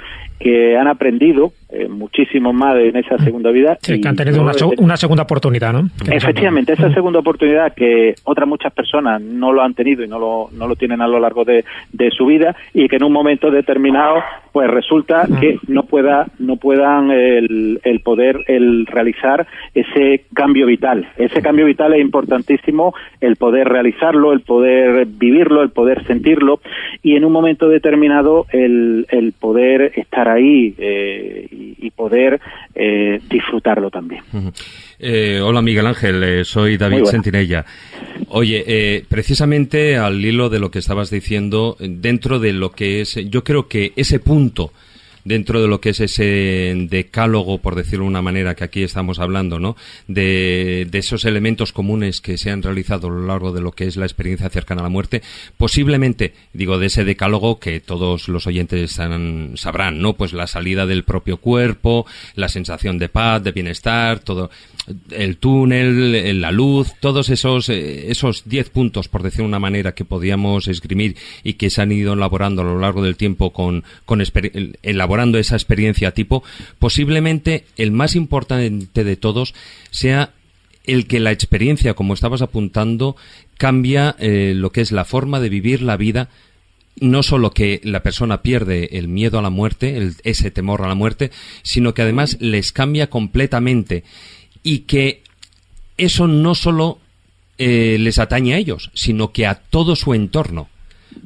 que han aprendido eh, muchísimo más en esa segunda vida Sí, que han tenido una, una segunda oportunidad, ¿no? Efectivamente, esa segunda oportunidad que otras muchas personas no lo han tenido y no lo, no lo tienen a lo largo de, de su vida y que en un momento determinado pues resulta que no pueda no puedan el, el poder el realizar ese cambio vital. Ese cambio vital es importantísimo el poder realizarlo, el poder vivirlo, el poder sentirlo y en un momento determinado el, el poder estar ahí eh, y, y poder eh, disfrutarlo también. Eh, hola Miguel Ángel, eh, soy David. Sentinella. Oye, eh, precisamente al hilo de lo que estabas diciendo, dentro de lo que es, yo creo que ese punto dentro de lo que es ese decálogo, por decirlo de una manera, que aquí estamos hablando, ¿no? De, de esos elementos comunes que se han realizado a lo largo de lo que es la experiencia cercana a la muerte, posiblemente, digo, de ese decálogo que todos los oyentes han- sabrán, ¿no? Pues la salida del propio cuerpo, la sensación de paz, de bienestar, todo, el túnel, la luz, todos esos, eh, esos diez puntos, por decir de una manera, que podíamos esgrimir y que se han ido elaborando a lo largo del tiempo con, con elaborando esa experiencia tipo, posiblemente el más importante de todos sea el que la experiencia, como estabas apuntando, cambia eh, lo que es la forma de vivir la vida. No solo que la persona pierde el miedo a la muerte, el- ese temor a la muerte, sino que además les cambia completamente y que eso no solo eh, les atañe a ellos, sino que a todo su entorno.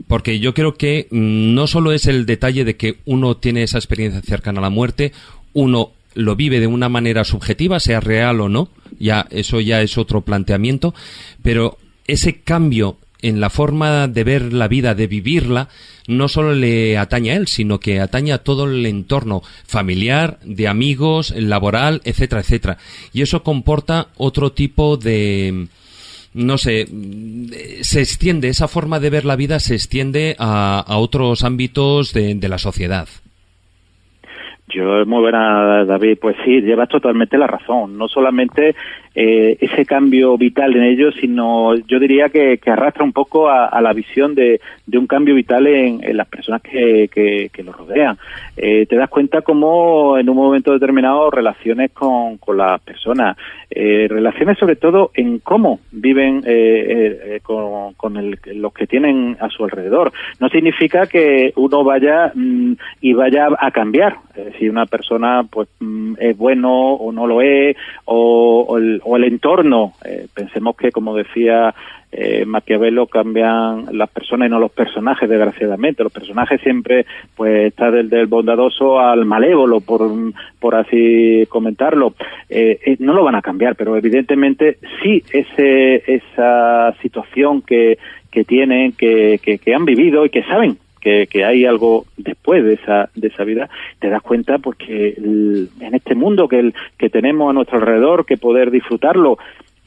Porque yo creo que mm, no solo es el detalle de que uno tiene esa experiencia cercana a la muerte, uno lo vive de una manera subjetiva, sea real o no, ya eso ya es otro planteamiento, pero ese cambio en la forma de ver la vida, de vivirla, no solo le atañe a él, sino que atañe a todo el entorno familiar, de amigos, laboral, etcétera, etcétera. Y eso comporta otro tipo de, no sé, se extiende, esa forma de ver la vida se extiende a, a otros ámbitos de, de la sociedad. Yo, muy buena, David. Pues sí, llevas totalmente la razón. No solamente eh, ese cambio vital en ellos, sino yo diría que, que arrastra un poco a, a la visión de, un cambio vital en, en las personas que, que, que los rodean. Eh, te das cuenta cómo en un momento determinado relaciones con, con las personas, eh, relaciones sobre todo en cómo viven eh, eh, con, con el- los que tienen a su alrededor. No significa que uno vaya mm, y vaya a cambiar. Eh, si una persona pues mm, es bueno o no lo es, o, o el, o el entorno. Eh, pensemos que, como decía eh, Maquiavelo, cambian las personas y no los personajes, desgraciadamente. Los personajes siempre, pues, está del, bondadoso al malévolo, por, por así comentarlo. Eh, eh, no lo van a cambiar, pero evidentemente sí ese, esa situación que, que tienen, que, que han vivido y que saben que, que hay algo después de esa, de esa vida, te das cuenta pues que el- en este mundo que, el, que tenemos a nuestro alrededor, que poder disfrutarlo,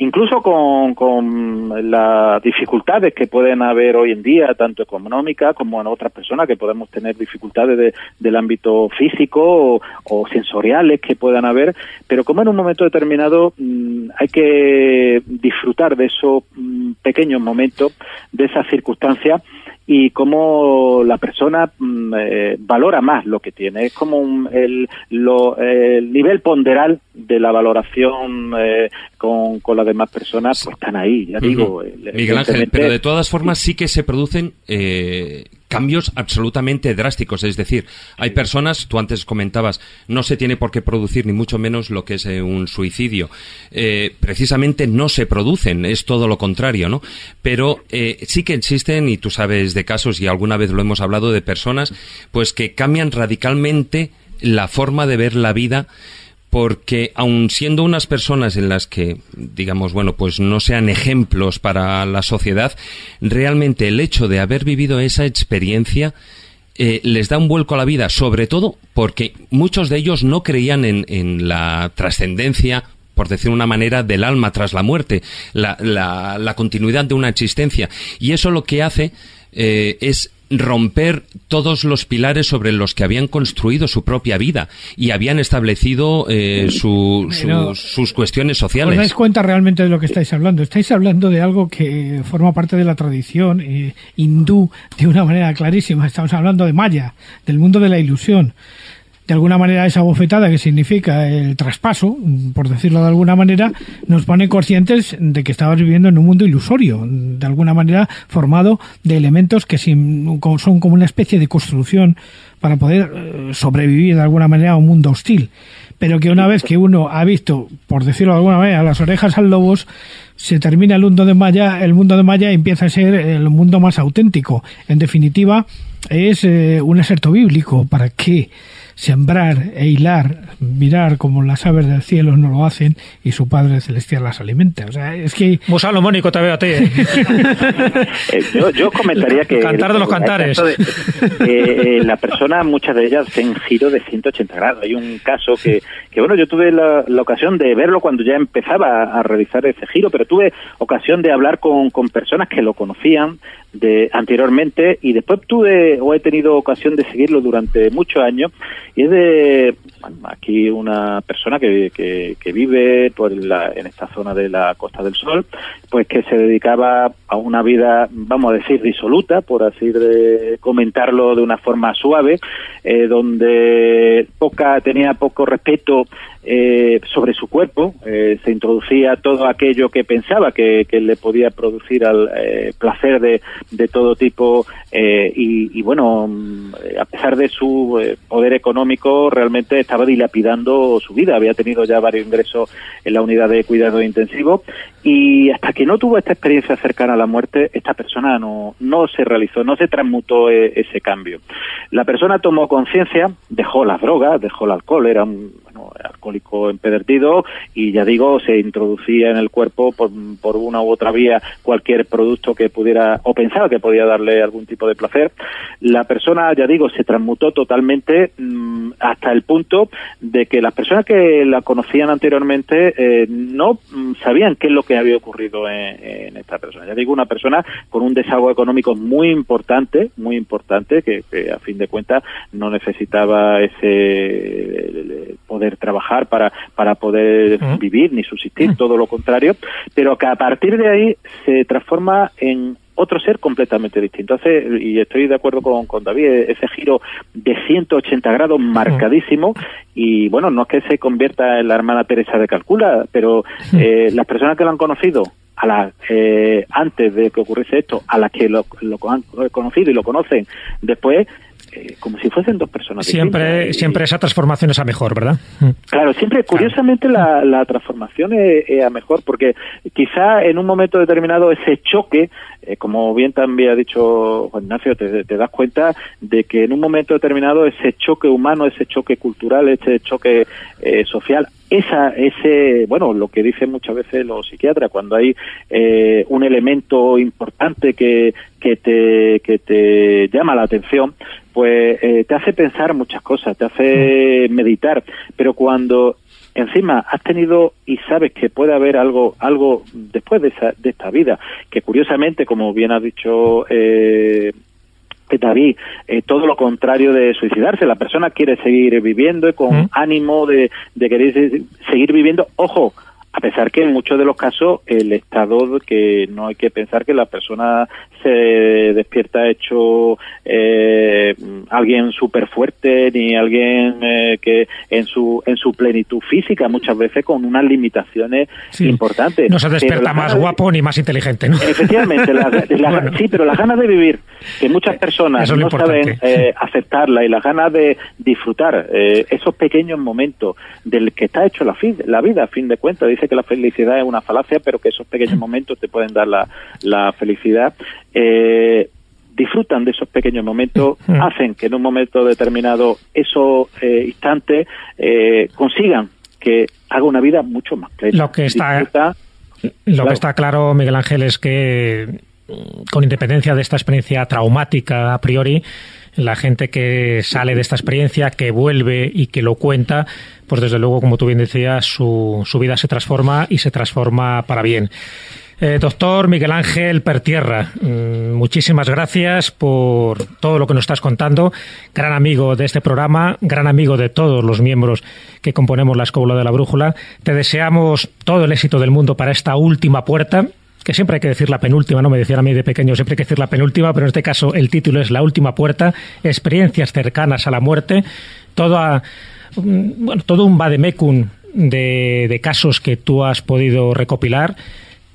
incluso con, con las dificultades que pueden haber hoy en día, tanto económicas como en otras personas que podemos tener dificultades de- del ámbito físico o, o sensoriales que puedan haber, pero como en un momento determinado mm, hay que disfrutar de esos mm, pequeños momentos, de esas circunstancias y cómo la persona mm, eh, valora más lo que tiene. Es como un- el, lo- el nivel ponderal de la valoración eh, con, con las demás personas, pues están ahí, ya digo. Miguel Ángel, pero de todas formas sí que se producen eh, cambios absolutamente drásticos. Es decir, hay personas, tú antes comentabas, no se tiene por qué producir ni mucho menos lo que es eh, un suicidio. Eh, precisamente no se producen, es todo lo contrario, ¿no? Pero eh, sí que existen, y tú sabes de casos, y alguna vez lo hemos hablado, de personas pues que cambian radicalmente la forma de ver la vida porque aun siendo unas personas en las que digamos bueno pues no sean ejemplos para la sociedad realmente el hecho de haber vivido esa experiencia eh, les da un vuelco a la vida sobre todo porque muchos de ellos no creían en, en la trascendencia por decir una manera, del alma tras la muerte, la, la- la continuidad de una existencia. Y eso lo que hace eh, es romper todos los pilares sobre los que habían construido su propia vida y habían establecido eh, su- sus- cuestiones ¿Os dais sociales. cuenta realmente de lo que estáis hablando? Estáis hablando de algo que forma parte de la tradición eh, hindú de una manera clarísima. Estamos hablando de Maya, del mundo de la ilusión. De alguna manera esa bofetada que significa el traspaso, por decirlo de alguna manera, nos pone conscientes de que estabas viviendo en un mundo ilusorio, de alguna manera formado de elementos que son como una especie de construcción para poder eh, sobrevivir de alguna manera a un mundo hostil. Pero que una vez que uno ha visto, por decirlo de alguna manera, las orejas al lobos, se termina el mundo de Maya, el mundo de Maya empieza a ser el mundo más auténtico. En definitiva, es eh, un aserto bíblico. Para que sembrar e hilar, mirar como las aves del cielo no lo hacen y su Padre Celestial las alimenta. O sea, es que... Muy salomónico te veo a ti. ¿eh? Eh, yo, yo comentaría que Cantar de los cantares. de- eh, eh, la persona, muchas de ellas, hacen giro de 180 grados. Hay un caso que, que bueno, yo tuve la, la ocasión de verlo cuando ya empezaba a, a realizar ese giro, pero tuve ocasión de hablar con, con personas que lo conocían de anteriormente y después tuve o he tenido ocasión de seguirlo durante muchos años de aquí una persona que, que, que vive por la, en esta zona de la Costa del Sol, pues que se dedicaba a una vida, vamos a decir, disoluta, por así de comentarlo de una forma suave, eh, donde poca tenía poco respeto eh, sobre su cuerpo, eh, se introducía todo aquello que pensaba que, que le podía producir al placer de, de todo tipo y, y bueno, mm, a pesar de su poder económico, realmente estaba dilapidando su vida, había tenido ya varios ingresos en la unidad de cuidado intensivo y hasta que no tuvo esta experiencia cercana a la muerte, esta persona no, no se realizó, no se transmutó eh, ese cambio. La persona tomó conciencia, dejó las drogas, dejó el alcohol, era un bueno, alcohólico empedernido y ya digo, se introducía en el cuerpo por, por una u otra vía cualquier producto que pudiera o pensaba que podía darle algún tipo de placer. La persona, ya digo, se transmutó totalmente mm, hasta el punto de que las personas que la conocían anteriormente eh, no mm, sabían qué es lo que había ocurrido en, en esta persona. Ya digo, una persona con un desahogo económico muy importante, muy importante, que, que a fin de cuentas no necesitaba ese poder trabajar para, para poder vivir ni subsistir, todo lo contrario, pero que a partir de ahí se transforma en otro ser completamente distinto. Hace, y estoy de acuerdo con, con David, ese giro de 180 grados marcadísimo y bueno, no es que se convierta en la hermana Teresa de Calcula, pero eh, las personas que lo han conocido a la, eh, antes de que ocurriese esto, a las que lo, lo han conocido y lo conocen después, eh, como si fuesen dos personas siempre siempre esa transformación es a mejor verdad Claro, siempre, curiosamente, la, la transformación es, es a mejor, porque quizá en un momento determinado ese choque, eh, como bien también ha dicho Juan Ignacio, te, te das cuenta de que en un momento determinado ese choque humano, ese choque cultural, ese choque eh, social, esa, ese, bueno, lo que dicen muchas veces los psiquiatras, cuando hay eh, un elemento importante que, que, te, que te llama la atención, pues eh, te hace pensar muchas cosas, te hace meditar, pero cuando encima has tenido y sabes que puede haber algo algo después de, esa, de esta vida, que curiosamente, como bien ha dicho eh, David, eh, todo lo contrario de suicidarse. La persona quiere seguir viviendo y con ánimo de, de querer se- seguir viviendo. Ojo, a pesar que en muchos de los casos el estado que no hay que pensar que la persona se despierta hecho eh, alguien súper fuerte ni alguien eh, que en su en su plenitud física muchas veces con unas limitaciones importantes no se despierta más de- guapo ni más inteligente ¿no? Efectivamente, la- la- sí, pero las ganas de vivir, que muchas personas es lo no saben eh, aceptarla y las ganas de disfrutar eh, esos pequeños momentos del que está hecho la, la vida, a fin de cuentas. Dice que la felicidad es una falacia, pero que esos pequeños momentos te pueden dar la, la felicidad. Eh, disfrutan de esos pequeños momentos, hacen que en un momento determinado esos eh, instantes eh, consigan que haga una vida mucho más plena. Lo que está- Disfruta Lo Claro. que está claro, Miguel Ángel, es que mm, con independencia de esta experiencia traumática a priori, la gente que sale de esta experiencia, que vuelve y que lo cuenta, pues desde luego, como tú bien decías, su, su vida se transforma y se transforma para bien. Eh, doctor Miguel Ángel Pertierra, mm, muchísimas gracias por todo lo que nos estás contando. Gran amigo de este programa, gran amigo de todos los miembros que componemos la Escóbula de la Brújula. Te deseamos todo el éxito del mundo para esta última puerta, que siempre hay que decir la penúltima, no me decían a mí de pequeño, siempre hay que decir la penúltima, pero en este caso el título es La última puerta, experiencias cercanas a la muerte, toda, mm, todo un vademecum de, de casos que tú has podido recopilar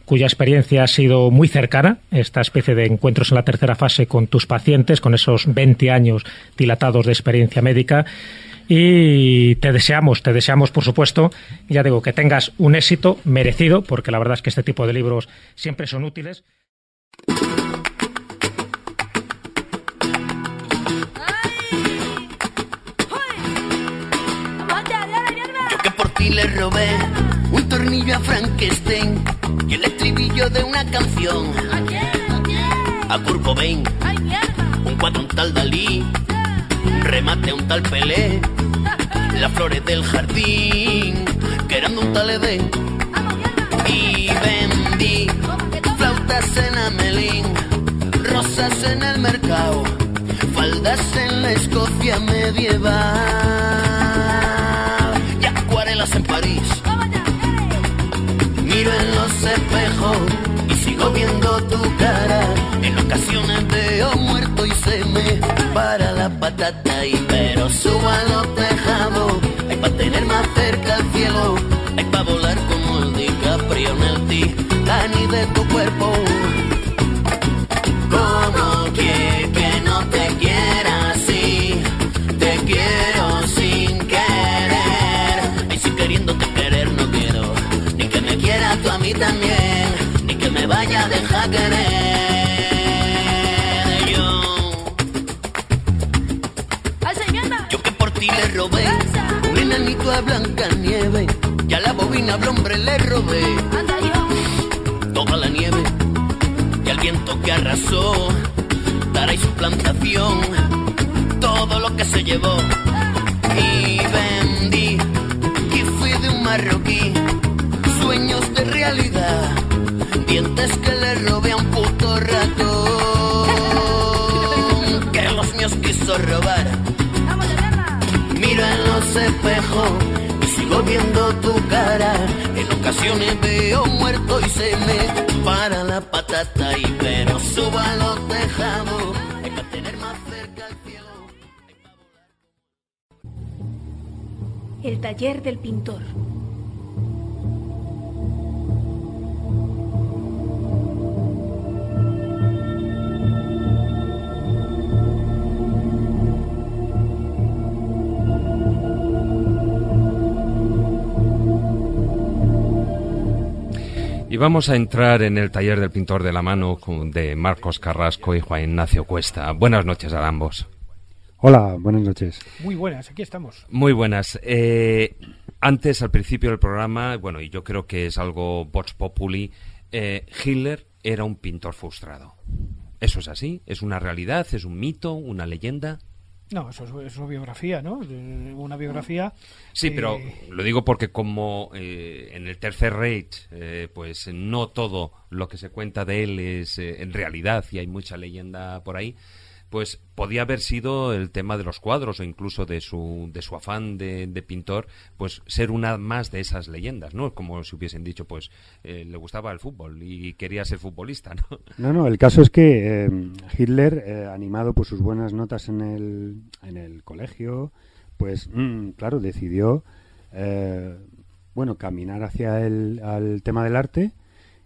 cuya experiencia ha sido muy cercana, esta especie de encuentros en la tercera fase con tus pacientes, con esos 20 años dilatados de experiencia médica. Y te deseamos, te deseamos, por supuesto, ya digo, que tengas un éxito merecido, porque la verdad es que este tipo de libros siempre son útiles. Yo que por ti le robé un tornillo a Frankenstein y el estribillo de una canción. A Kurt Cobain, un cuadro un tal Dalí, remate un tal Pelé, las flores del jardín, que eran de un tal Edén. Y vendí flautas en Amelín, rosas en el mercado, faldas en la Escocia medieval y acuarelas en París. Miro en los espejos y sigo viendo tu cara. En ocasiones muerto y se me para la patata y pero subo a los tejados. Hay para tener más cerca el cielo, hay para volar como el DiCaprio en el Titanic de tu cuerpo. A Blanca Nieve, y a la bobina al hombre le robé. Toda la nieve y al viento que arrasó, Tara y su plantación, todo lo que se llevó. Y vendí, que fui de un marroquí, sueños de realidad, dientes que le robé a un puto ratón, que los míos quiso robar. Los espejos y sigo viendo tu cara. En ocasiones veo muerto y se me para la patata y pero subo a los para tener más cerca el cielo. El taller del pintor. Y vamos a entrar en el taller del pintor de la mano con- de Marcos Carrasco y Juan Ignacio Cuesta. Buenas noches a ambos. Hola, buenas noches. Muy buenas, aquí estamos. Muy buenas. Eh, antes, al principio del programa, bueno, y yo creo que es algo Vox Populi, eh, Hitler era un pintor frustrado. ¿Eso es así? ¿Es una realidad? ¿Es un mito? ¿Una leyenda? No, eso es, es una biografía, ¿no? Eh, Una biografía. Sí, eh, pero lo digo porque como eh, en el Tercer Reich, eh, pues no todo lo que se cuenta de él es eh, en realidad y hay mucha leyenda por ahí, pues podía haber sido el tema de los cuadros o incluso de su, de su afán de, de pintor, pues ser una más de esas leyendas, ¿no? Como si hubiesen dicho, pues eh, le gustaba el fútbol y quería ser futbolista, ¿no? No, no, el caso es que eh, Hitler, eh, animado por sus buenas notas en el, en el colegio, pues mm, claro, decidió, bueno, caminar hacia el al tema del arte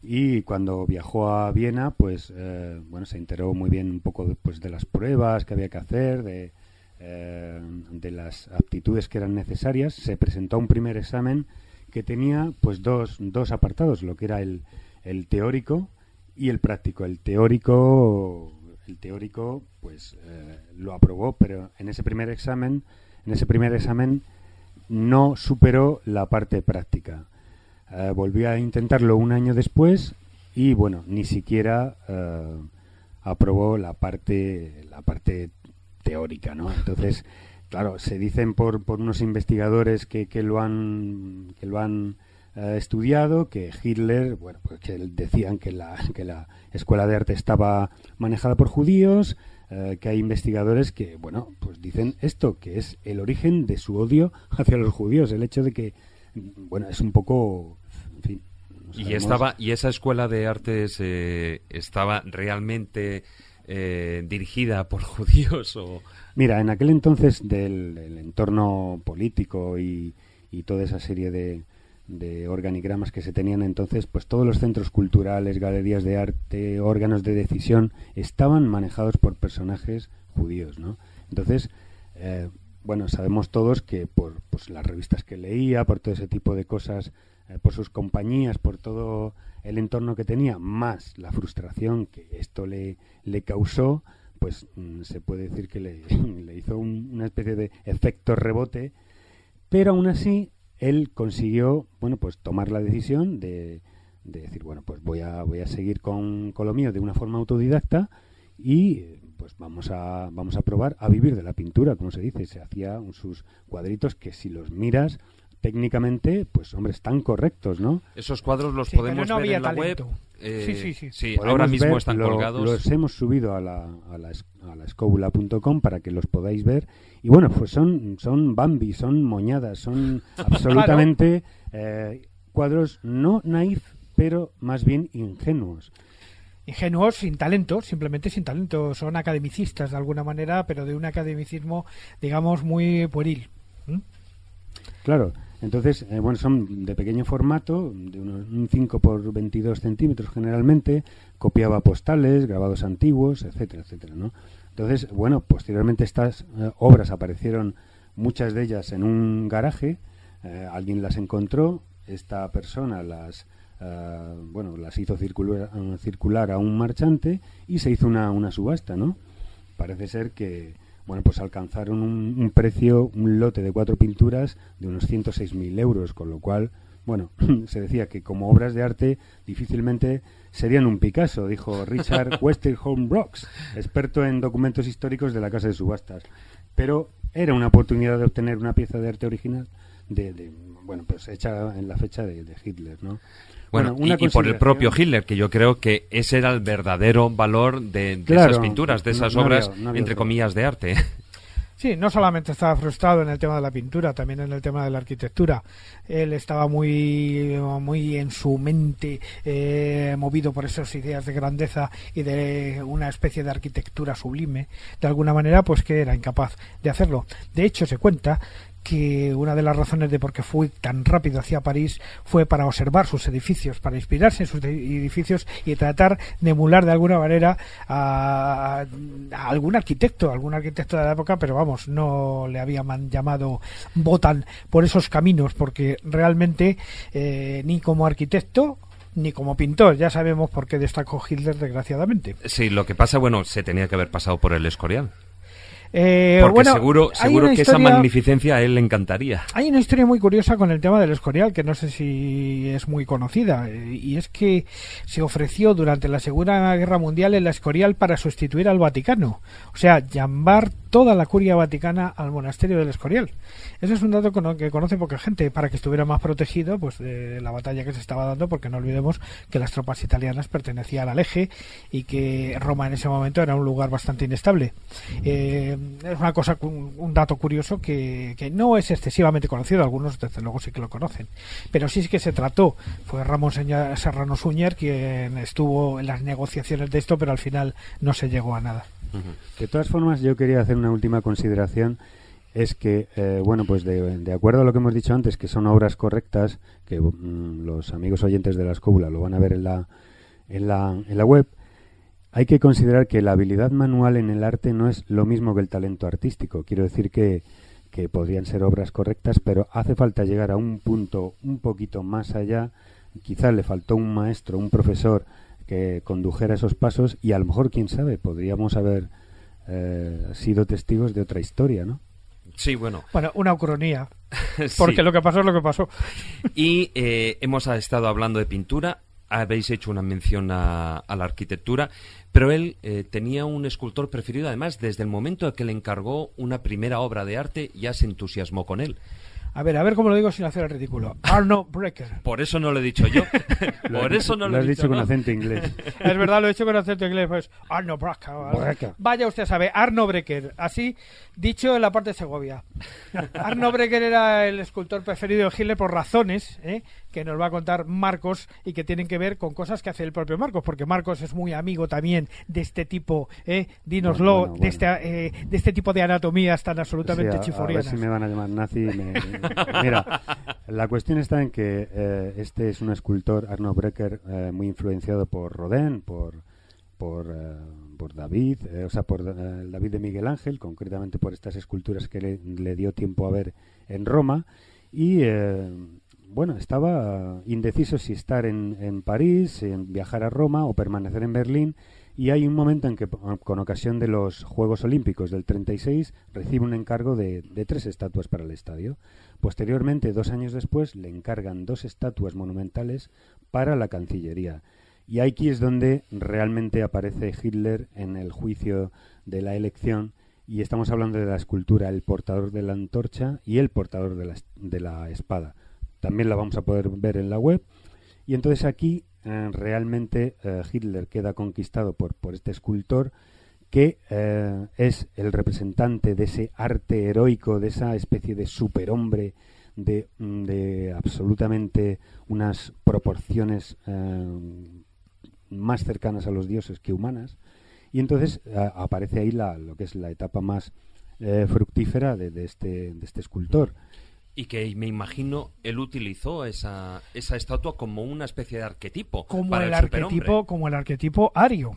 y cuando viajó a Viena, pues, eh, bueno, se enteró muy bien un poco pues, de las pruebas que había que hacer, de, eh, de las aptitudes que eran necesarias. Se presentó un primer examen que tenía, pues, dos, dos apartados, lo que era el, el teórico y el práctico. El teórico, el teórico, pues eh, lo aprobó, pero en ese primer examen, en ese primer examen no superó la parte práctica. Eh, volvió a intentarlo un año después y bueno, ni siquiera eh, aprobó la parte, la parte teórica, ¿no? Entonces, claro, se dicen por, por unos investigadores que, que lo han, que lo han eh, estudiado, que Hitler, bueno, pues que decían que la, que la escuela de arte estaba manejada por judíos, eh, que hay investigadores que, bueno, pues dicen esto, que es el origen de su odio hacia los judíos, el hecho de que, bueno, es un poco, en fin. no Y sabemos- estaba y esa escuela de artes eh, estaba realmente eh, dirigida por judíos o Mira, en aquel entonces del, del entorno político y, y toda esa serie de, de organigramas que se tenían entonces, pues todos los centros culturales, galerías de arte, órganos de decisión, estaban manejados por personajes judíos, ¿no? Entonces, eh, bueno, sabemos todos que por pues, las revistas que leía, por todo ese tipo de cosas, eh, por sus compañías, por todo el entorno que tenía, más la frustración que esto le, le causó, pues mm, se puede decir que le, le hizo un- una especie de efecto rebote, pero aún así él consiguió, bueno, pues tomar la decisión de, de decir, bueno, pues voy a, voy a seguir con, con lo mío de una forma autodidacta y pues vamos a, vamos a probar a vivir de la pintura, como se dice. Se hacía un- sus cuadritos que si los miras técnicamente, pues hombre, están correctos, ¿no? esos cuadros los Sí, pero podemos no ver había en la talento. web. Eh, Sí, sí, sí. ahora mismo ver, están lo- colgados. Los hemos subido a la, a la, es- a la escóbula.com para que los podáis ver. Y bueno, pues son, son Bambi, son moñadas, son absolutamente eh, cuadros no naif, pero más bien ingenuos. Ingenuos, sin talento, simplemente sin talento. Son academicistas de alguna manera, pero de un academicismo, digamos, muy pueril. Claro, entonces, eh, bueno, son de pequeño formato, de unos un 5 por 22 centímetros generalmente, copiaba postales, grabados antiguos, etcétera, etcétera, ¿no? Entonces, bueno, posteriormente estas eh, obras aparecieron, muchas de ellas en un garaje, eh, alguien las encontró, esta persona las, eh, bueno, las hizo circular, circular a un marchante y se hizo una, una subasta, ¿no? Parece ser que, bueno, pues alcanzaron un, un precio, un lote de cuatro pinturas de unos 106.000 euros, con lo cual, bueno, se decía que como obras de arte difícilmente serían un Picasso, dijo Richard Westerholm Brooks, experto en documentos históricos de la casa de subastas. Pero era una oportunidad de obtener una pieza de arte original de, de, bueno, pues hecha en la fecha de, de Hitler, ¿no? Bueno, y- y, por el propio Hitler, que yo creo que ese era el verdadero valor de, de Claro, esas pinturas, de no- esas no había- obras, no había entre otro. comillas, de arte. Sí, no solamente estaba frustrado en el tema de la pintura, también en el tema de la arquitectura. Él estaba muy, muy en su mente eh, movido por esas ideas de grandeza y de una especie de arquitectura sublime. De alguna manera, pues que era incapaz de hacerlo. De hecho, se cuenta que una de las razones de por qué fue tan rápido hacia París fue para observar sus edificios, para inspirarse en sus edificios y tratar de emular de alguna manera a, algún arquitecto, algún arquitecto de la época, pero vamos, no le había man- llamado Botan por esos caminos, porque realmente eh, ni como arquitecto ni como pintor. Ya sabemos por qué destacó Hitler, desgraciadamente. Sí, lo que pasa, bueno, se tenía que haber pasado por el Escorial. Eh, Porque bueno, seguro, seguro que esa magnificencia a él le encantaría. Hay una historia muy curiosa con el tema del Escorial, que no sé si es muy conocida, eh, y es que se ofreció durante la Segunda Guerra Mundial el Escorial para sustituir al Vaticano. O sea, llamar toda la curia vaticana al monasterio del Escorial. Ese es un dato que conoce poca gente, para que estuviera más protegido pues de la batalla que se estaba dando, porque no olvidemos que las tropas italianas pertenecían al eje y que Roma en ese momento era un lugar bastante inestable. Eh, es una cosa, un dato curioso que, no es excesivamente conocido, algunos desde luego sí que lo conocen, pero sí que se trató. Fue Ramón Serrano Suñer quien estuvo en las negociaciones de esto, pero al final no se llegó a nada. De todas formas, yo quería hacer una última consideración. Es que, eh, bueno, pues de, acuerdo a lo que hemos dicho antes, que son obras correctas, que mm, los amigos oyentes de la escóbula lo van a ver en la, en la, en la web, hay que considerar que la habilidad manual en el arte no es lo mismo que el talento artístico. Quiero decir que, que podrían ser obras correctas, pero hace falta llegar a un punto un poquito más allá. Quizás le faltó un maestro, un profesor que condujera esos pasos y a lo mejor, quién sabe, podríamos haber eh, sido testigos de otra historia, ¿no? Sí, bueno. Bueno, una ucronía. Sí. Porque lo que pasó es lo que pasó. Y eh, hemos estado hablando de pintura, habéis hecho una mención a, a la arquitectura, pero él eh, tenía un escultor preferido, además, desde el momento en que le encargó una primera obra de arte, ya se entusiasmó con él. A ver, a ver cómo lo digo sin hacer el ridículo. Arno Brecker. Por eso no lo he dicho yo. Por eso no lo, Lo has he dicho dicho con ¿no? acento inglés. Es verdad, lo he hecho con acento inglés, pues Arno Brecker. Brecker. Vaya usted sabe, Arno Brecker, así dicho en la parte de Segovia. Arno Brecker era el escultor preferido de Hitler por razones ¿eh? Que nos va a contar Marcos y que tienen que ver con cosas que hace el propio Marcos, porque Marcos es muy amigo también de este tipo, ¿eh? dínoslo, Bueno, bueno, De, este, eh, de este tipo de anatomías tan absolutamente Sí, a- a, ver chiforianas. si me van a llamar nazi. me- Mira, la cuestión está en que eh, este es un escultor, Arno Brecker, eh, muy influenciado por Rodin, por, por, eh, por David, eh, o sea, por eh, David de Miguel Ángel, concretamente por estas esculturas que le, le dio tiempo a ver en Roma. Y eh, bueno, estaba indeciso si estar en, en París, en viajar a Roma o permanecer en Berlín. Y hay un momento en que, con ocasión de los Juegos Olímpicos del 36, recibe un encargo de, de tres estatuas para el estadio. Posteriormente, dos años después, le encargan dos estatuas monumentales para la Cancillería. Y aquí es donde realmente aparece Hitler en el juicio de la elección y estamos hablando de la escultura El portador de la antorcha y El portador de la, de la espada. También la vamos a poder ver en la web. Y entonces aquí eh, realmente eh, Hitler queda conquistado por, por este escultor que eh, es el representante de ese arte heroico, de esa especie de superhombre, de, mm, de absolutamente unas proporciones más cercanas a los dioses que humanas. Y entonces aparece ahí la, lo que es la etapa más fructífera de, de este, de este escultor. Y que me imagino él utilizó esa, esa estatua como una especie de arquetipo. como para el, el, arquetipo como el arquetipo ario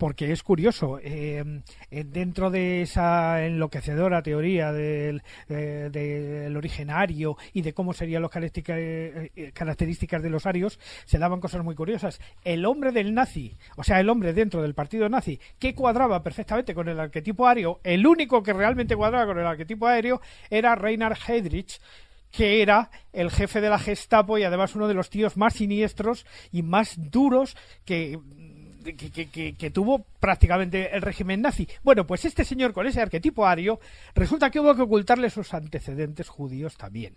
porque es curioso eh, eh, dentro de esa enloquecedora teoría del, eh, del origen ario y de cómo serían las eh, características de los arios se daban cosas muy curiosas. El hombre del nazi o sea el hombre dentro del partido nazi que cuadraba perfectamente con el arquetipo ario el único que realmente cuadraba con el arquetipo aéreo era Reinhard Heydrich que era el jefe de la Gestapo y además uno de los tíos más siniestros y más duros que, que, tuvo prácticamente el régimen nazi. Bueno, pues este señor con ese arquetipo ario, resulta que hubo que ocultarle sus antecedentes judíos también.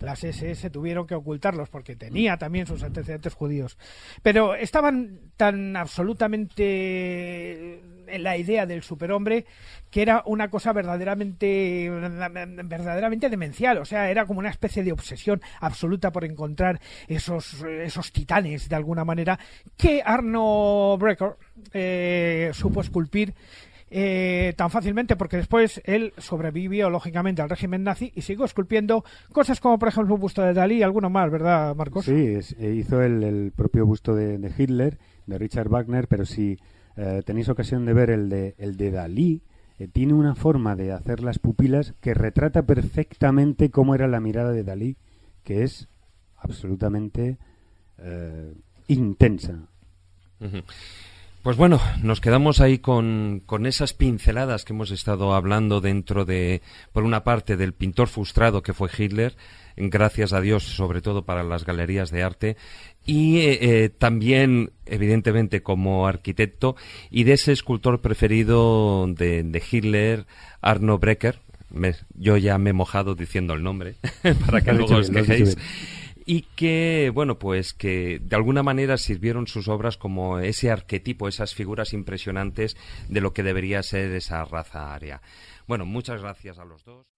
Las SS tuvieron que ocultarlos porque tenía también sus antecedentes judíos. Pero estaban tan absolutamente en la idea del superhombre que era una cosa verdaderamente verdaderamente demencial, o sea, era como una especie de obsesión absoluta por encontrar esos esos titanes de alguna manera que Arno Brecker eh, supo esculpir eh, tan fácilmente porque después él sobrevivió lógicamente al régimen nazi y siguió esculpiendo cosas como por ejemplo un busto de Dalí y alguno más, ¿verdad, Marcos? Sí, es- eh, hizo el, el propio busto de, de Hitler, de Richard Wagner, pero si eh, tenéis ocasión de ver el de, el de Dalí, eh, tiene una forma de hacer las pupilas que retrata perfectamente cómo era la mirada de Dalí, que es absolutamente eh, intensa. Pues bueno, nos quedamos ahí con, con esas pinceladas que hemos estado hablando dentro de, por una parte, del pintor frustrado que fue Hitler, gracias a Dios, sobre todo para las galerías de arte, y eh, eh, también, evidentemente, como arquitecto, y de ese escultor preferido de, de Hitler, Arno Brecker. Me- yo ya me he mojado diciendo el nombre, para que luego os quejéis. Y que, bueno, pues que de alguna manera sirvieron sus obras como ese arquetipo, esas figuras impresionantes de lo que debería ser esa raza aria. Bueno, muchas gracias a los dos.